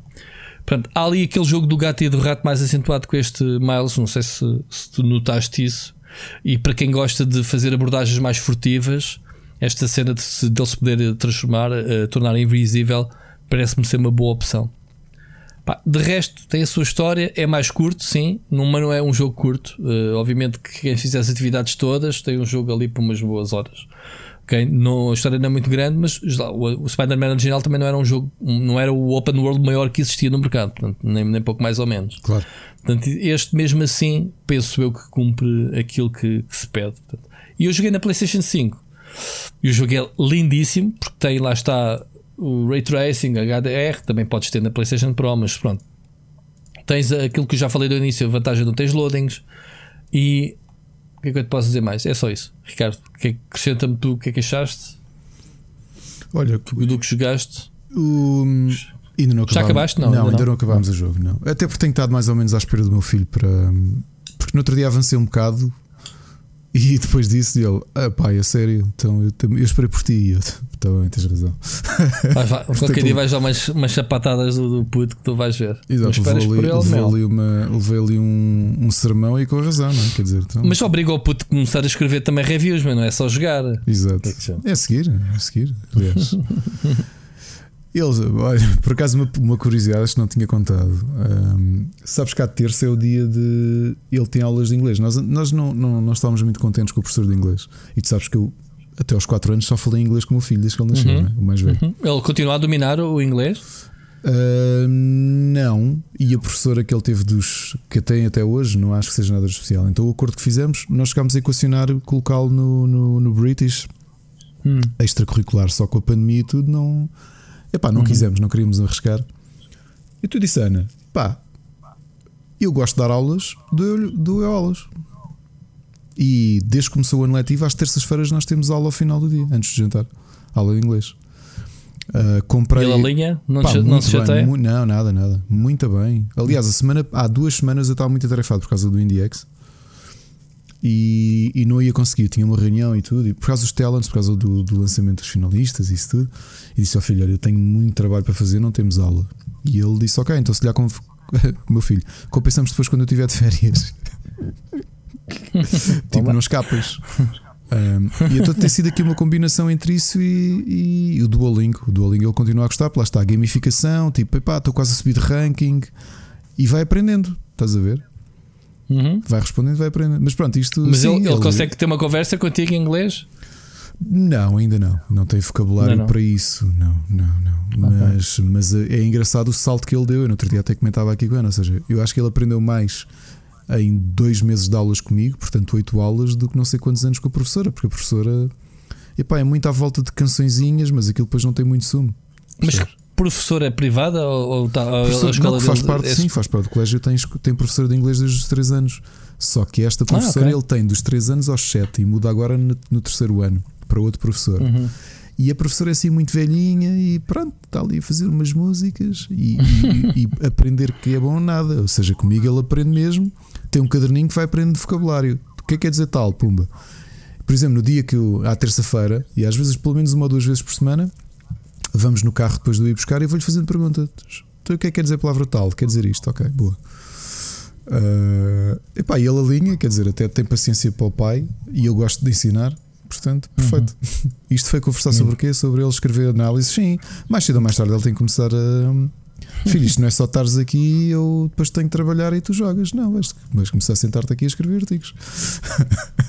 Portanto, há ali aquele jogo do gato e do rato mais acentuado com este Miles. Não sei se, se tu notaste isso. E para quem gosta de fazer abordagens mais furtivas esta cena de, se, de ele se poder transformar, uh, tornar invisível, parece-me ser uma boa opção. Pá, de resto, tem a sua história, é mais curto, sim, mas não é um jogo curto. Uh, obviamente que quem fizer as atividades todas tem um jogo ali por umas boas horas. Okay? Não, a história não é muito grande, mas lá, o, o Spider-Man original também não era um jogo, não era o open world maior que existia no mercado, portanto, nem, nem pouco mais ou menos. Claro. Portanto, este mesmo assim, penso eu que cumpre aquilo que, que se pede. Portanto. E eu joguei na PlayStation 5 e o jogo é lindíssimo, porque tem lá está o Ray Tracing, HDR, também podes ter na PlayStation Pro, mas pronto. Tens aquilo que eu já falei no início, a vantagem de não tens loadings. E o que é que eu te posso dizer mais? É só isso, Ricardo. Que acrescenta-me tu o que é que achaste? Olha, do que jogaste. O... Ainda não Já acabaste? Não, não ainda, não, não acabámos o jogo. Não. Até porque tenho estado mais ou menos à espera do meu filho para. Porque no outro dia avancei um bocado e depois disso ele, ah, pai, é sério, então eu, eu esperei por ti. E eu, também tens razão. Vai, vai, qualquer dia vais dar umas, umas sapatadas do, do puto que tu vais ver. Exato, levou ali, ele, levou ali, uma, levei ali um, um sermão e com razão, não é? Quer dizer, então... Mas obriga o puto a começar a escrever também reviews, mas não é só jogar. Exato. É, é seguir, é seguir, aliás. Eles, olha, por acaso, uma, uma curiosidade, acho que não tinha contado. Um, sabes que a terça é o dia de. Ele tem aulas de inglês. Nós, nós não, não, não estávamos muito contentes com o professor de inglês. E tu sabes que eu, até aos 4 anos, só falei inglês com o meu filho desde que ele nasceu, uhum. né? o mais velho. Uhum. Ele continua a dominar o inglês? Uh, não, e a professora que ele teve dos que tem até hoje, não acho que seja nada especial. Então, o acordo que fizemos, nós chegámos a equacionar colocá-lo no, no, no British hum. extracurricular, só com a pandemia e tudo, não Epá, não uhum. quisemos, não queríamos arriscar. E tu disse, Ana, pá, eu gosto de dar aulas, dou, dou aulas. E desde que começou o ano letivo, às terças-feiras nós temos aula ao final do dia, antes de jantar. Aula de inglês. Uh, comprei. Pela linha? Não, pá, não se chateia? Não, nada, nada. Muito bem. Aliás, a semana, há duas semanas eu estava muito atarefado por causa do IndieX e, e não ia conseguir. Tinha uma reunião e tudo, e por causa dos talents, por causa do, do lançamento dos finalistas e isso tudo. E disse ao filho: Olha, eu tenho muito trabalho para fazer, não temos aula. E ele disse: Ok, então se calhar com o meu filho, compensamos depois quando eu estiver de férias. tipo, não escapas. Um, e então tem sido aqui uma combinação entre isso e, e, o Duolingo. O Duolingo ele continua a gostar, lá está a gamificação, tipo, epá, estou quase a subir de ranking e vai aprendendo, estás a ver? Uhum. Vai respondendo, vai aprendendo. Mas pronto, isto. Mas sim, ele, ele, ele, consegue ter uma conversa contigo em inglês? Não, ainda não. Não tem vocabulário não, não. para isso. Não, não, não. Mas, mas é engraçado o salto que ele deu. Eu no outro dia até comentava aqui com ele. Ou seja, eu acho que ele aprendeu mais em dois meses de aulas comigo, portanto, oito aulas, do que não sei quantos anos com a professora, porque a professora epá, é muito à volta de cançõezinhas, mas aquilo depois não tem muito sumo. Mas professora privada ou, ou, tá, professor, escola não, faz parte, sim, faz parte do colégio. Tem, tem professora de inglês desde os 3 anos. Só que esta professora ah, okay. ele tem dos 3 anos aos 7 e muda agora no, no terceiro ano para outro professor. Uhum. E a professora é assim muito velhinha e pronto, está ali a fazer umas músicas e, e, e, aprender que é bom nada. Ou seja, comigo ele aprende mesmo. Tem um caderninho que vai aprender vocabulário. O que é que quer dizer tal? Pumba. Por exemplo, no dia que eu, à terça-feira, e às vezes pelo menos uma ou duas vezes por semana, vamos no carro depois de ir buscar e vou-lhe fazendo perguntas. Então, o que é que quer dizer a palavra tal? Quer dizer isto? Ok, boa. Uh, epá, e ele alinha, quer dizer, até tem paciência para o pai e eu gosto de ensinar. Portanto, perfeito. Uhum. Isto foi conversar sobre o quê? Sobre ele escrever análises. Sim, mais cedo ou mais tarde ele tem que começar a. Filho, isto não é só estares aqui eu depois tenho que trabalhar e tu jogas. Não, vais, vais começar a sentar-te aqui a escrever artigos.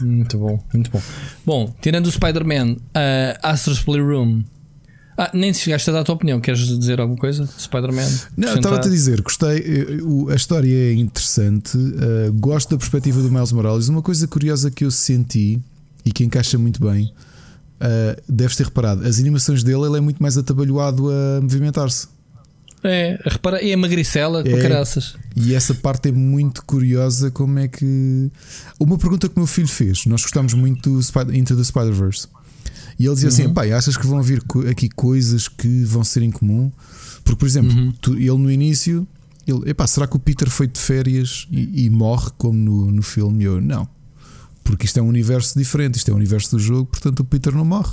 Muito bom, muito bom. Bom, tirando o Spider-Man, uh, Astro's Playroom. Ah, nem se chegaste a dar a tua opinião. Queres dizer alguma coisa? Spider-Man? Não, estava-te a dizer, gostei. Eh, a história é interessante. Uh, gosto da perspectiva do Miles Morales. Uma coisa curiosa que eu senti e que encaixa muito bem. Uh, deves ter reparado, as animações dele ele é muito mais atabalhoado a movimentar-se. É, repara, e a magricela com é, caraças. E essa parte é muito curiosa. Como é que. Uma pergunta que o meu filho fez: nós gostamos muito do Spider Into the Spider-Verse. E ele dizia assim, uhum. assim: pai, achas que vão vir aqui coisas que vão ser em comum? Porque, por exemplo, uhum. tu, ele no início, ele, epá, será que o Peter foi de férias e, e morre como no, no filme? E eu, não porque isto é um universo diferente, isto é o um universo do jogo, portanto o Peter não morre.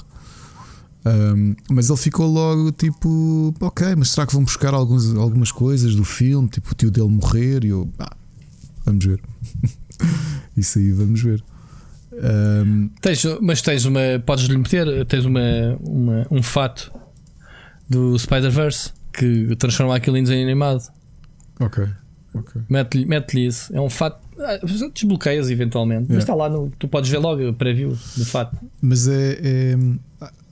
Um, mas ele ficou logo tipo, ok, mas será que vão buscar alguns, algumas coisas do filme, tipo o tio dele morrer? E eu, ah, vamos ver. Isso aí, vamos ver. Um, tens, mas tens uma, podes-lhe meter, tens uma, uma, um fato do Spider-Verse que transforma aquilo em animado. Ok. okay. Mete-lhe mete isso. É um fato ah, desbloqueias eventualmente, yeah. mas está lá no. Tu podes ver logo o preview, de fato. Mas é, é,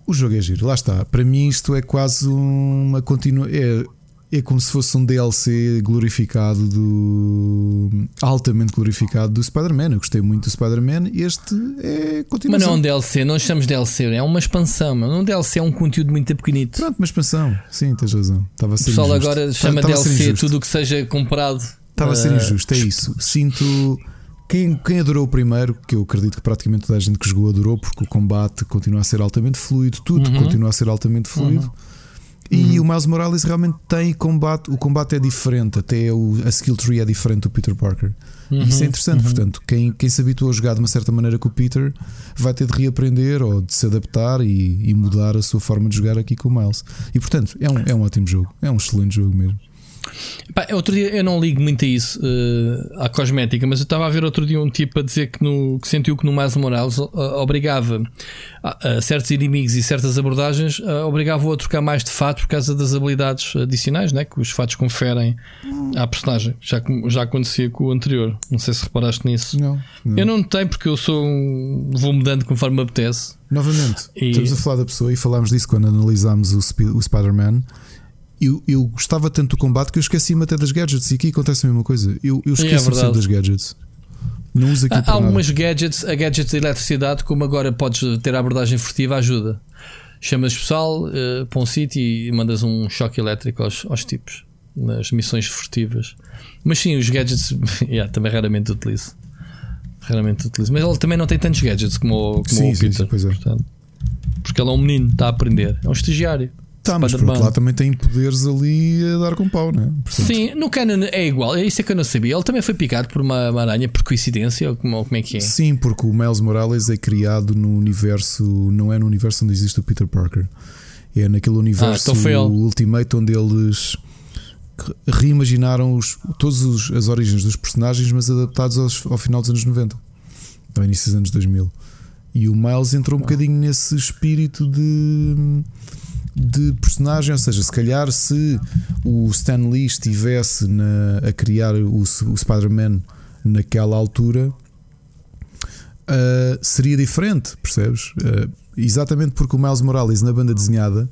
O jogo é giro, lá está. Para mim, isto é quase uma continua. É, é como se fosse um DLC glorificado do. altamente glorificado do Spider-Man. Eu gostei muito do Spider-Man. Este é continuação. Mas não é um DLC, não chamamos DLC, é uma expansão. Um DLC é um conteúdo muito pequenito. Pronto, uma expansão. Sim, tens razão. Estava a ser o pessoal injusto. agora chama DLC tudo o que seja comprado Estava a ser ah, injusto, é isso. Sinto. Quem, quem adorou o primeiro, que eu acredito que praticamente toda a gente que jogou adorou, porque o combate continua a ser altamente fluido, tudo uhum. continua a ser altamente fluido. Uhum. E uhum. o Miles Morales realmente tem combate, o combate é diferente, até o, a skill tree é diferente do Peter Parker. Uhum. Isso é interessante, uhum. portanto, quem, quem se habituou a jogar de uma certa maneira com o Peter vai ter de reaprender ou de se adaptar e, e mudar a sua forma de jogar aqui com o Miles. E portanto, é um, é um ótimo jogo, é um excelente jogo mesmo. Pá, outro dia eu não ligo muito a isso, uh, à cosmética, mas eu estava a ver outro dia um tipo a dizer que, no, que sentiu que no Miles Morales uh, obrigava a, a, certos inimigos e certas abordagens, uh, obrigava-o a trocar mais de fato por causa das habilidades adicionais né, que os fatos conferem à personagem. Já, já acontecia com o anterior. Não sei se reparaste nisso. Não, não. Eu não tenho porque eu sou um, vou mudando conforme me apetece. Novamente, e... estamos a falar da pessoa e falámos disso quando analisámos o, o Spider-Man eu, eu gostava tanto do combate que eu esqueci-me até das gadgets. E aqui acontece a mesma coisa. Eu, eu esqueço é das gadgets. Não uso aqui Há algumas nada. gadgets, a gadgets de eletricidade, como agora podes ter a abordagem furtiva, ajuda. Chamas pessoal uh, para um sítio e mandas um choque elétrico aos, aos tipos nas missões furtivas. Mas sim, os gadgets yeah, também raramente utilizo. Raramente utilizo. Mas ele também não tem tantos gadgets como, como sim, o Peter. Sim, é. Portanto, porque ele é um menino, está a aprender. É um estagiário. Tá, mas por outro lado também tem poderes ali a dar com pau, né? Portanto... Sim, no Canon é igual, é isso é que eu não sabia. Ele também foi picado por uma, uma aranha por coincidência, ou como, como é que é? Sim, porque o Miles Morales é criado no universo, não é no universo onde existe o Peter Parker, é naquele universo ah, então Ultimate onde eles reimaginaram os, todas as origens dos personagens, mas adaptados aos, ao final dos anos 90, ao início dos anos 2000. E o Miles entrou um ah. bocadinho nesse espírito de de personagem, ou seja, se calhar se o Stan Lee estivesse na, a criar o, o Spider-Man naquela altura, uh, seria diferente, percebes? Uh, exatamente porque o Miles Morales na banda desenhada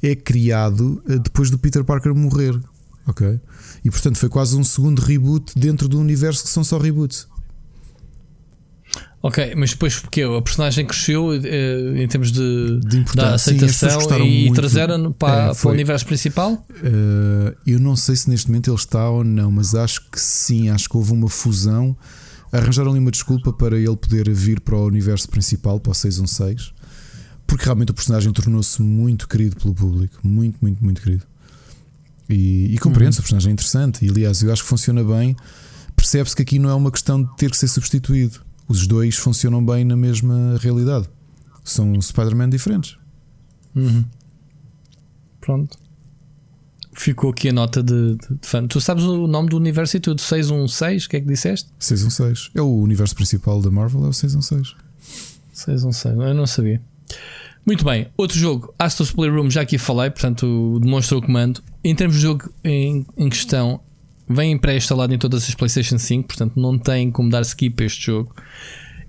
é criado uh, depois do Peter Parker morrer, ok? E portanto foi quase um segundo reboot dentro do universo que são só reboots. Ok, mas depois porque a personagem cresceu em termos de, de da aceitação Sim, e trazeram para, é, para o universo principal? Uh, eu não sei se neste momento ele está ou não, mas acho que sim, acho que houve uma fusão arranjaram ali uma desculpa para ele poder vir para o universo principal, para o 616, porque realmente o personagem tornou-se muito querido pelo público. Muito, muito, muito querido. E, e compreende-se, uhum. o personagem é interessante. E aliás, eu acho que funciona bem. Percebe-se que aqui não é uma questão de ter que ser substituído. Os dois funcionam bem na mesma realidade. São Spider-Man diferentes. Uhum. Pronto ficou aqui a nota de, de, de fã. Tu sabes o nome do universo e tudo? 616? O que é que disseste? 616. É o universo principal da Marvel, é o 616. 616, eu não sabia. Muito bem, outro jogo, Astos Playroom, já aqui falei, portanto demonstrou o comando. Em termos de jogo em, em questão, vem pré-instalado em todas as PlayStation 5, portanto não tem como dar skip a este jogo.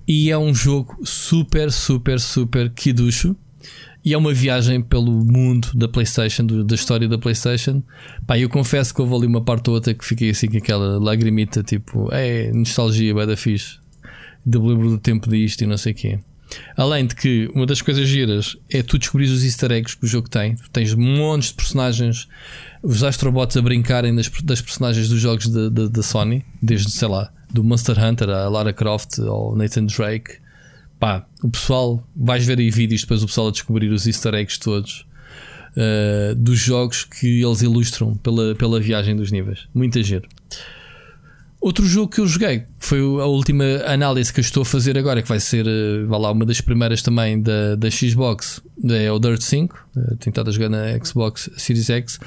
E é um jogo super, super, super quiducho. E é uma viagem pelo mundo da PlayStation, do, da história da PlayStation. Pá, eu confesso que houve ali uma parte ou outra que fiquei assim com aquela lagrimita, tipo, é nostalgia, vai da fixe. De lembro do tempo disto e não sei o quê. Além de que uma das coisas giras é tu descobrir os easter eggs que o jogo tem. Tens montes de personagens, os Astrobots a brincarem das, das personagens dos jogos da Sony, desde, sei lá, do Monster Hunter a Lara Croft ao Nathan Drake pá, o pessoal, vais ver aí vídeos depois o pessoal a descobrir os easter eggs todos uh, dos jogos que eles ilustram pela, pela viagem dos níveis. Muita gente. Outro jogo que eu joguei foi a última análise que eu estou a fazer agora, que vai ser uh, lá, uma das primeiras também da, da Xbox, é o Dirt 5. Uh, eh, a jogar na Xbox Series X.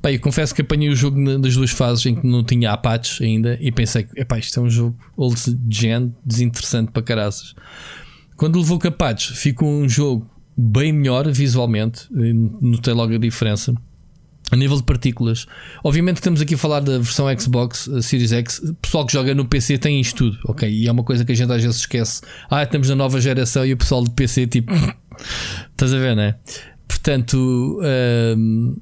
Pá, eu confesso que apanhei o jogo nas duas fases em que não tinha apaches ainda e pensei que isto é um jogo old gen, desinteressante para caraças. Quando levou capados, ficou um jogo bem melhor visualmente. Notei logo a diferença. A nível de partículas, obviamente que estamos aqui a falar da versão Xbox Series X. O pessoal que joga no PC tem isto tudo, ok? E é uma coisa que a gente às vezes esquece. Ah, estamos na nova geração e o pessoal do PC, tipo, estás a ver, né? Portanto, um,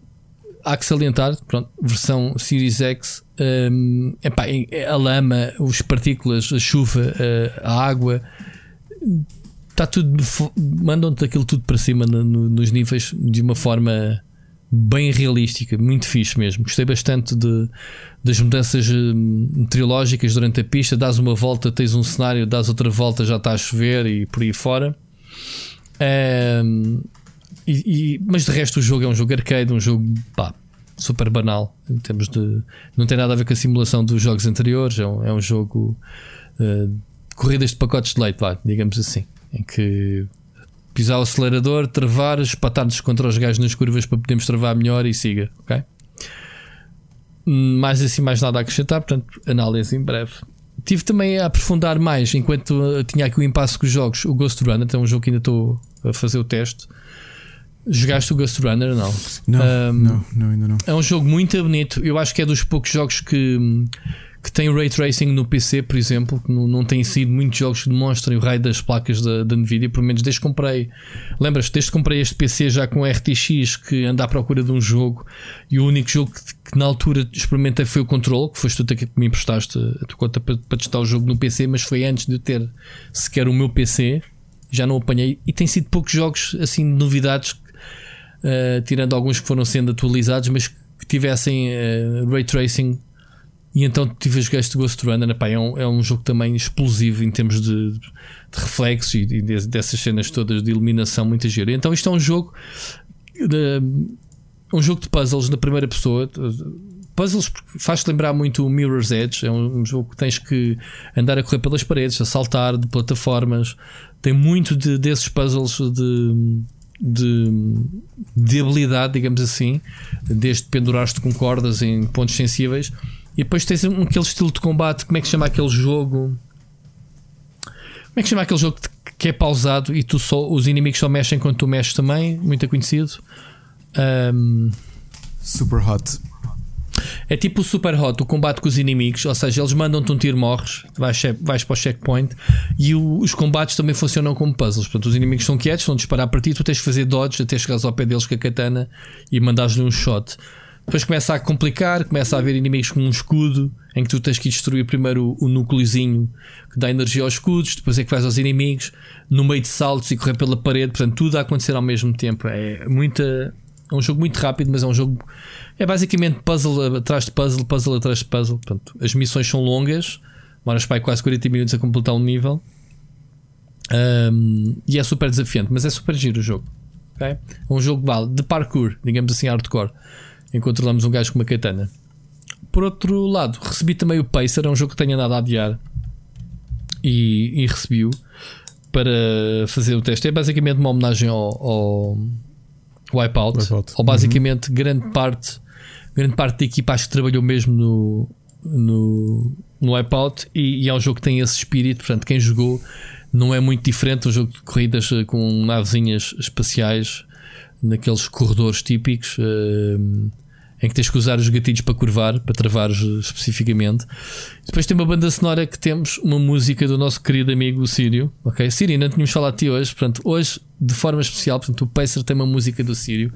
há que salientar, pronto, versão Series X, um, epá, a lama, as partículas, a chuva, a água está tudo. Mandam-te aquilo tudo para cima no, no, nos níveis de uma forma bem realística, muito fixe mesmo. Gostei bastante de, das mudanças hum, meteorológicas durante a pista. Dás uma volta, tens um cenário, dás outra volta, já está a chover e por aí fora. Um, e, e, mas de resto, o jogo é um jogo arcade, um jogo pá, super banal. Em termos de. Não tem nada a ver com a simulação dos jogos anteriores. É um, é um jogo. Uh, corridas de pacotes de leite, digamos assim em que pisar o acelerador, travar, espatar-nos contra os gajos nas curvas para podermos travar melhor e siga, ok? Mais assim, mais nada a acrescentar, portanto, análise em breve. Tive também a aprofundar mais enquanto tinha aqui o impasse com os jogos. O Ghost Runner, é um jogo que ainda estou a fazer o teste. Jogaste o Ghost Runner? Não. Não, um, não, não, ainda não. É um jogo muito bonito. Eu acho que é dos poucos jogos que que tem ray tracing no PC, por exemplo, que não, não tem sido muitos jogos que demonstrem o raio das placas da, da Nvidia, pelo menos desde que comprei. Lembras, desde que comprei este PC já com RTX que anda à procura de um jogo e o único jogo que, que na altura experimentei foi o Control, que foste tu que me emprestaste a tua conta para, para testar o jogo no PC, mas foi antes de ter sequer o meu PC, já não apanhei e tem sido poucos jogos assim de novidades, uh, tirando alguns que foram sendo atualizados, mas que tivessem uh, ray tracing e então tive a jogar este Ghost Runner. Epá, é, um, é um jogo também explosivo em termos de, de reflexo e, e de, dessas cenas todas de iluminação, muita giro. Então isto é um jogo. De, um jogo de puzzles na primeira pessoa. Puzzles faz-te lembrar muito o Mirror's Edge. É um jogo que tens que andar a correr pelas paredes, a saltar de plataformas. Tem muito de, desses puzzles de, de, de habilidade, digamos assim, desde pendurar-te com cordas em pontos sensíveis e depois tens um, aquele estilo de combate. Como é que se chama aquele jogo? Como é que se chama aquele jogo que é pausado e tu só, os inimigos só mexem quando tu mexes também? Muito conhecido. Um, Super Hot. É tipo o super hot, o combate com os inimigos, ou seja, eles mandam-te um tiro, morres, vais, vais para o checkpoint e o, os combates também funcionam como puzzles. Portanto, os inimigos são quietos, vão disparar para ti, tu tens de fazer dodge até chegares ao pé deles com a katana e mandares-lhe um shot. Depois começa a complicar, começa a haver inimigos com um escudo em que tu tens que destruir primeiro o, o núcleozinho que dá energia aos escudos, depois é que vais aos inimigos, no meio de saltos e correr pela parede, portanto, tudo a acontecer ao mesmo tempo. É muita. É um jogo muito rápido, mas é um jogo. É basicamente puzzle atrás de puzzle, puzzle atrás de puzzle. Portanto, as missões são longas, demoras para quase 40 minutos a completar um nível. Um, e é super desafiante, mas é super giro o jogo. Okay? É um jogo de parkour, digamos assim, hardcore controlamos um gajo com uma katana. Por outro lado, recebi também o Pacer, é um jogo que tenho andado a adiar e, e recebi-o para fazer o teste. É basicamente uma homenagem ao, ao Wipeout, Wipeout. ou basicamente uhum. grande parte grande parte da equipa acho que trabalhou mesmo no, no, no Wipeout e, e é um jogo que tem esse espírito, portanto quem jogou não é muito diferente, um jogo de corridas com navezinhas espaciais naqueles corredores típicos uh, em que tens que usar os gatilhos para curvar, para travar especificamente. Depois tem uma banda sonora que temos uma música do nosso querido amigo Sírio. Ok, Sírio, não tínhamos falado de ti hoje. Portanto, hoje, de forma especial, portanto, o Pacer tem uma música do Sírio.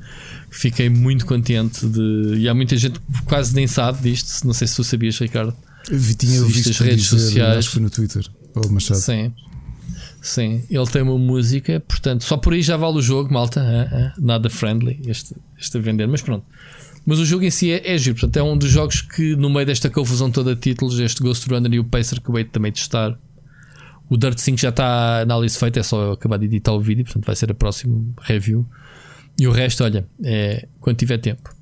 Fiquei muito contente de. E há muita gente que quase nem sabe disto. Não sei se tu sabias, Ricardo. Vi, tinha visto as redes dizer, sociais. Acho que foi no Twitter. Ou Machado. Sim. Sim, ele tem uma música, portanto, só por aí já vale o jogo, malta. nada friendly este, este a vender, mas pronto. Mas o jogo em si é, é giro, portanto, é um dos jogos que, no meio desta confusão toda de títulos, este Ghost Runner e o Pacer que eu também testar. O Dirt 5 já está a análise feita, é só eu acabar de editar o vídeo, portanto, vai ser a próxima review. E o resto, olha, é quando tiver tempo.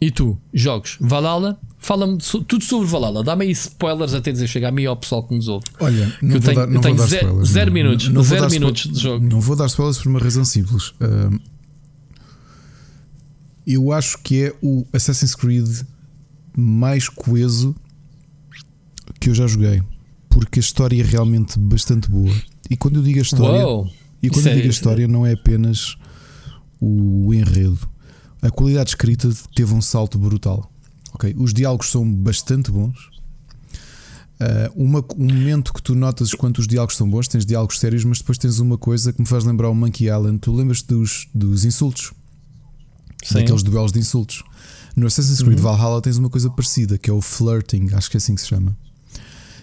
E tu, jogos, Valhalla, fala-me tudo sobre Valhalla, dá-me aí spoilers até dizer chegar a mim ao pessoal que nos ouve. Olha, não eu vou tenho, dar, não eu tenho vou zero, spoilers, zero minutos, não, não zero minutos de jogo. Não vou dar spoilers por uma razão simples. Uh, eu acho que é o Assassin's Creed mais coeso que eu já joguei. Porque a história é realmente bastante boa. E quando eu digo a história, Uou, e quando eu digo a história, não é apenas o enredo. A qualidade escrita teve um salto brutal. Okay? Os diálogos são bastante bons. Uh, uma, um momento que tu notas quando os diálogos são bons, tens diálogos sérios, mas depois tens uma coisa que me faz lembrar o Monkey Island. Tu lembras dos, dos insultos? Sim. daqueles duelos de insultos. No Assassin's Creed uhum. Valhalla tens uma coisa parecida que é o flirting, acho que é assim que se chama.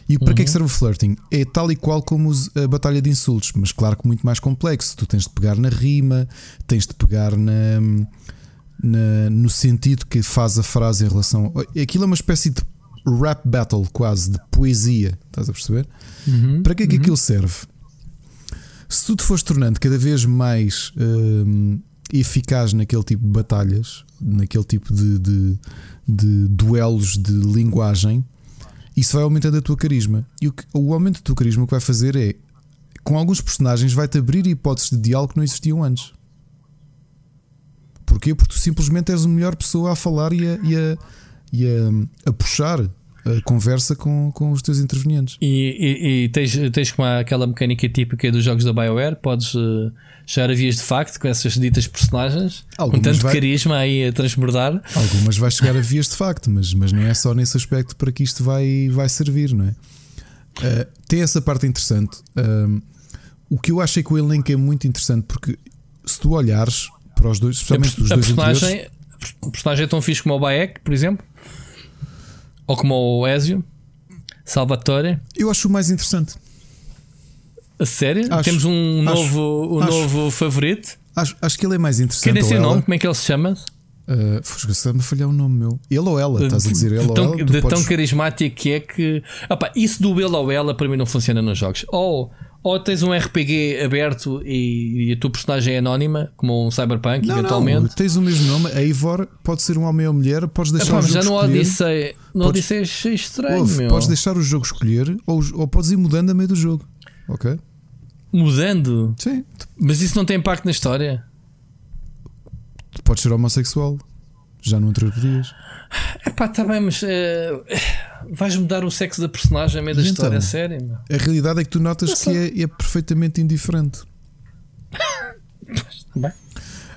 E para uhum. que é que uhum. serve o flirting? É tal e qual como a batalha de insultos, mas claro que muito mais complexo. Tu tens de pegar na rima, tens de pegar na, na, no sentido que faz a frase em relação. Aquilo é uma espécie de rap battle, quase, de poesia. Estás a perceber? Uhum. Para que é que uhum. aquilo serve? Se tu te fores tornando cada vez mais hum, eficaz naquele tipo de batalhas, naquele tipo de, de, de duelos de linguagem, isso vai aumentando a tua carisma. E o, que, o aumento da tua carisma o que vai fazer é, com alguns personagens, vai-te abrir hipóteses de diálogo que não existiam antes. Porquê? Porque tu simplesmente és a melhor pessoa a falar e a, e a, e a, a puxar conversa com, com os teus intervenientes. E, e, e tens, tens como aquela mecânica típica dos jogos da BioWare, podes uh, chegar a vias de facto com essas ditas personagens, Algumas com tanto vai... carisma aí a transbordar. Algumas vai chegar a vias de facto, mas, mas não é só nesse aspecto para que isto vai, vai servir, não é? Uh, tem essa parte interessante. Uh, o que eu achei que o elenco é muito interessante, porque se tu olhares para os dois, especialmente a, os dois personagem, A personagem é tão fixe como o Baek, por exemplo. Ou como o Ezio, Salvatore. Eu acho o mais interessante. A sério? Acho, Temos um acho, novo, um acho, novo favorito. Acho, acho que ele é mais interessante. Quem é o nome? Como é que ele se chama? Uh, Está-me a falhar o nome meu. Ele ou ela, estás a dizer ele tão, ou ela. De podes... tão carismático que é que. Opa, isso do ele ou ela para mim não funciona nos jogos. Ou ou tens um RPG aberto e, e, a tua personagem é anónima, como um Cyberpunk, não, eventualmente. Não, tens o mesmo nome, a Eivor pode ser um homem ou mulher, podes deixar Epá, o jogo já no escolher. Odyssey, no podes, Odyssey achei estranho. Ouve, meu. Podes deixar o jogo escolher ou, ou podes ir mudando a meio do jogo. Ok? Mudando? Sim. Mas isso não tem impacto na história? Podes ser homossexual. Já não podias. Epá, tá bem, mas uh, vais mudar o sexo da personagem a meio da história, então, sério? A realidade é que tu notas que é, é, perfeitamente indiferente. bem.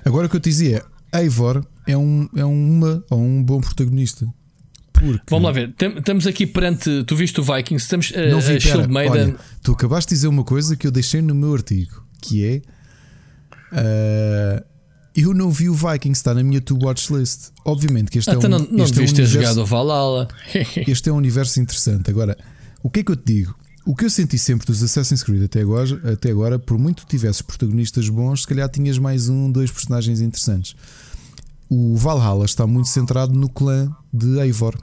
Agora o que eu te dizia é: Eivor é, um, é uma ou um bom protagonista. Porque... Vamos lá ver, estamos aqui perante. Tu viste o Vikings, estamos uh, não vi, a Maiden. Olha, tu acabaste de dizer uma coisa que eu deixei no meu artigo, que é. Uh, eu não vi o Vikings, está na minha to watch list. Obviamente que este Até é um. não, não este é um ter jogado o Valhalla. este é um universo interessante. Agora, o que é que eu te digo? O que eu senti sempre dos Assassin's Creed até agora, até agora por muito que tivesses protagonistas bons, se calhar tinhas mais um, dois personagens interessantes. O Valhalla está muito centrado no clã de Eivor.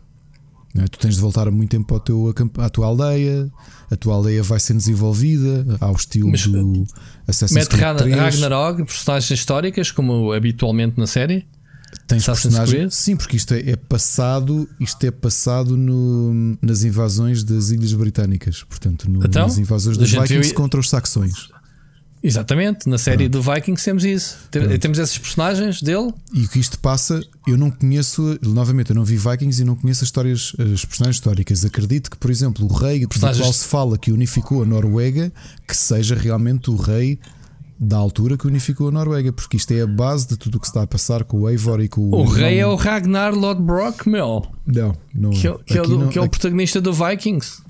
É? Tu tens de voltar muito tempo ao teu, à tua aldeia, a tua aldeia vai ser desenvolvida ao estilo Mas, do Assassin's Creed 3. Ragnarok, personagens históricas, como habitualmente na série? Tens personagem, sim, porque isto é, é, passado, isto é passado no, nas invasões das Ilhas Britânicas, portanto, no, então, nas invasões dos Vikings viu... contra os saxões. Exatamente, na série Pronto. do Vikings temos isso. Pronto. Temos esses personagens dele. E o que isto passa, eu não conheço, novamente, eu não vi Vikings e não conheço as histórias, as personagens históricas. Acredito que, por exemplo, o rei personagens... do qual se fala que unificou a Noruega, que seja realmente o rei da altura que unificou a Noruega, porque isto é a base de tudo o que está a passar com o Eivor e com o. O rei é o Ragnar Lodbrok, meu. Não, não que, é, que, é, não, que é o protagonista do Vikings.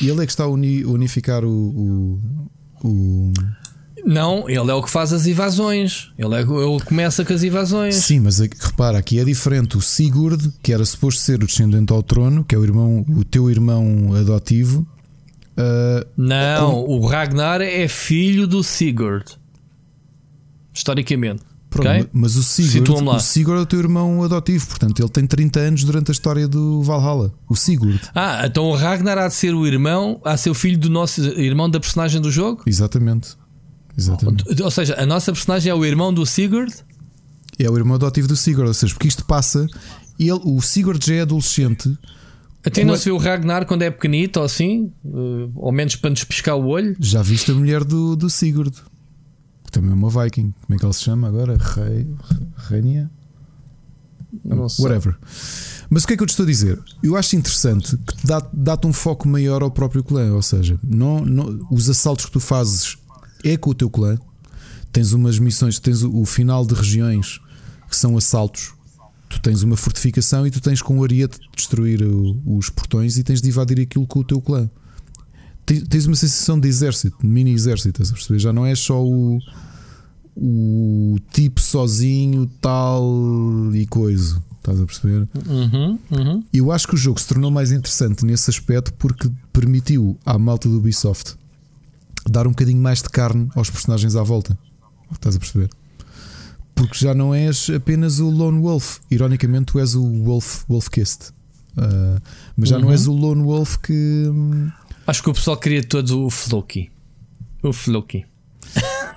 E ele é que está a uni, unificar o, o, o. Não, ele é o que faz as invasões. Ele, é, ele começa com as invasões. Sim, mas repara, aqui é diferente. O Sigurd, que era suposto ser o descendente ao trono, que é o irmão, o teu irmão adotivo, Uh, não, com... o Ragnar é filho do Sigurd. Historicamente. Pronto, okay? Mas o Sigurd, o Sigurd é o teu irmão adotivo, portanto ele tem 30 anos durante a história do Valhalla. O Sigurd. Ah, então o Ragnar há de ser o irmão, há de ser o filho do nosso irmão da personagem do jogo? Exatamente. Exatamente. Ou seja, a nossa personagem é o irmão do Sigurd? É o irmão adotivo do Sigurd, ou seja, porque isto passa, ele, o Sigurd já é adolescente até não se vê o Ragnar quando é pequenito ou assim? Uh, ao menos para nos piscar o olho? Já viste a mulher do, do Sigurd? Que também é uma Viking. Como é que ela se chama agora? Rei, Reinia? Não sei. Whatever. Mas o que é que eu te estou a dizer? Eu acho interessante que dá-te dá um foco maior ao próprio clã. Ou seja, não, não, os assaltos que tu fazes é com o teu clã. Tens umas missões, tens o, o final de regiões que são assaltos tu tens uma fortificação e tu tens com o ariete destruir o, os portões e tens de invadir aquilo com o teu clã. Tens uma sensação de exército, de mini exército, estás a perceber? Já não é só o, o tipo sozinho, tal e coisa. Estás a perceber? Uhum, uhum. Eu acho que o jogo se tornou mais interessante nesse aspecto porque permitiu à malta do Ubisoft dar um bocadinho mais de carne aos personagens à volta. Estás a perceber? porque já não és apenas o Lone Wolf. Ironicamente, tu és o Wolf, Wolf Kissed. Uh, mas já uhum. não és o Lone Wolf que. Hum, Acho que o pessoal queria todos o Floki. O Floki.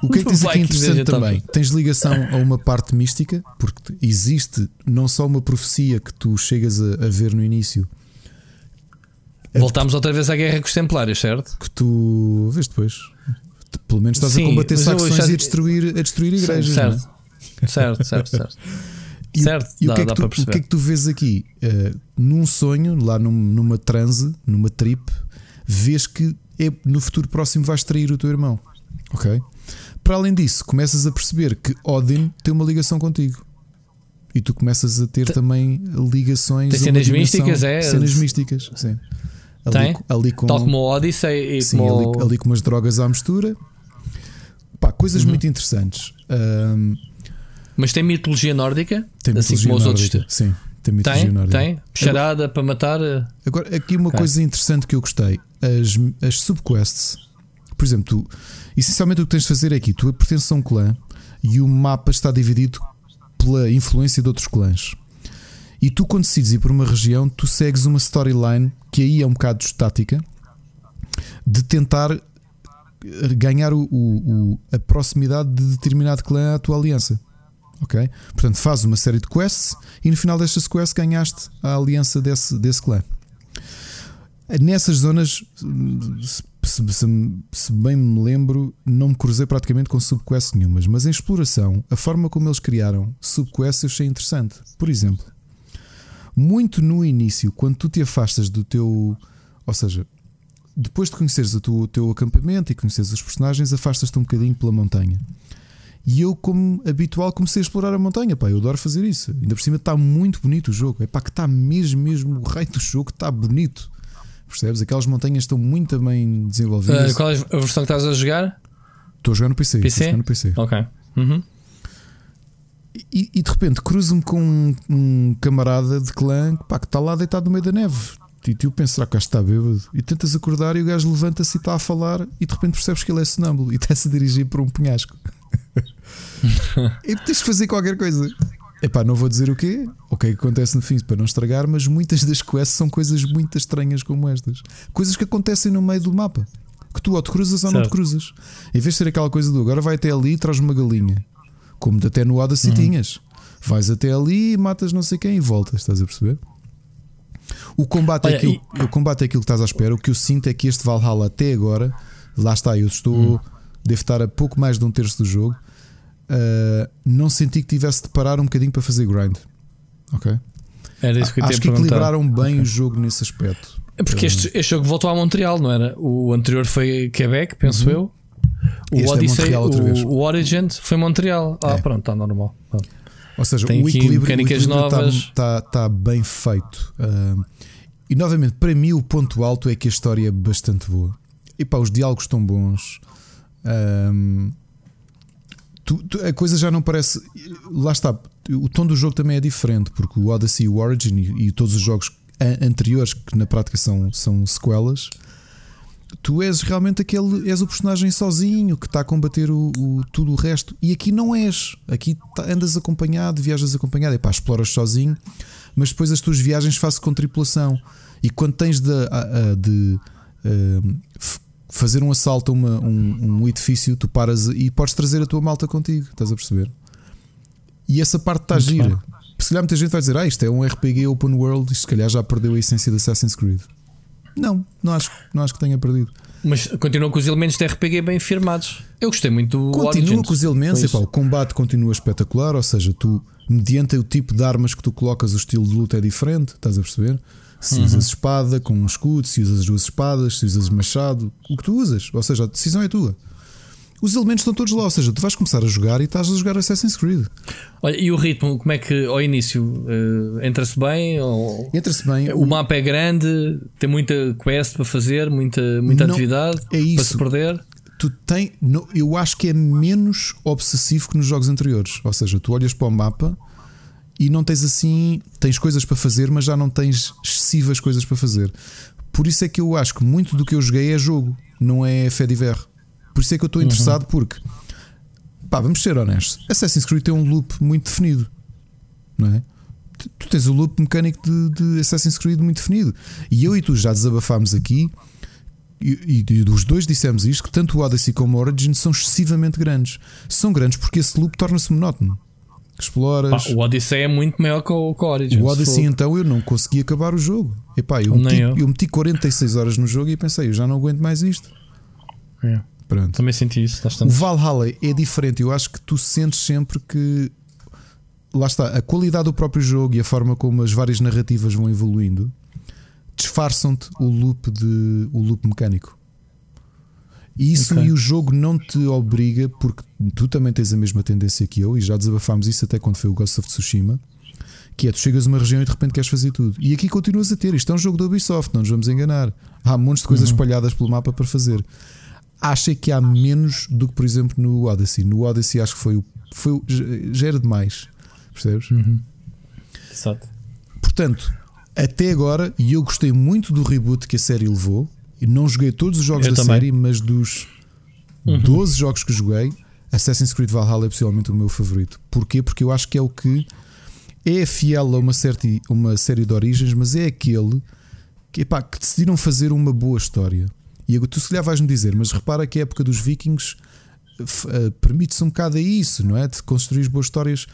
O que é que tens aqui interessante também? Tens ligação a uma parte mística, porque existe não só uma profecia que tu chegas a, a ver no início. Voltámos outra vez à guerra com os Templários, certo? Que tu vês depois. Pelo menos estás Sim, a combater saxões já... e a destruir, a destruir igrejas. Certo. Certo, certo, certo. E, certo, e dá, o, que é que tu, o que é que tu vês aqui? Uh, num sonho, lá num, numa transe, numa trip, vês que é, no futuro próximo vais trair o teu irmão. Ok? Para além disso, começas a perceber que Odin tem uma ligação contigo. E tu começas a ter também ligações. Tem cenas místicas, é? Cenas místicas, sim. Ali, tem? Ali com, Tal como o Odyssey e sim, como... ali, ali, com umas drogas à mistura. Pá, coisas uhum. muito interessantes. Um, mas tem mitologia nórdica? Tem assim mitologia como os nórdica, outros. Sim, tem mitologia tem, nórdica. Tem? Charada para matar. Agora, aqui uma okay. coisa interessante que eu gostei: as, as subquests. Por exemplo, tu, essencialmente o que tens de fazer é aqui: tu pertences a um clã e o mapa está dividido pela influência de outros clãs. E tu, quando decides ir por uma região, tu segues uma storyline que aí é um bocado estática de tentar ganhar o, o, a proximidade de determinado clã à tua aliança. Ok? Portanto, faz uma série de quests e no final destas quests ganhaste a aliança desse, desse clã. Nessas zonas, se, se, se, bem me lembro, não me cruzei praticamente com subquests nenhumas, mas em exploração, a forma como eles criaram subquests eu achei interessante. Por exemplo, muito no início, quando tu te afastas do teu. Ou seja, depois de conheceres o teu, o teu acampamento e conheceres os personagens, afastas-te um bocadinho pela montanha. E eu, como habitual, comecei a explorar a montanha. Pá, eu adoro fazer isso. Ainda por cima está muito bonito o jogo. É pá, que está mesmo, mesmo o rei do jogo está bonito. Percebes? Aquelas montanhas estão muito bem desenvolvidas. Uh, qual é a versão que estás a jogar? Estou a jogar no PC. PC? no PC. Ok. Uhum. E, e, de repente cruzo-me com um, um, camarada de clã pá, que está lá deitado no meio da neve. E tu pensas, será que está bêbado? E tentas acordar e o gajo levanta-se e está a falar e de repente percebes que ele é sonâmbulo e está-se a dirigir por um penhasco. e tens que fazer qualquer coisa. Epá, não vou dizer o quê, o que é que acontece no fim para não estragar, mas muitas das quests são coisas muito estranhas como estas. Coisas que acontecem no meio do mapa. Que tu ou te cruzas ou certo. não te cruzas. Em vez de ser aquela coisa do agora vai até ali e traz uma galinha. Como até no Odyssey uhum. tinhas. Vais até ali, matas não sei quem e voltas, estás a perceber? O combate, Olha, é aquilo, e... o combate é aquilo que estás à espera. O que eu sinto é que este Valhalla até agora, lá está, eu estou, hum. devo estar a pouco mais de um terço do jogo. Uh, não senti que tivesse de parar um bocadinho para fazer grind. Ok? Era isso que eu Acho que equilibraram bem okay. o jogo nesse aspecto. É porque este, este, jogo voltou a Montreal, não era? O anterior foi Quebec, penso uhum. eu. O este é Odyssey, é o, o Origin foi Montreal. Ah, é. pronto, está normal. Pronto. Ou seja, Tem o equilíbrio, mecânicas o. Está, está, está bem feito. E novamente, para mim, o ponto alto é que a história é bastante boa. E pá, os diálogos estão bons. Um, tu, tu, a coisa já não parece. Lá está. O tom do jogo também é diferente, porque o Odyssey, o Origin e, e todos os jogos anteriores, que na prática são, são sequelas, tu és realmente aquele, és o personagem sozinho que está a combater o, o tudo o resto. E aqui não és. Aqui tá, andas acompanhado, viajas acompanhado. E pá, exploras sozinho mas depois as tuas viagens fazes com tripulação. E quando tens de, de uh, fazer um assalto a uma, um, um, edifício, tu paras e podes trazer a tua malta contigo, estás a perceber? E essa parte está gira. Se calhar muita gente vai dizer, ah, isto é um RPG open world, e se calhar já perdeu a essência de Assassin's Creed. Não, não acho, não acho que tenha perdido. Mas continua com os elementos de RPG bem firmados. Eu gostei muito do Continua Origins. com os elementos, epá, o combate continua espetacular, ou seja, tu mediante o tipo de armas que tu colocas, o estilo de luta é diferente, estás a perceber? Se uhum. usas espada com um escudo, se usas duas espadas, se usas machado, o que tu usas, ou seja, a decisão é tua. Os elementos estão todos lá, ou seja, tu vais começar a jogar e estás a jogar Assassin's Creed. Olha, e o ritmo, como é que ao início uh, entra-se bem? Ou... Entra-se bem. O, o mapa é grande, tem muita quest para fazer, muita, muita Não, atividade é isso. para se perder tu tem, eu acho que é menos obsessivo que nos jogos anteriores. Ou seja, tu olhas para o mapa e não tens assim, tens coisas para fazer, mas já não tens excessivas coisas para fazer. Por isso é que eu acho que muito do que eu joguei é jogo, não é fé de. Por isso é que eu estou uhum. interessado, uhum. porque pá, vamos ser honestos: Assassin's Creed tem um loop muito definido, não é? Tu tens o loop mecânico de, de Assassin's Creed muito definido. E eu e tu já desabafámos aqui e, e, dos dois dissemos isto: que tanto o Odyssey como o Origin são excessivamente grandes. São grandes porque esse loop torna-se monótono. Exploras. Ah, o Odyssey é muito maior que o, que o Origin. O Odyssey, então, eu não consegui acabar o jogo. Epá, eu, meti, eu. eu meti 46 horas no jogo e pensei: eu já não aguento mais isto. É. Pronto. Também senti isso. Bastante. O Valhalla é diferente. Eu acho que tu sentes sempre que. Lá está, a qualidade do próprio jogo e a forma como as várias narrativas vão evoluindo disfarçam-te o loop de o loop mecânico. E isso okay. e o jogo não te obriga, porque tu também tens a mesma tendência que eu, e já desabafámos isso até quando foi o Ghost of Tsushima. Que é, tu chegas a uma região e de repente queres fazer tudo. E aqui continuas a ter. Isto é um jogo da Ubisoft, não nos vamos enganar. Há montes de coisas uhum. espalhadas pelo mapa para fazer. Acho que há menos do que, por exemplo, no Odyssey. No Odyssey acho que foi, foi já era demais. Percebes? Uhum. Exato. Portanto, até agora, e eu gostei muito do reboot que a série levou. E não joguei todos os jogos eu da também. série, mas dos uhum. 12 jogos que joguei, Assassin's Creed Valhalla é possivelmente o meu favorito. Porquê? Porque eu acho que é o que é fiel a uma, certa, uma série de origens, mas é aquele que, epá, que decidiram fazer uma boa história. E tu se calhar vais-me dizer, mas repara que a época dos vikings uh, permite-se um bocado a isso, não é? De construir boas histórias.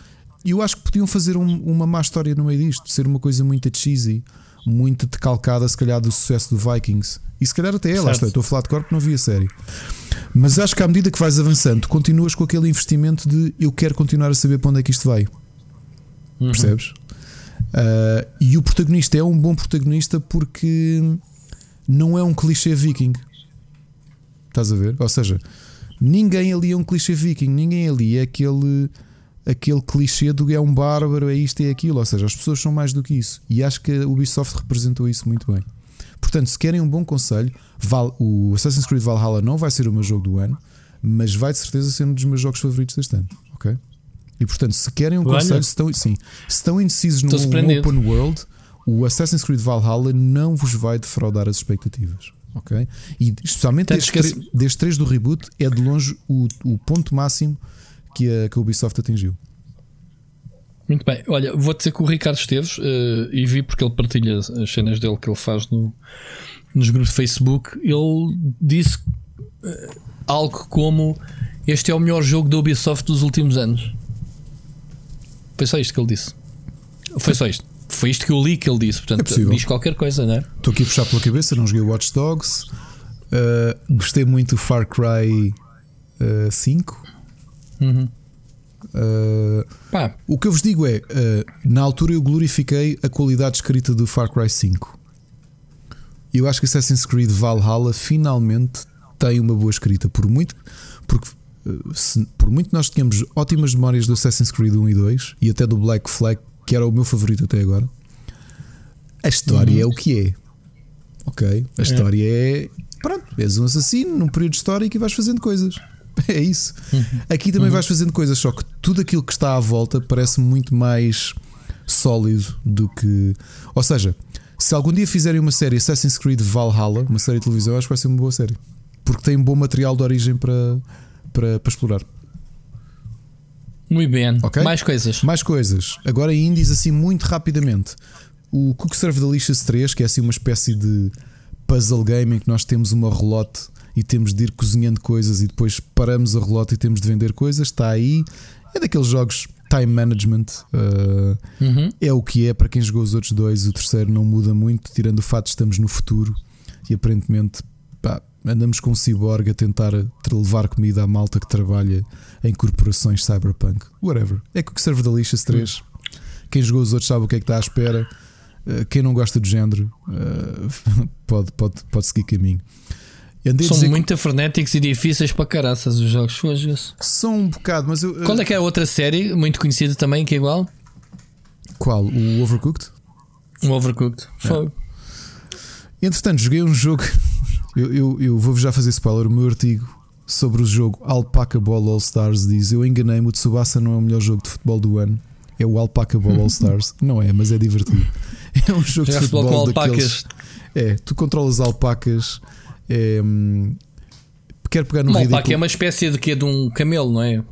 E eu acho que podiam fazer um, uma má história no meio disto, ser uma coisa muito cheesy, muito decalcada, se calhar, do sucesso do Vikings. E se calhar até ela, estou a falar de corpo, não vi a série. Mas acho que à medida que vais avançando, continuas com aquele investimento de eu quero continuar a saber para onde é que isto vai. Uhum. Percebes? Uh, e o protagonista é um bom protagonista porque não é um clichê viking. Estás a ver? Ou seja, Ninguém ali é um clichê viking, ninguém ali é aquele, aquele clichê do é um bárbaro, é isto e é aquilo. Ou seja, as pessoas são mais do que isso. E acho que a Ubisoft representou isso muito bem. Portanto, se querem um bom conselho, o Assassin's Creed Valhalla não vai ser o meu jogo do ano, mas vai de certeza ser um dos meus jogos favoritos deste ano. Ok? E portanto, se querem um Olha. conselho, se estão, sim, se estão indecisos num open world, o Assassin's Creed Valhalla não vos vai defraudar as expectativas. Ok? E especialmente destes, três, destes três do reboot, é de longe o, o ponto máximo que a, que a Ubisoft atingiu. Muito bem, olha, vou dizer que o Ricardo Esteves uh, e vi porque ele partilha as cenas dele que ele faz no, nos grupos de Facebook. Ele disse uh, algo como: Este é o melhor jogo da Ubisoft dos últimos anos. Foi só isto que ele disse. Foi só isto. Foi isto que eu li que ele disse. Portanto, é diz qualquer coisa, não é? Estou aqui a puxar pela cabeça, não joguei Watch Dogs. Uh, gostei muito do Far Cry uh, 5. Uhum. Uh, o que eu vos digo é: na altura eu glorifiquei a qualidade escrita do Far Cry 5. Eu acho que Assassin's Creed Valhalla finalmente tem uma boa escrita. Por muito, porque, se, por muito nós tínhamos ótimas memórias do Assassin's Creed 1 e 2 e até do Black Flag, que era o meu favorito até agora, a história uhum. é o que é. Ok? A é. história é. Pronto, és um assassino num período histórico e vais fazendo coisas. É isso. Uhum. Aqui também uhum. vais fazendo coisas, só que tudo aquilo que está à volta parece muito mais sólido do que. Ou seja, se algum dia fizerem uma série Assassin's Creed Valhalla, uma série de televisão, acho que vai ser uma boa série. Porque tem um bom material de origem para, para, para explorar. Muito bem. Okay? Mais coisas. Mais coisas. Agora indies assim muito rapidamente. O Cook Serve Delicious 3, que é assim uma espécie de puzzle game em que nós temos uma relote e temos de ir cozinhando coisas e depois paramos a relota e temos de vender coisas. Está aí. É daqueles jogos time management. Uh, uhum. É o que é para quem jogou os outros dois. O terceiro não muda muito, tirando o fato de estamos no futuro e aparentemente pá, andamos com um cyborg a tentar levar comida à malta que trabalha em corporações cyberpunk. Whatever. É que o que serve Delicious 3. Uhum. Quem jogou os outros sabe o que é que está à espera. Uh, quem não gosta do género uh, pode, pode, pode seguir caminho. São muito que... frenéticos e difíceis para caraças os jogos hoje. São um bocado, mas eu. Qual é que é a outra série muito conhecida também que é igual? Qual? O Overcooked? O Overcooked. Foi. É. Entretanto, joguei um jogo. Eu, eu, eu vou já fazer spoiler. O meu artigo sobre o jogo Alpaca Ball All Stars diz: Eu enganei-me, o Tsubasa não é o melhor jogo de futebol do ano. É o Alpaca Ball All Stars. não é, mas é divertido. É um jogo de futebol, com daqueles. Alpacas. É, tu controlas alpacas é, quero pegar no ridículo. que é uma espécie de que de um camelo, não é?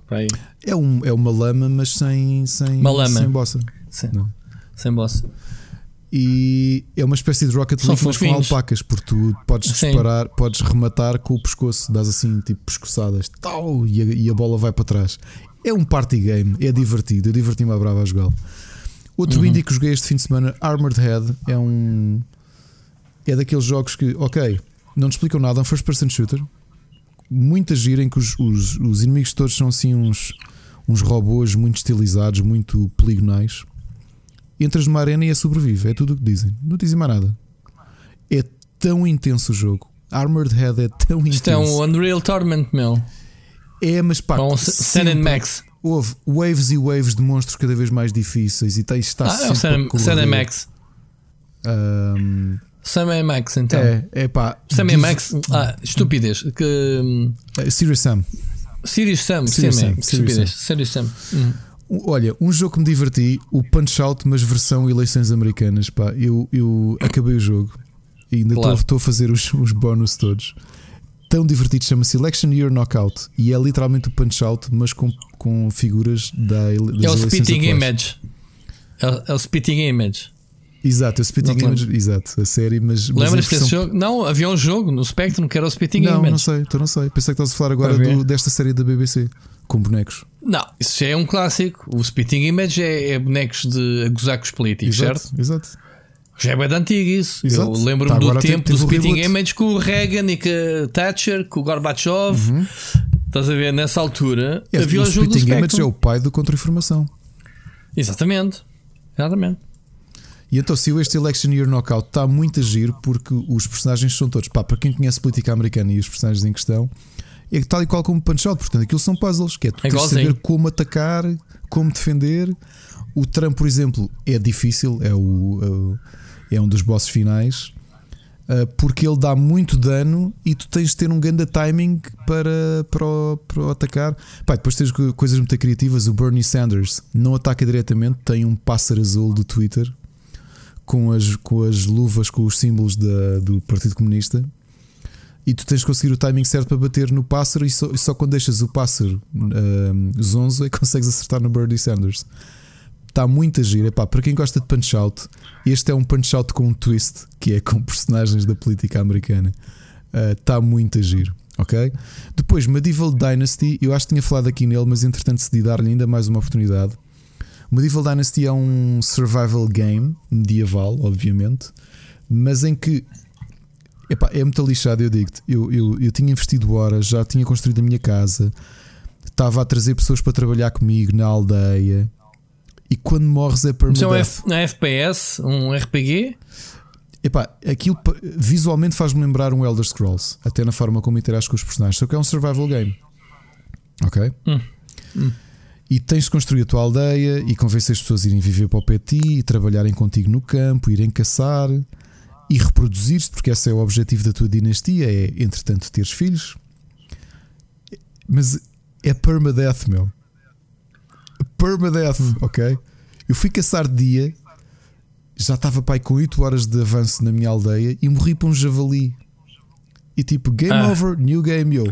É, um, é uma lama, mas sem, sem, uma lama. sem bossa. Sim. Sem bossa. E é uma espécie de Rocket League, mas com alpacas, porque tu podes disparar, podes rematar com o pescoço, dás assim tipo pescoçadas, tal, e a, e a bola vai para trás. É um party game, é divertido. Eu diverti-me a brava a jogá-lo. Outro uhum. indie que joguei este fim de semana, Armored Head, é um. É daqueles jogos que, ok, não te explicam nada, é um first person shooter. Muita gira em que os, os, os inimigos todos são assim uns, uns robôs muito estilizados, muito poligonais. Entras numa arena e é sobrevive, é tudo o que dizem. Não dizem mais nada. É tão intenso o jogo. Armored Head é tão intenso. Isto é um Unreal Tournament, meu. É, mas pá. Um Sun Max. Houve waves e waves de monstros cada vez mais difíceis e está ah, é o Sun Max. Um, Sam Max, então. É, é pá. Sam diz... Max, ah, estupidez. Que... Uh, Serious Sam. Serious Sam, Serious Sam. Sam. Estupidez. Serious Sam. Uhum. Olha, um jogo que me diverti, o Punch Out, mas versão eleições americanas. Pá, eu, eu acabei o jogo e ainda estou claro. a fazer os, os bónus todos. Tão divertido, chama-se Election Year Knockout e é literalmente o Punch Out, mas com, com figuras da, das é o Spitting Image. É, é o Spitting Image. Exato, o Spitting Image, exato, a série, mas. Lembras-te desse jogo? Não, havia um jogo no Spectrum que era o Spitting não, Image. Não, não sei, tu não sei. Pensei que estás a falar agora do, desta série da BBC com bonecos. Não, isso já é um clássico. O Spitting Image é, é bonecos de a gozar com os políticos, exato, certo? Exato. Já é bem antigo isso. Exato. Eu lembro-me tá, do tempo do Spitting Image com o Reagan e com a Thatcher, com o Gorbachev. Uhum. Estás a ver? Nessa altura é, havia o, o jogo Spitting Image é o pai do contra-informação. Exatamente. Exatamente. E então, se este Election Year Knockout está muito a giro, porque os personagens são todos, pá, para quem conhece política americana e os personagens em questão, é tal e qual como Punch Out. Portanto, aquilo são puzzles, que é tu É tens de saber como atacar, como defender. O Trump, por exemplo, é difícil, é, o, é é um dos bosses finais, uh, porque ele dá muito dano e tu tens de ter um grande timing para, para, o, para o atacar. Pá, depois tens co- coisas muito criativas. O Bernie Sanders não ataca diretamente, tem um pássaro azul do Twitter com as, com as luvas, com os símbolos da, do Partido Comunista. E tu tens de conseguir o timing certo para bater no pássaro, e só, e só quando deixas o pássaro um, zonzo é que consegues acertar no Bernie Sanders. Está muito a giro. Epá, para quem gosta de punch out, este é um punch out com um twist, que é com personagens da política americana. Está muito a giro. Ok? Depois, Medieval Dynasty, eu acho que tinha falado aqui nele, mas entretanto decidi dar-lhe ainda mais uma oportunidade. Medieval Dynasty é um survival game medieval, obviamente, mas em que epá, é muito lixado. Eu digo-te, eu, eu, eu tinha investido horas, já tinha construído a minha casa, estava a trazer pessoas para trabalhar comigo na aldeia. E quando morres é é um permadeath. F, não é FPS, um RPG. Epá, aquilo visualmente faz-me lembrar um Elder Scrolls, até na forma como interage com os personagens, só que é um survival game. Ok? Hum. E tens de construir a tua aldeia e convencer as pessoas a irem viver para o pé de ti e trabalharem contigo no campo, irem caçar e reproduzir-te, porque esse é o objetivo da tua dinastia: é, entretanto, teres filhos. Mas é permadeath, meu. Permadeath, ok? Eu fui caçar de dia, já estava pai com 8 horas de avanço na minha aldeia e morri para um javali. E tipo, game Ah. over, new game, yo.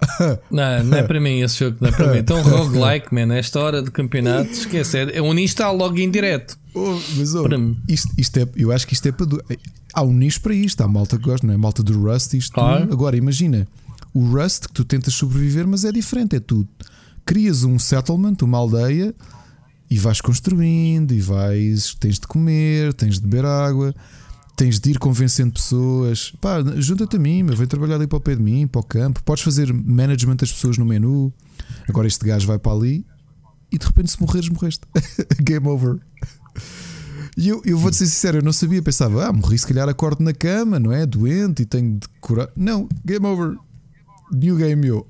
Não, não é para mim esse jogo, não é para mim. Então, roguelike, man, esta hora do campeonato, esquece. É um install logo em direto. Oh, mas oh, isto, isto é, eu acho que isto é para. Há um nicho para isto, há malta que gosta, não é? Malta do Rust. Isto, Claro. Agora, imagina o Rust que tu tentas sobreviver, mas é diferente. É tu crias um settlement, uma aldeia e vais construindo e vais. Tens de comer, tens de beber água, tens de ir convencendo pessoas. Pá, junta-te a mim, meu, vem trabalhar ali para o pé de mim, para o campo. Podes fazer management das pessoas no menu. Agora este gajo vai para ali e de repente, se morreres, morreste. Game over. E eu, eu vou-te ser sincero, eu não sabia, pensava, ah, morri se calhar acordo na cama, não é? Doente e tenho de curar. Não, game over. New game eu.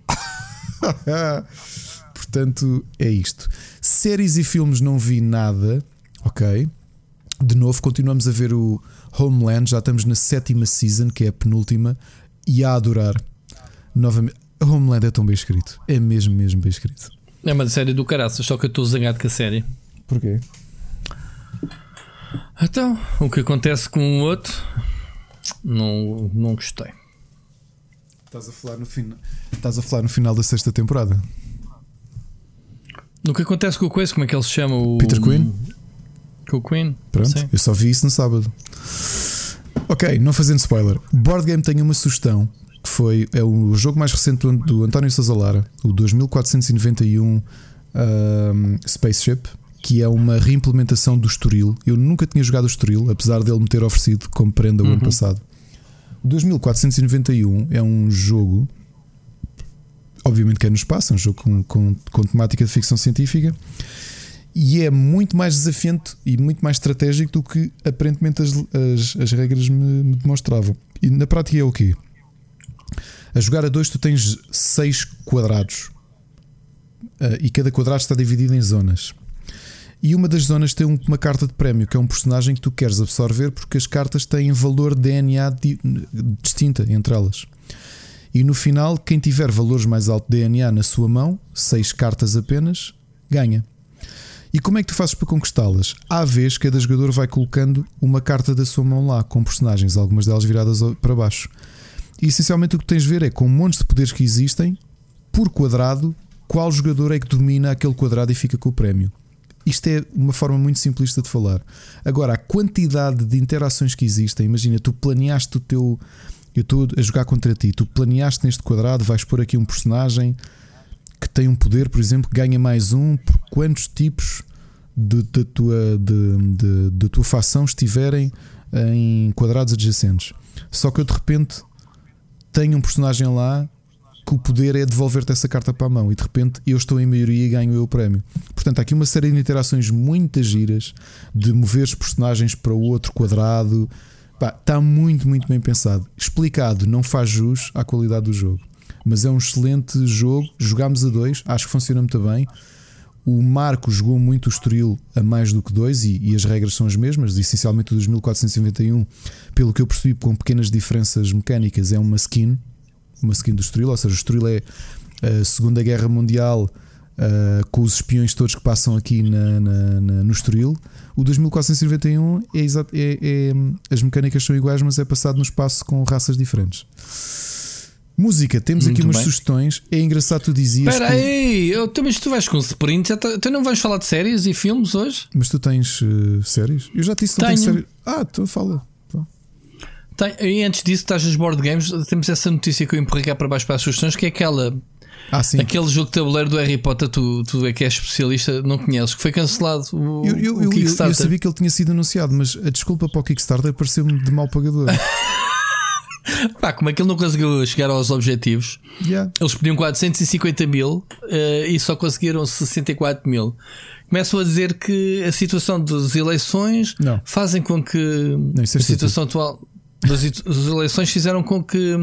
Portanto, é isto. Séries e filmes não vi nada, ok? De novo, continuamos a ver o Homeland, já estamos na sétima season, que é a penúltima, e a adorar. Novamente, Homeland é tão bem escrito, é mesmo, mesmo bem escrito. É uma série do caraças, só que eu estou zangado com a série. Porquê? Então, o que acontece com o outro, não, não gostei. Estás a falar no final. Estás a falar no final da sexta temporada. No que acontece com o Coisa, como é que ele se chama? O, Peter Quinn? Com o Queen? Pronto, Sim. eu só vi isso no sábado. Ok, não fazendo spoiler. Board Game tem uma sugestão que foi é o jogo mais recente do, do António Sazalara, o 2491 um, Spaceship, que é uma reimplementação do Estoril. Eu nunca tinha jogado o Estoril, apesar dele me ter oferecido como prenda o ano passado. O 2491 é um jogo, obviamente que é no espaço, é um jogo com, com, com temática de ficção científica e é muito mais desafiante e muito mais estratégico do que aparentemente as, as, as regras me, me demonstravam. E na prática é o quê? A jogar a dois, tu tens seis quadrados Ah, e cada quadrado está dividido em zonas. E uma das zonas tem um- uma carta de prémio, que é um personagem que tu queres absorver, porque as cartas têm valor DNA di- distinta entre elas. E no final, quem tiver valores mais alto de DNA na sua mão, seis cartas apenas, ganha. E como é que tu fazes para conquistá-las? À vez, cada jogador vai colocando uma carta da sua mão lá, com personagens, algumas delas viradas para baixo. E essencialmente o que tens de ver é com montes de poderes que existem, por quadrado, qual jogador é que domina aquele quadrado e fica com o prémio. Isto é uma forma muito simplista de falar. Agora, a quantidade de interações que existem, imagina, tu planeaste o teu. Eu estou a jogar contra ti, tu planeaste neste quadrado, vais pôr aqui um personagem que tem um poder, por exemplo, que ganha mais um por quantos tipos de- da tua, de, de- da tua facção estiverem em quadrados adjacentes. Só que eu de repente tenho um personagem lá que o poder é devolver-te essa carta para a mão e de repente eu estou em maioria e ganho eu o prémio. Portanto, há aqui uma série de interações muitas giras de mover os personagens para o outro quadrado. Pá, está muito, muito bem pensado. Explicado, não faz jus à qualidade do jogo. mas é um excelente jogo. Jogámos a dois, acho que funciona muito bem. O Marco jogou muito o Estoril a mais do que dois e, e, as regras são as mesmas. Essencialmente o 2491, pelo que eu percebi, com pequenas diferenças mecânicas, é uma skin, uma skin do Estoril. Ou seja, o Estoril é a Segunda Guerra Mundial uh, com os espiões todos que passam aqui na, na, na, no Estoril. O 2491 é, é, é, as mecânicas são iguais, mas é passado no espaço com raças diferentes. Música, temos Muito aqui umas bem. sugestões. É engraçado tu dizias. Espera aí, eu, mas tu vais com sprint. Tá, tu não vais falar de séries e filmes hoje? Mas tu tens uh, séries? Eu já te disse que não tenho séries. Ah, tu fala. Tem, e antes disso, estás nos board games. Temos essa notícia que eu empurrei cá para baixo para as sugestões, que é aquela. Ah. Aquele jogo de tabuleiro do Harry Potter, tu, tu é que és especialista, não conheces, que foi cancelado. O, eu, eu, o Kickstarter. Eu, eu, sabia que ele tinha sido anunciado, mas a desculpa para o Kickstarter pareceu-me de mau pagador. Pá, como é que ele não conseguiu chegar aos objetivos? Yeah. Eles pediam 450 mil uh, e só conseguiram 64 mil. Começam a dizer que a situação das eleições não. fazem com que não, é a situação atual das eleições fizeram com que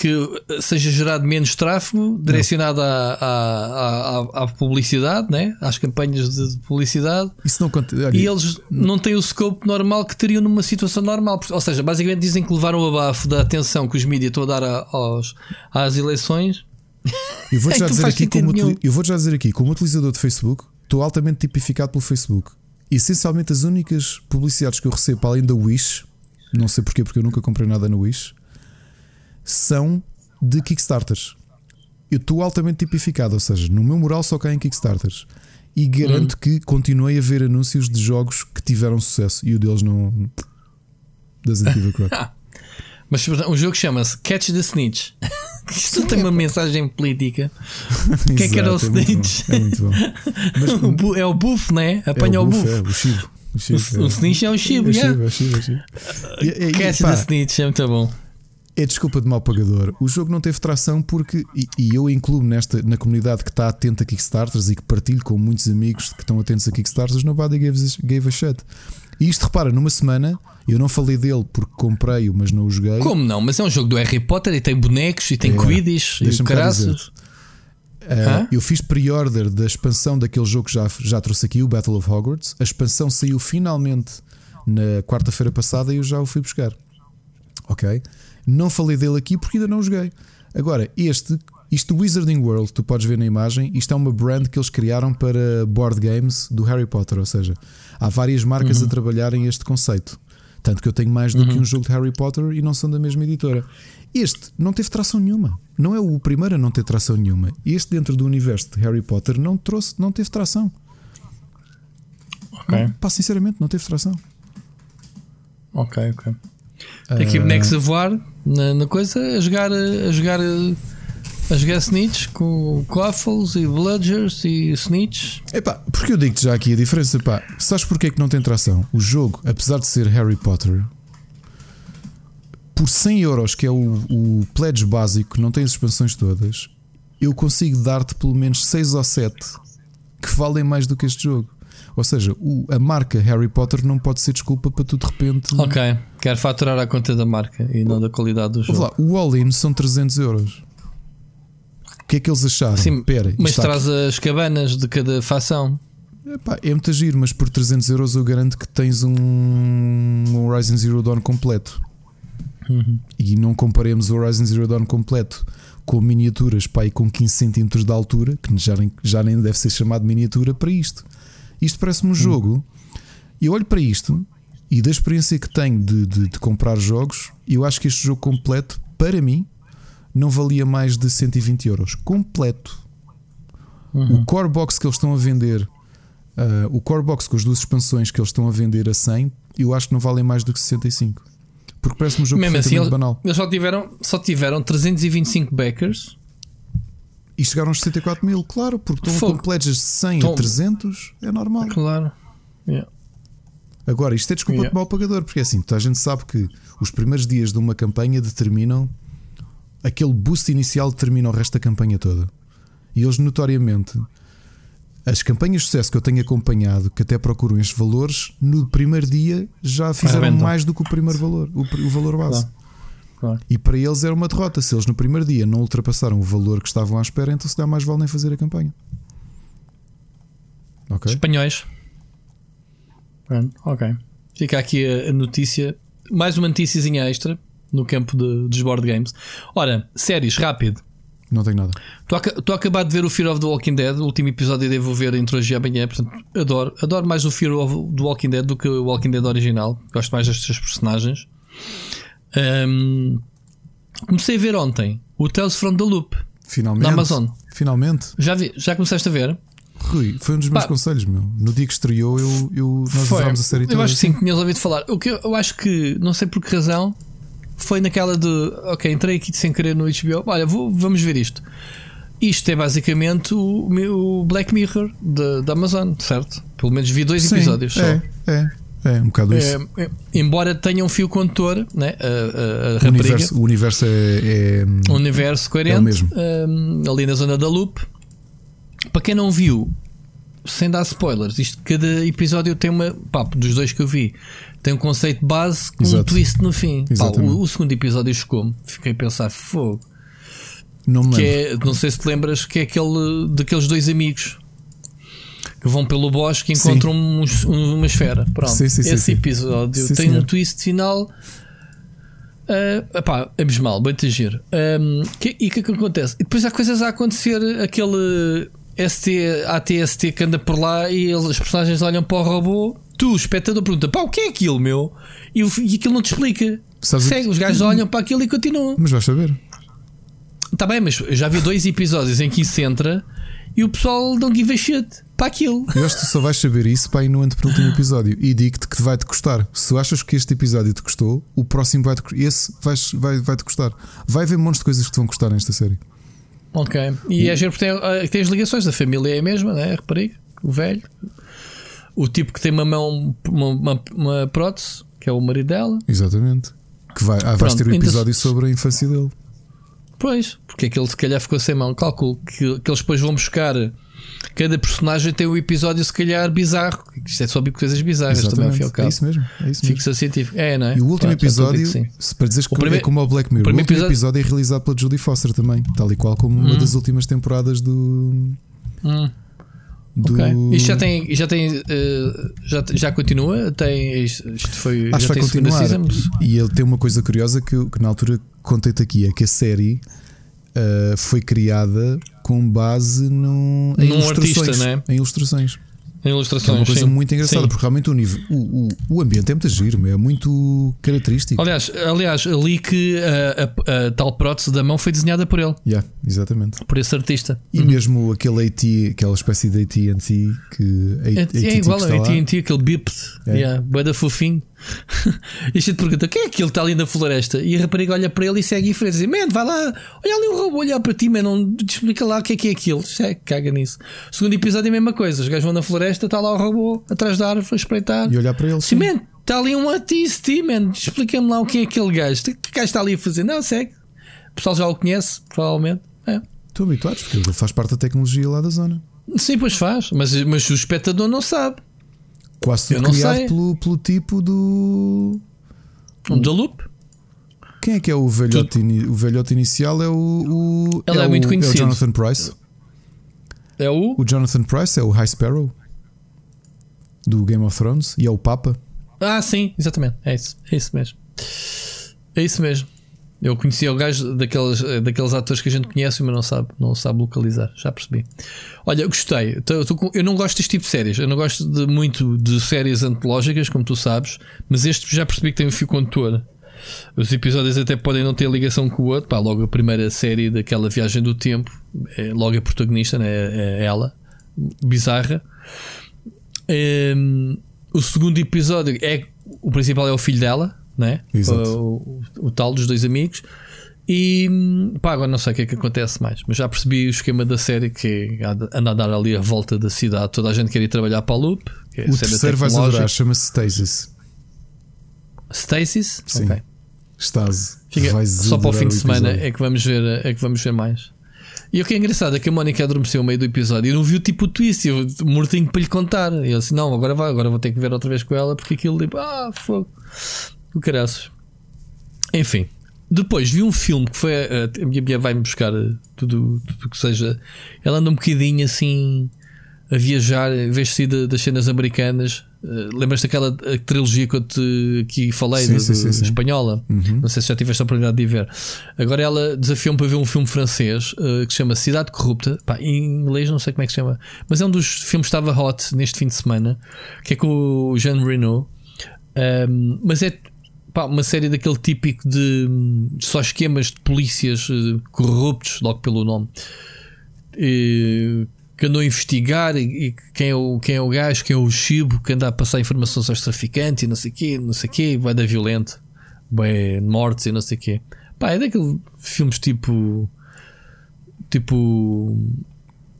que seja gerado menos tráfego direcionado à, à, à, publicidade, né? às campanhas de publicidade. Isso não olha, E eles não têm o scope normal que teriam numa situação normal. Ou seja, basicamente dizem que levaram o abafo da atenção que os mídias estão a dar aos, às eleições. Eu vou, já dizer aqui como, eu vou já dizer aqui, como utilizador de Facebook, estou altamente tipificado pelo Facebook. E, essencialmente, as únicas publicidades que eu recebo, além da Wish, não sei porquê, porque eu nunca comprei nada na Wish são de Kickstarters. Eu estou altamente tipificado, ou seja, no meu mural só caem Kickstarters. E garanto hum. que continuei a ver anúncios de jogos que tiveram sucesso e o deles não. Doesn't give a. Mas um jogo chama-se Catch the Snitch. Isto tem uma mensagem política. O que é que era o é Snitch? É muito bom. Mas, é o buff, né? Apanha é o, buff. É, o chivo. O, Snitch é o chivo. É o chivo, é o chivo, é. Catch the Snitch é muito bom é desculpa de mau pagador. O jogo não teve tração porque, e, e eu incluo nesta, na comunidade que está atenta a Kickstarters e que partilho com muitos amigos que estão atentos a Kickstarters, nobody gave, gave a shit. E isto, repara, numa semana, eu não falei dele porque comprei-o, mas não o joguei. Como não? Mas é um jogo do Harry Potter e tem bonecos e tem é, Quidditch e caraças. Uh, eu fiz pre-order da expansão daquele jogo que já, já trouxe aqui, o Battle of Hogwarts. A expansão saiu finalmente na quarta-feira passada e eu já o fui buscar. Ok? Não falei dele aqui porque ainda não joguei. Agora, este, isto Wizarding World, tu podes ver na imagem, isto é uma brand que eles criaram para board games do Harry Potter, ou seja, há várias marcas uhum. a trabalharem este conceito. Tanto que eu tenho mais do uhum. que um jogo de Harry Potter e não são da mesma editora. Este não teve tração nenhuma. Não é o primeiro a não ter tração nenhuma. Este, dentro do universo de Harry Potter, não trouxe, não teve tração. Ok. Não, pá, sinceramente, não teve tração. Ok, ok. Aqui uh... bonecos a voar na, na, coisa, a jogar, a jogar, a jogar Snitch com Quaffles e Bludgers e Snitch. Epá, porque eu digo-te já aqui a diferença, pá, sabes porque é que não tem tração? O jogo, apesar de ser Harry Potter, por 100 euros, que é o, o pledge básico, não tem as expansões todas, eu consigo dar-te pelo menos 6 ou 7 que valem mais do que este jogo. Ou seja, o, a marca Harry Potter não pode ser desculpa para tu de repente. Ok, quero faturar a conta da marca e não da qualidade do jogo. Lá, o all-in são 300 euros. O que é que eles acharam? Sim, Pera, mas traz aqui. as cabanas de cada facção. Epá, é muito giro, mas por 300 euros eu garanto que tens um, um Horizon Zero Dawn completo. Uhum. E não comparemos o Horizon Zero Dawn completo com miniaturas e com 15 cm de altura, que já nem, já nem deve ser chamado miniatura, para isto. Isto parece-me um jogo. E olho para isto e da experiência que tenho de, de, de, comprar jogos, eu acho que este jogo completo, para mim, não valia mais de 120 euros. Completo. Uhum. O core box que eles estão a vender, uh, o core box com as duas expansões que eles estão a vender a 100, eu acho que não valem mais do que 65. Porque parece-me um jogo Mesmo assim, eles, banal. Eles só tiveram, só tiveram 325 backers e chegaram aos 64 mil, claro, porque estão com pledges de 100 Tom. a 300, é normal. Claro. Yeah. Agora, isto é desculpa yeah. de mau pagador, porque é assim, a gente sabe que os primeiros dias de uma campanha determinam aquele boost inicial determina o resto da campanha toda. E eles notoriamente as campanhas de sucesso que eu tenho acompanhado, que até procuram estes valores, no primeiro dia já fizeram mais do que o primeiro valor, o, o valor base. Claro. Claro. E para eles era uma derrota. Se eles no primeiro dia não ultrapassaram o valor que estavam à espera, então se dá mais vale nem fazer a campanha. Ok. Espanhóis. Ok. Fica aqui a notícia. Mais uma notíciazinha extra no campo de, dos board games. Ora, séries, rápido. Não tenho nada. Estou a acabar de ver o Fear of the Walking Dead. O último episódio eu devo ver entre hoje e amanhã. Portanto, adoro. Adoro mais o Fear of the Walking Dead do que o Walking Dead original. Gosto mais destes personagens. Um, comecei a ver ontem o Tales from the Loop. Finalmente. Na Amazon. Finalmente. Já, vi, já começaste a ver? Rui, foi um dos meus Pá, conselhos, meu. No dia que estreou, eu, eu nós foi. a série toda. Eu acho que sim, tinhas ouvido falar. O que eu, eu acho que, não sei por que razão, foi naquela de ok, entrei aqui sem querer no HBO. Olha, vou, vamos ver isto. Isto é basicamente o, o Black Mirror da Amazon, certo? Pelo menos vi dois Sim, episódios é, só. É, é, um bocado isso. É, é, embora tenha um fio condutor, né? a, a, a o, universo, o universo é, é, universo coerente, é mesmo. Um, ali na zona da loop. Para quem não viu, sem dar spoilers, isto cada episódio tem uma. Pá, dos dois que eu vi, tem um conceito base com Exato. um twist no fim. Pá, o, o, segundo episódio chocou-me. Fiquei a pensar, fogo. Não, me que é, não sei se te lembras que é aquele daqueles dois amigos que vão pelo bosque e encontram um, uma esfera. Pronto, sim, sim, esse sim, episódio tem senhor. um twist final. Uh, epá, abismal, bem te giro. Um, que, e o que é que acontece? E depois há coisas a acontecer, aquele ST, ATST que anda por lá e eles, as personagens olham para o robô tu, espectador, pergunta: pá, o que é aquilo, meu? E, e aquilo não te explica. Sabe Segue, os gajos olham para aquilo e continuam. Mas vais saber. Está bem, mas já vi dois episódios em que isso entra e o pessoal não give a shit para aquilo. Eu acho que tu só vais saber isso para ir no antepenúltimo episódio e digo-te que vai-te custar. Se tu achas que este episódio te custou, o próximo vai-te esse vai, vai, vai-te custar. Vai haver montes de coisas que te vão custar nesta série. Ok. E, e... é giro porque tem, ah, tem as ligações da família é a mesma, né? Rapariga, o velho o tipo que tem uma mão, uma, uma, uma prótese, que é o marido dela. Exatamente. Que vai, ah, vais ter um episódio sobre a infância dele. Pois, porque aquele se calhar ficou sem mão. Calculo que, que eles depois vão buscar. Cada personagem tem um episódio, se calhar, bizarro. Isto é sobre coisas bizarras Exatamente. também, ao cabo. É isso mesmo. É isso Ficção científica. É, não é? E o último Pronto, episódio, se para dizeres que o primeiro, é como o Black Mirror, o, o último episódio... episódio é realizado pela Judy Foster também, tal e qual como hum. uma das últimas temporadas do. Hum. Do... Ok. Isto já tem. Já, tem uh, já, já continua? Tem, isto, foi. Acho já vai continuar. Season? E ele tem uma coisa curiosa que, que na altura contei-te aqui: é que a série uh, foi criada com base no, em Num ilustrações. Artista, né? Em ilustrações. Em ilustrações. é uma coisa sim. muito engraçada, sim. porque realmente o, nível, o, o, o, ambiente é muito giro, é muito característico. Aliás, aliás ali que a, a, a, tal prótese da mão foi desenhada por ele. Yeah, exatamente. Por esse artista. E uhum. mesmo aquele AT, aquela espécie de AT&T que é, é igual a AT&T, aquele bips, é. yeah, bada fofinho. e a gente pergunta: quem é aquele que está ali na floresta? E a rapariga olha para ele e segue em frente e diz: Man, vai lá, olha ali o robô olhar para ti, man, não te explica lá o que é que é aquilo. Segue, caga nisso. Segundo episódio é a mesma coisa: os gajos vão na floresta, está lá o robô atrás da árvore a espreitar e olhar para ele. Sim, man, está ali um artista, man, explica-me lá o que é aquele gajo. O que gajo está ali a fazer? Não, segue. O pessoal já o conhece, provavelmente. É. Estou habituados, porque ele faz parte da tecnologia lá da zona. Sim, pois faz, mas, mas o espectador não sabe. Quase tudo criado pelo, pelo tipo do. Da Loop? Quem é que é o velhote, o velhote inicial? É o. o Ele é, é muito o, conhecido. É o Jonathan Price. É o. O Jonathan Price é o High Sparrow do Game of Thrones e é o Papa. Ah, sim, exatamente. É isso. É isso mesmo. É isso mesmo. Eu conhecia o gajo daqueles, daqueles atores que a gente conhece, mas não sabe, não sabe localizar. Já percebi. Olha, gostei. Eu não gosto deste tipo de séries. Eu não gosto de, muito de séries antológicas, como tu sabes, mas este já percebi que tem um fio condutor. Os episódios até podem não ter ligação com o outro. Pá, logo a primeira série daquela viagem do tempo, é logo a protagonista, né? é ela, bizarra. É, o segundo episódio é o principal é o filho dela, né? O, o, o, tal dos dois amigos. E pá, agora não sei o que é que acontece mais, mas já percebi o esquema da série que anda a dar ali a volta da cidade. Toda a gente quer ir trabalhar para a Loop. É o terceiro vais adorar, chama-se Stasis. Stasis? Sim. Okay. Stase. Fica, só para o fim de semana é que, vamos ver, é que vamos ver mais. E o que é engraçado é que a Mónica adormeceu no meio do episódio e não viu tipo o twist, eu mortinho para lhe contar. E eu disse: Não, agora vai, agora vou ter que ver outra vez com ela porque aquilo tipo, ah, fogo. O caraças. Enfim, depois vi um filme que foi. A minha mulher vai-me buscar tudo, tudo que seja. Ela anda um bocadinho assim a viajar, em vez de ser das cenas americanas. Uh, Lembras-te daquela trilogia que eu te aqui falei, sim, da, sim, sim, espanhola? Uhum. Não sei se já tiveste a oportunidade de ver. Agora ela desafiou-me para ver um filme francês uh, que se chama Cidade Corrupta. Pá, em inglês não sei como é que se chama, mas é um dos filmes que estava hot neste fim de semana, que é com o Jean Reno. Um, mas é pá, uma série daquele típico de, de só esquemas de polícias uh, corruptos, logo pelo nome. E, que andou a investigar e, e, quem, é o, quem é o gajo, quem é o Chibo, que anda a passar informações aos traficantes e não sei o quê, não sei o quê, vai dar violento, vai mortes e não sei o quê. Pá, é daqueles filmes tipo. Tipo.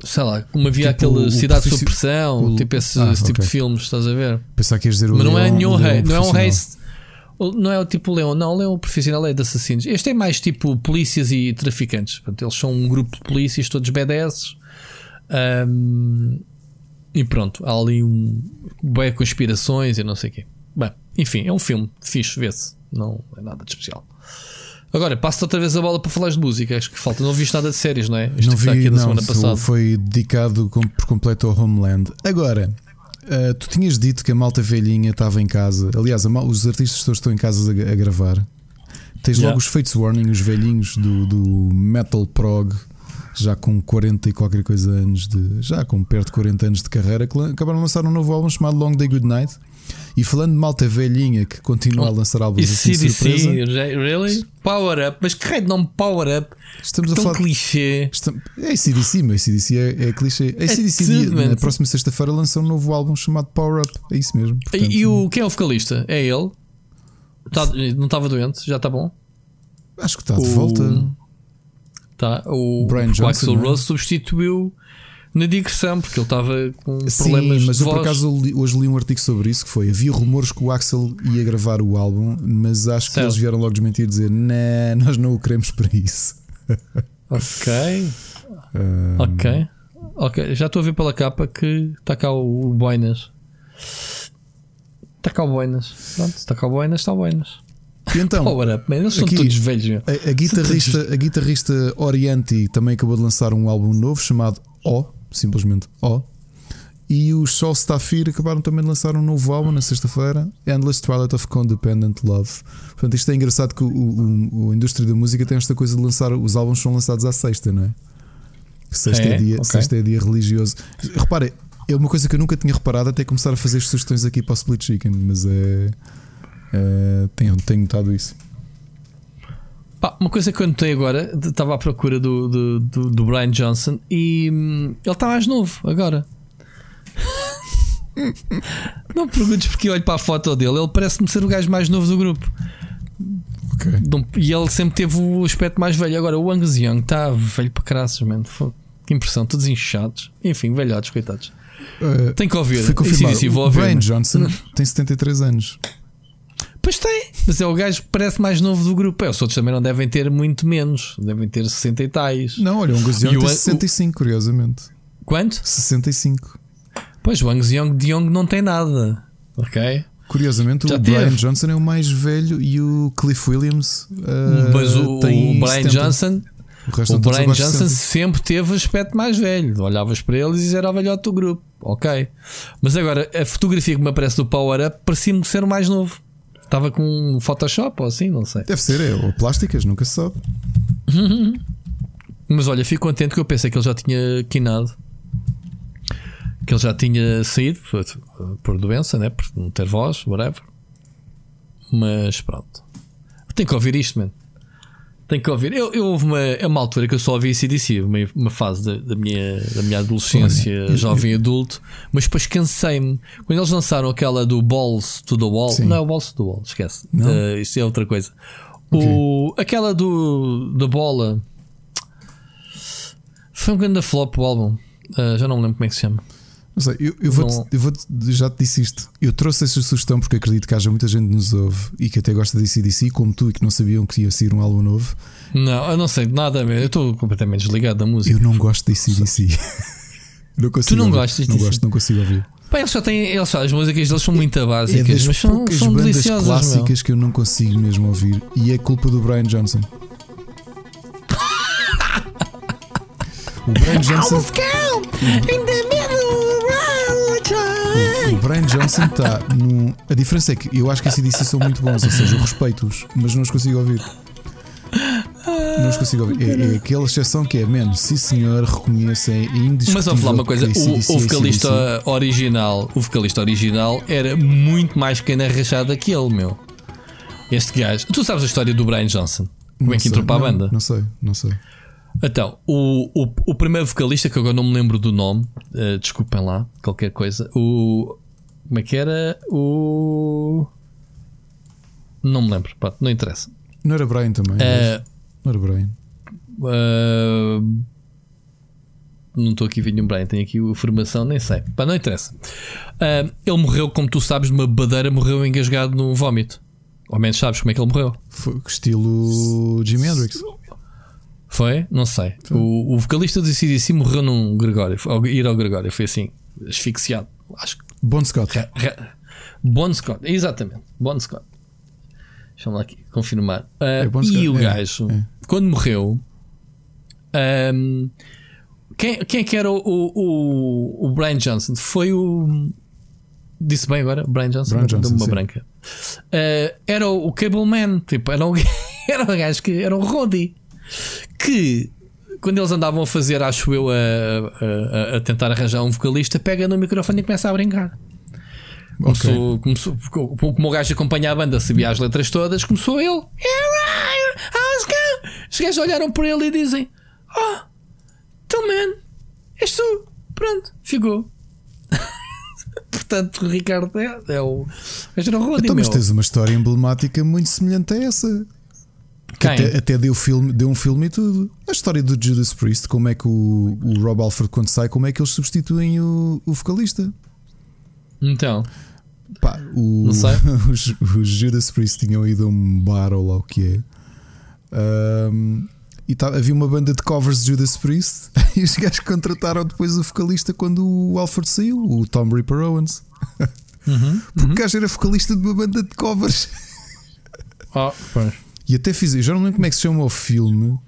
Sei lá, como havia tipo aquela Cidade de Supressão, o, tipo esse, ah, esse tipo okay. de filmes, estás a ver? Pensar que ias dizer o Mas não é nenhum rei, não é um rei. Não é o tipo Leão, não, o Leão profissional é de assassinos. Este é mais tipo polícias e traficantes. Portanto, eles são um grupo de polícias, todos BDS, um, e pronto, há ali um bem conspirações e não sei o quê. Bem, enfim, é um filme fixe, vê-se. Não é nada de especial. Agora, passo outra vez a bola para falar de música. Acho que falta. Não viste nada de séries, não é? Isto não vi, aqui não, semana passada. Foi dedicado por completo ao Homeland. Agora, uh, tu tinhas dito que a malta velhinha estava em casa. Aliás, mal, os artistas todos estão em casa a, a gravar. Tens yeah. logo os Fates Warning, os velhinhos do, do Metal Prog já com 40 e qualquer coisa anos de. já com perto de 40 anos de carreira, que acabaram de lançar um novo álbum chamado Long Day Good Night. E falando de malta velhinha que continua a lançar álbuns de surpresa. Really? Power Up, mas que raio de nome Power Up? Estamos Tão a falar. clichê. Estamos... É ACDC, mas ACDC é, é clichê. É ACDC, na próxima sexta-feira lança um novo álbum chamado Power Up. É isso mesmo. Portanto, e, o, quem é o vocalista? É ele? Tá, não estava doente? Já está bom? Acho que está o... de volta. Tá? O, Brian o Johnson, Axel é? Rose substituiu na digressão, porque ele estava com Sim, problemas mas eu por acaso hoje li um artigo sobre isso que foi havia rumores que o Axel ia gravar o álbum, mas acho certo. que eles vieram logo desmentir e dizer nah, nós não o queremos para isso. ok. Um... Ok. Ok, já estou a ver pela capa que está cá o, o Boinas. Está cá o Boinas. Pronto, está cá o Boinas, está o Boinas. E então, Power Up, man. Eles são aqui, todos velhos. A, a, guitarrista, a guitarrista Orianti também acabou de lançar um álbum novo chamado O, simplesmente O. E os Sol Stafir acabaram também de lançar um novo álbum na sexta-feira, Endless Twilight of Codependent Love. Portanto, isto é engraçado que o, o, a indústria da música tem esta coisa de lançar, os álbuns são lançados à sexta, não é? Sexta é, é dia, okay. sexta é dia religioso. Repare, é uma coisa que eu nunca tinha reparado até começar a fazer sugestões aqui para o Split Chicken, mas é. Uh, tenho, tenho notado isso. Pá, uma coisa que eu notei agora, estava à procura do, do, do, do Brian Johnson e hum, ele está mais novo agora. não me perguntes porque eu olho para a foto dele, ele parece-me ser o gajo mais novo do grupo. Okay. E ele sempre teve o aspecto mais velho. Agora o Angus Young está velho para caraças, mano. Que impressão, todos inchados. Enfim, velhotes, coitados. Uh, tem que ouvir. Foi confirmado. O Brian Johnson tem 73 anos. Pois tem, mas é o gajo que parece mais novo do grupo. É, os outros também não devem ter muito menos, devem ter 60 e tais. Não, olha, o Angus Young tem 65, o... curiosamente. Quanto? 65. Pois, o Angus Young de Young não tem nada, ok? Curiosamente, Já o teve. Brian Johnson é o mais velho e o Cliff Williams uh, mas o, tem o Brian Johnson. O, o Brian Johnson sempre teve o aspecto mais velho. Olhavas para eles e era o velhote do grupo. Ok. Mas agora, a fotografia que me aparece do Power Up parecia-me ser o mais novo. Estava com Photoshop ou assim, não sei. Deve ser, é, ou plásticas, nunca se sabe. Mas olha, fico contente que eu pensei que ele já tinha quinado. Que ele já tinha saído por, por doença, né? por não ter voz, whatever. Mas pronto. Tenho que ouvir isto, mano. Tenho que ouvir. Eu, eu houve uma, é uma altura que eu só ouvi CDC, uma, uma fase da, da, minha, da minha adolescência, Olha, jovem eu, adulto, mas depois cansei-me. Quando eles lançaram aquela do Balls to the Wall, sim. não é o Balls to the Wall, esquece. Uh, isso é outra coisa. Okay. O, aquela do da bola foi um grande flop o álbum. Uh, já não me lembro como é que se chama. Não sei, eu, eu, vou não... eu vou já te disse isto. Eu trouxe esta sugestão porque acredito que haja muita gente que nos ouve e que até gosta de CDC, como tu, e que não sabiam que ia sair um álbum novo. Não, eu não sei nada mesmo. Eu estou completamente desligado da música. Eu não gosto de CDC. não consigo tu não ouvir. gostas Não gosto, não consigo ouvir. Pá, eles só têm. Eles, as músicas deles são muito básicas, é das mas são, são deliciosas. clássicas meu. que eu não consigo mesmo ouvir e é culpa do Brian Johnson. o Brian Johnson. O Brian Johnson está num. A diferença é que eu acho que esses DC são muito bons, ou seja, eu respeito-os, mas não os consigo ouvir. Não os consigo ouvir. É, é aquela exceção que é, menos, sim senhor, reconheço, é indiscutível. Mas vamos lá uma coisa: o, o é vocalista original, o vocalista original era muito mais pequeno arrachado que ele, meu. Este gajo. Tu sabes a história do Brian Johnson? Como é Não que entrou para a banda? Não sei, não sei. Então, o, o, o primeiro vocalista, que agora não me lembro do nome, eh, desculpem lá, qualquer coisa. O. Como é que era? O. Não me lembro, pá, não interessa. Não era Brian também? Eh, Não era Brian. Uh, não estou aqui a ver nenhum Brian, tenho aqui a formação, nem sei. Pá, não interessa. Uh, ele morreu, como tu sabes, numa badeira, morreu engasgado num vómito. Ao menos sabes como é que ele morreu. Foi estilo Jimi Hendrix. Foi? Não sei. O, o vocalista do CDC morreu num Gregório, ao ir ao Gregório, foi assim, asfixiado. Acho que. Bon Scott. Ra- ra- Bon Scott, exatamente. Bon Scott. Deixa-me lá aqui confirmar. Uh, É Bon e Scott, o é, gajo, é. quando morreu, um, quem, quem é que era o, o, o Brian Johnson? Foi o. Disse bem agora? Brian Johnson? Brian Johnson, uma sim. branca. Uh, era o, o Cable Man. Tipo, era um, era um gajo que era um Roddy. Que quando eles andavam a fazer, acho eu, a, a- a- tentar arranjar um vocalista, pega no microfone e começa a brincar. Começou, começou, como o gajo acompanha a banda, sabia as letras todas, começou ele. Os gajos olharam para ele e dizem: Oh, então, man, és tu. Pronto, ficou. Portanto, o Ricardo é, é o. Mas era o Roddy, Então, mas tens uma história emblemática muito semelhante a essa. Que até, até deu, filme, deu um filme e tudo. A história do Judas Priest, como é que o, o Rob Alford, quando sai, como é que eles substituem o, o vocalista? Então, Pá, o, os, os Judas Priest tinham ido a um bar ou lá o que é. Ahm, e tá- havia uma banda de covers de Judas Priest e os gajos contrataram depois o vocalista quando o Alford saiu, o Tom Ripper Owens. Uhum, Porque o gajo era vocalista de uma banda de covers. oh, pois. E até fiz, eu já não lembro como é que se chama o filme.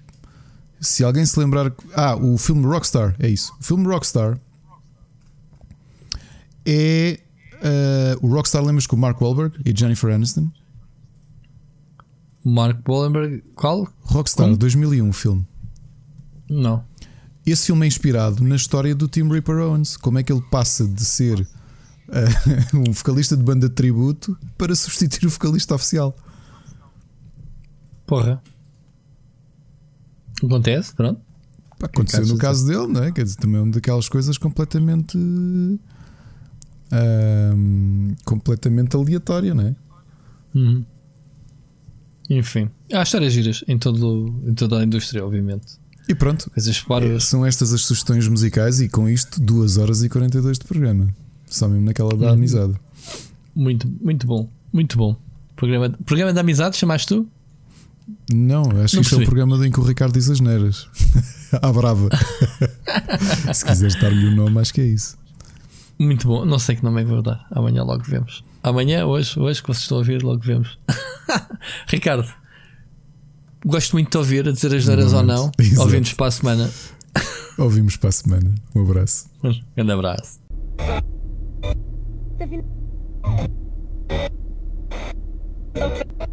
Se alguém se lembrar. Ah, o filme Rockstar, é isso. O filme Rockstar é. ah, o Rockstar lembras com o Mark Wahlberg e Jennifer Aniston? Mark Bollenberg, qual? Rockstar, Como? 2001, o filme. Não. Esse filme é inspirado na história do Tim Ripper Owens. Como é que ele passa de ser ah, um vocalista de banda de tributo para substituir o vocalista oficial. Porra. Acontece, pronto. Aconteceu caso no caso dele, não é? Quer dizer, também é uma daquelas coisas completamente. ahm, completamente aleatória, não é? Uhum. Enfim, há histórias giras em, todo, em toda a indústria, obviamente. E pronto, Coisas paras. são estas as sugestões musicais e com isto 2 horas e 42 de programa. Só mesmo naquela da Uhum. amizade. Muito, muito bom. Muito bom. Programa, programa de amizade, chamaste tu? Não, acho Não que isto é o programa em que o Ricardo diz as neiras. à brava. Se quiseres dar-lhe o nome, acho que é isso. Muito bom. Não sei que nome é que vou dar. Amanhã logo vemos. Amanhã, hoje, hoje que vocês estão a ouvir, logo vemos. Ricardo, gosto muito de te ouvir, a dizer as neiras ou não. Exato. Ouvimos para a semana. Ouvimos para a semana. Um abraço. Um grande abraço. Tá.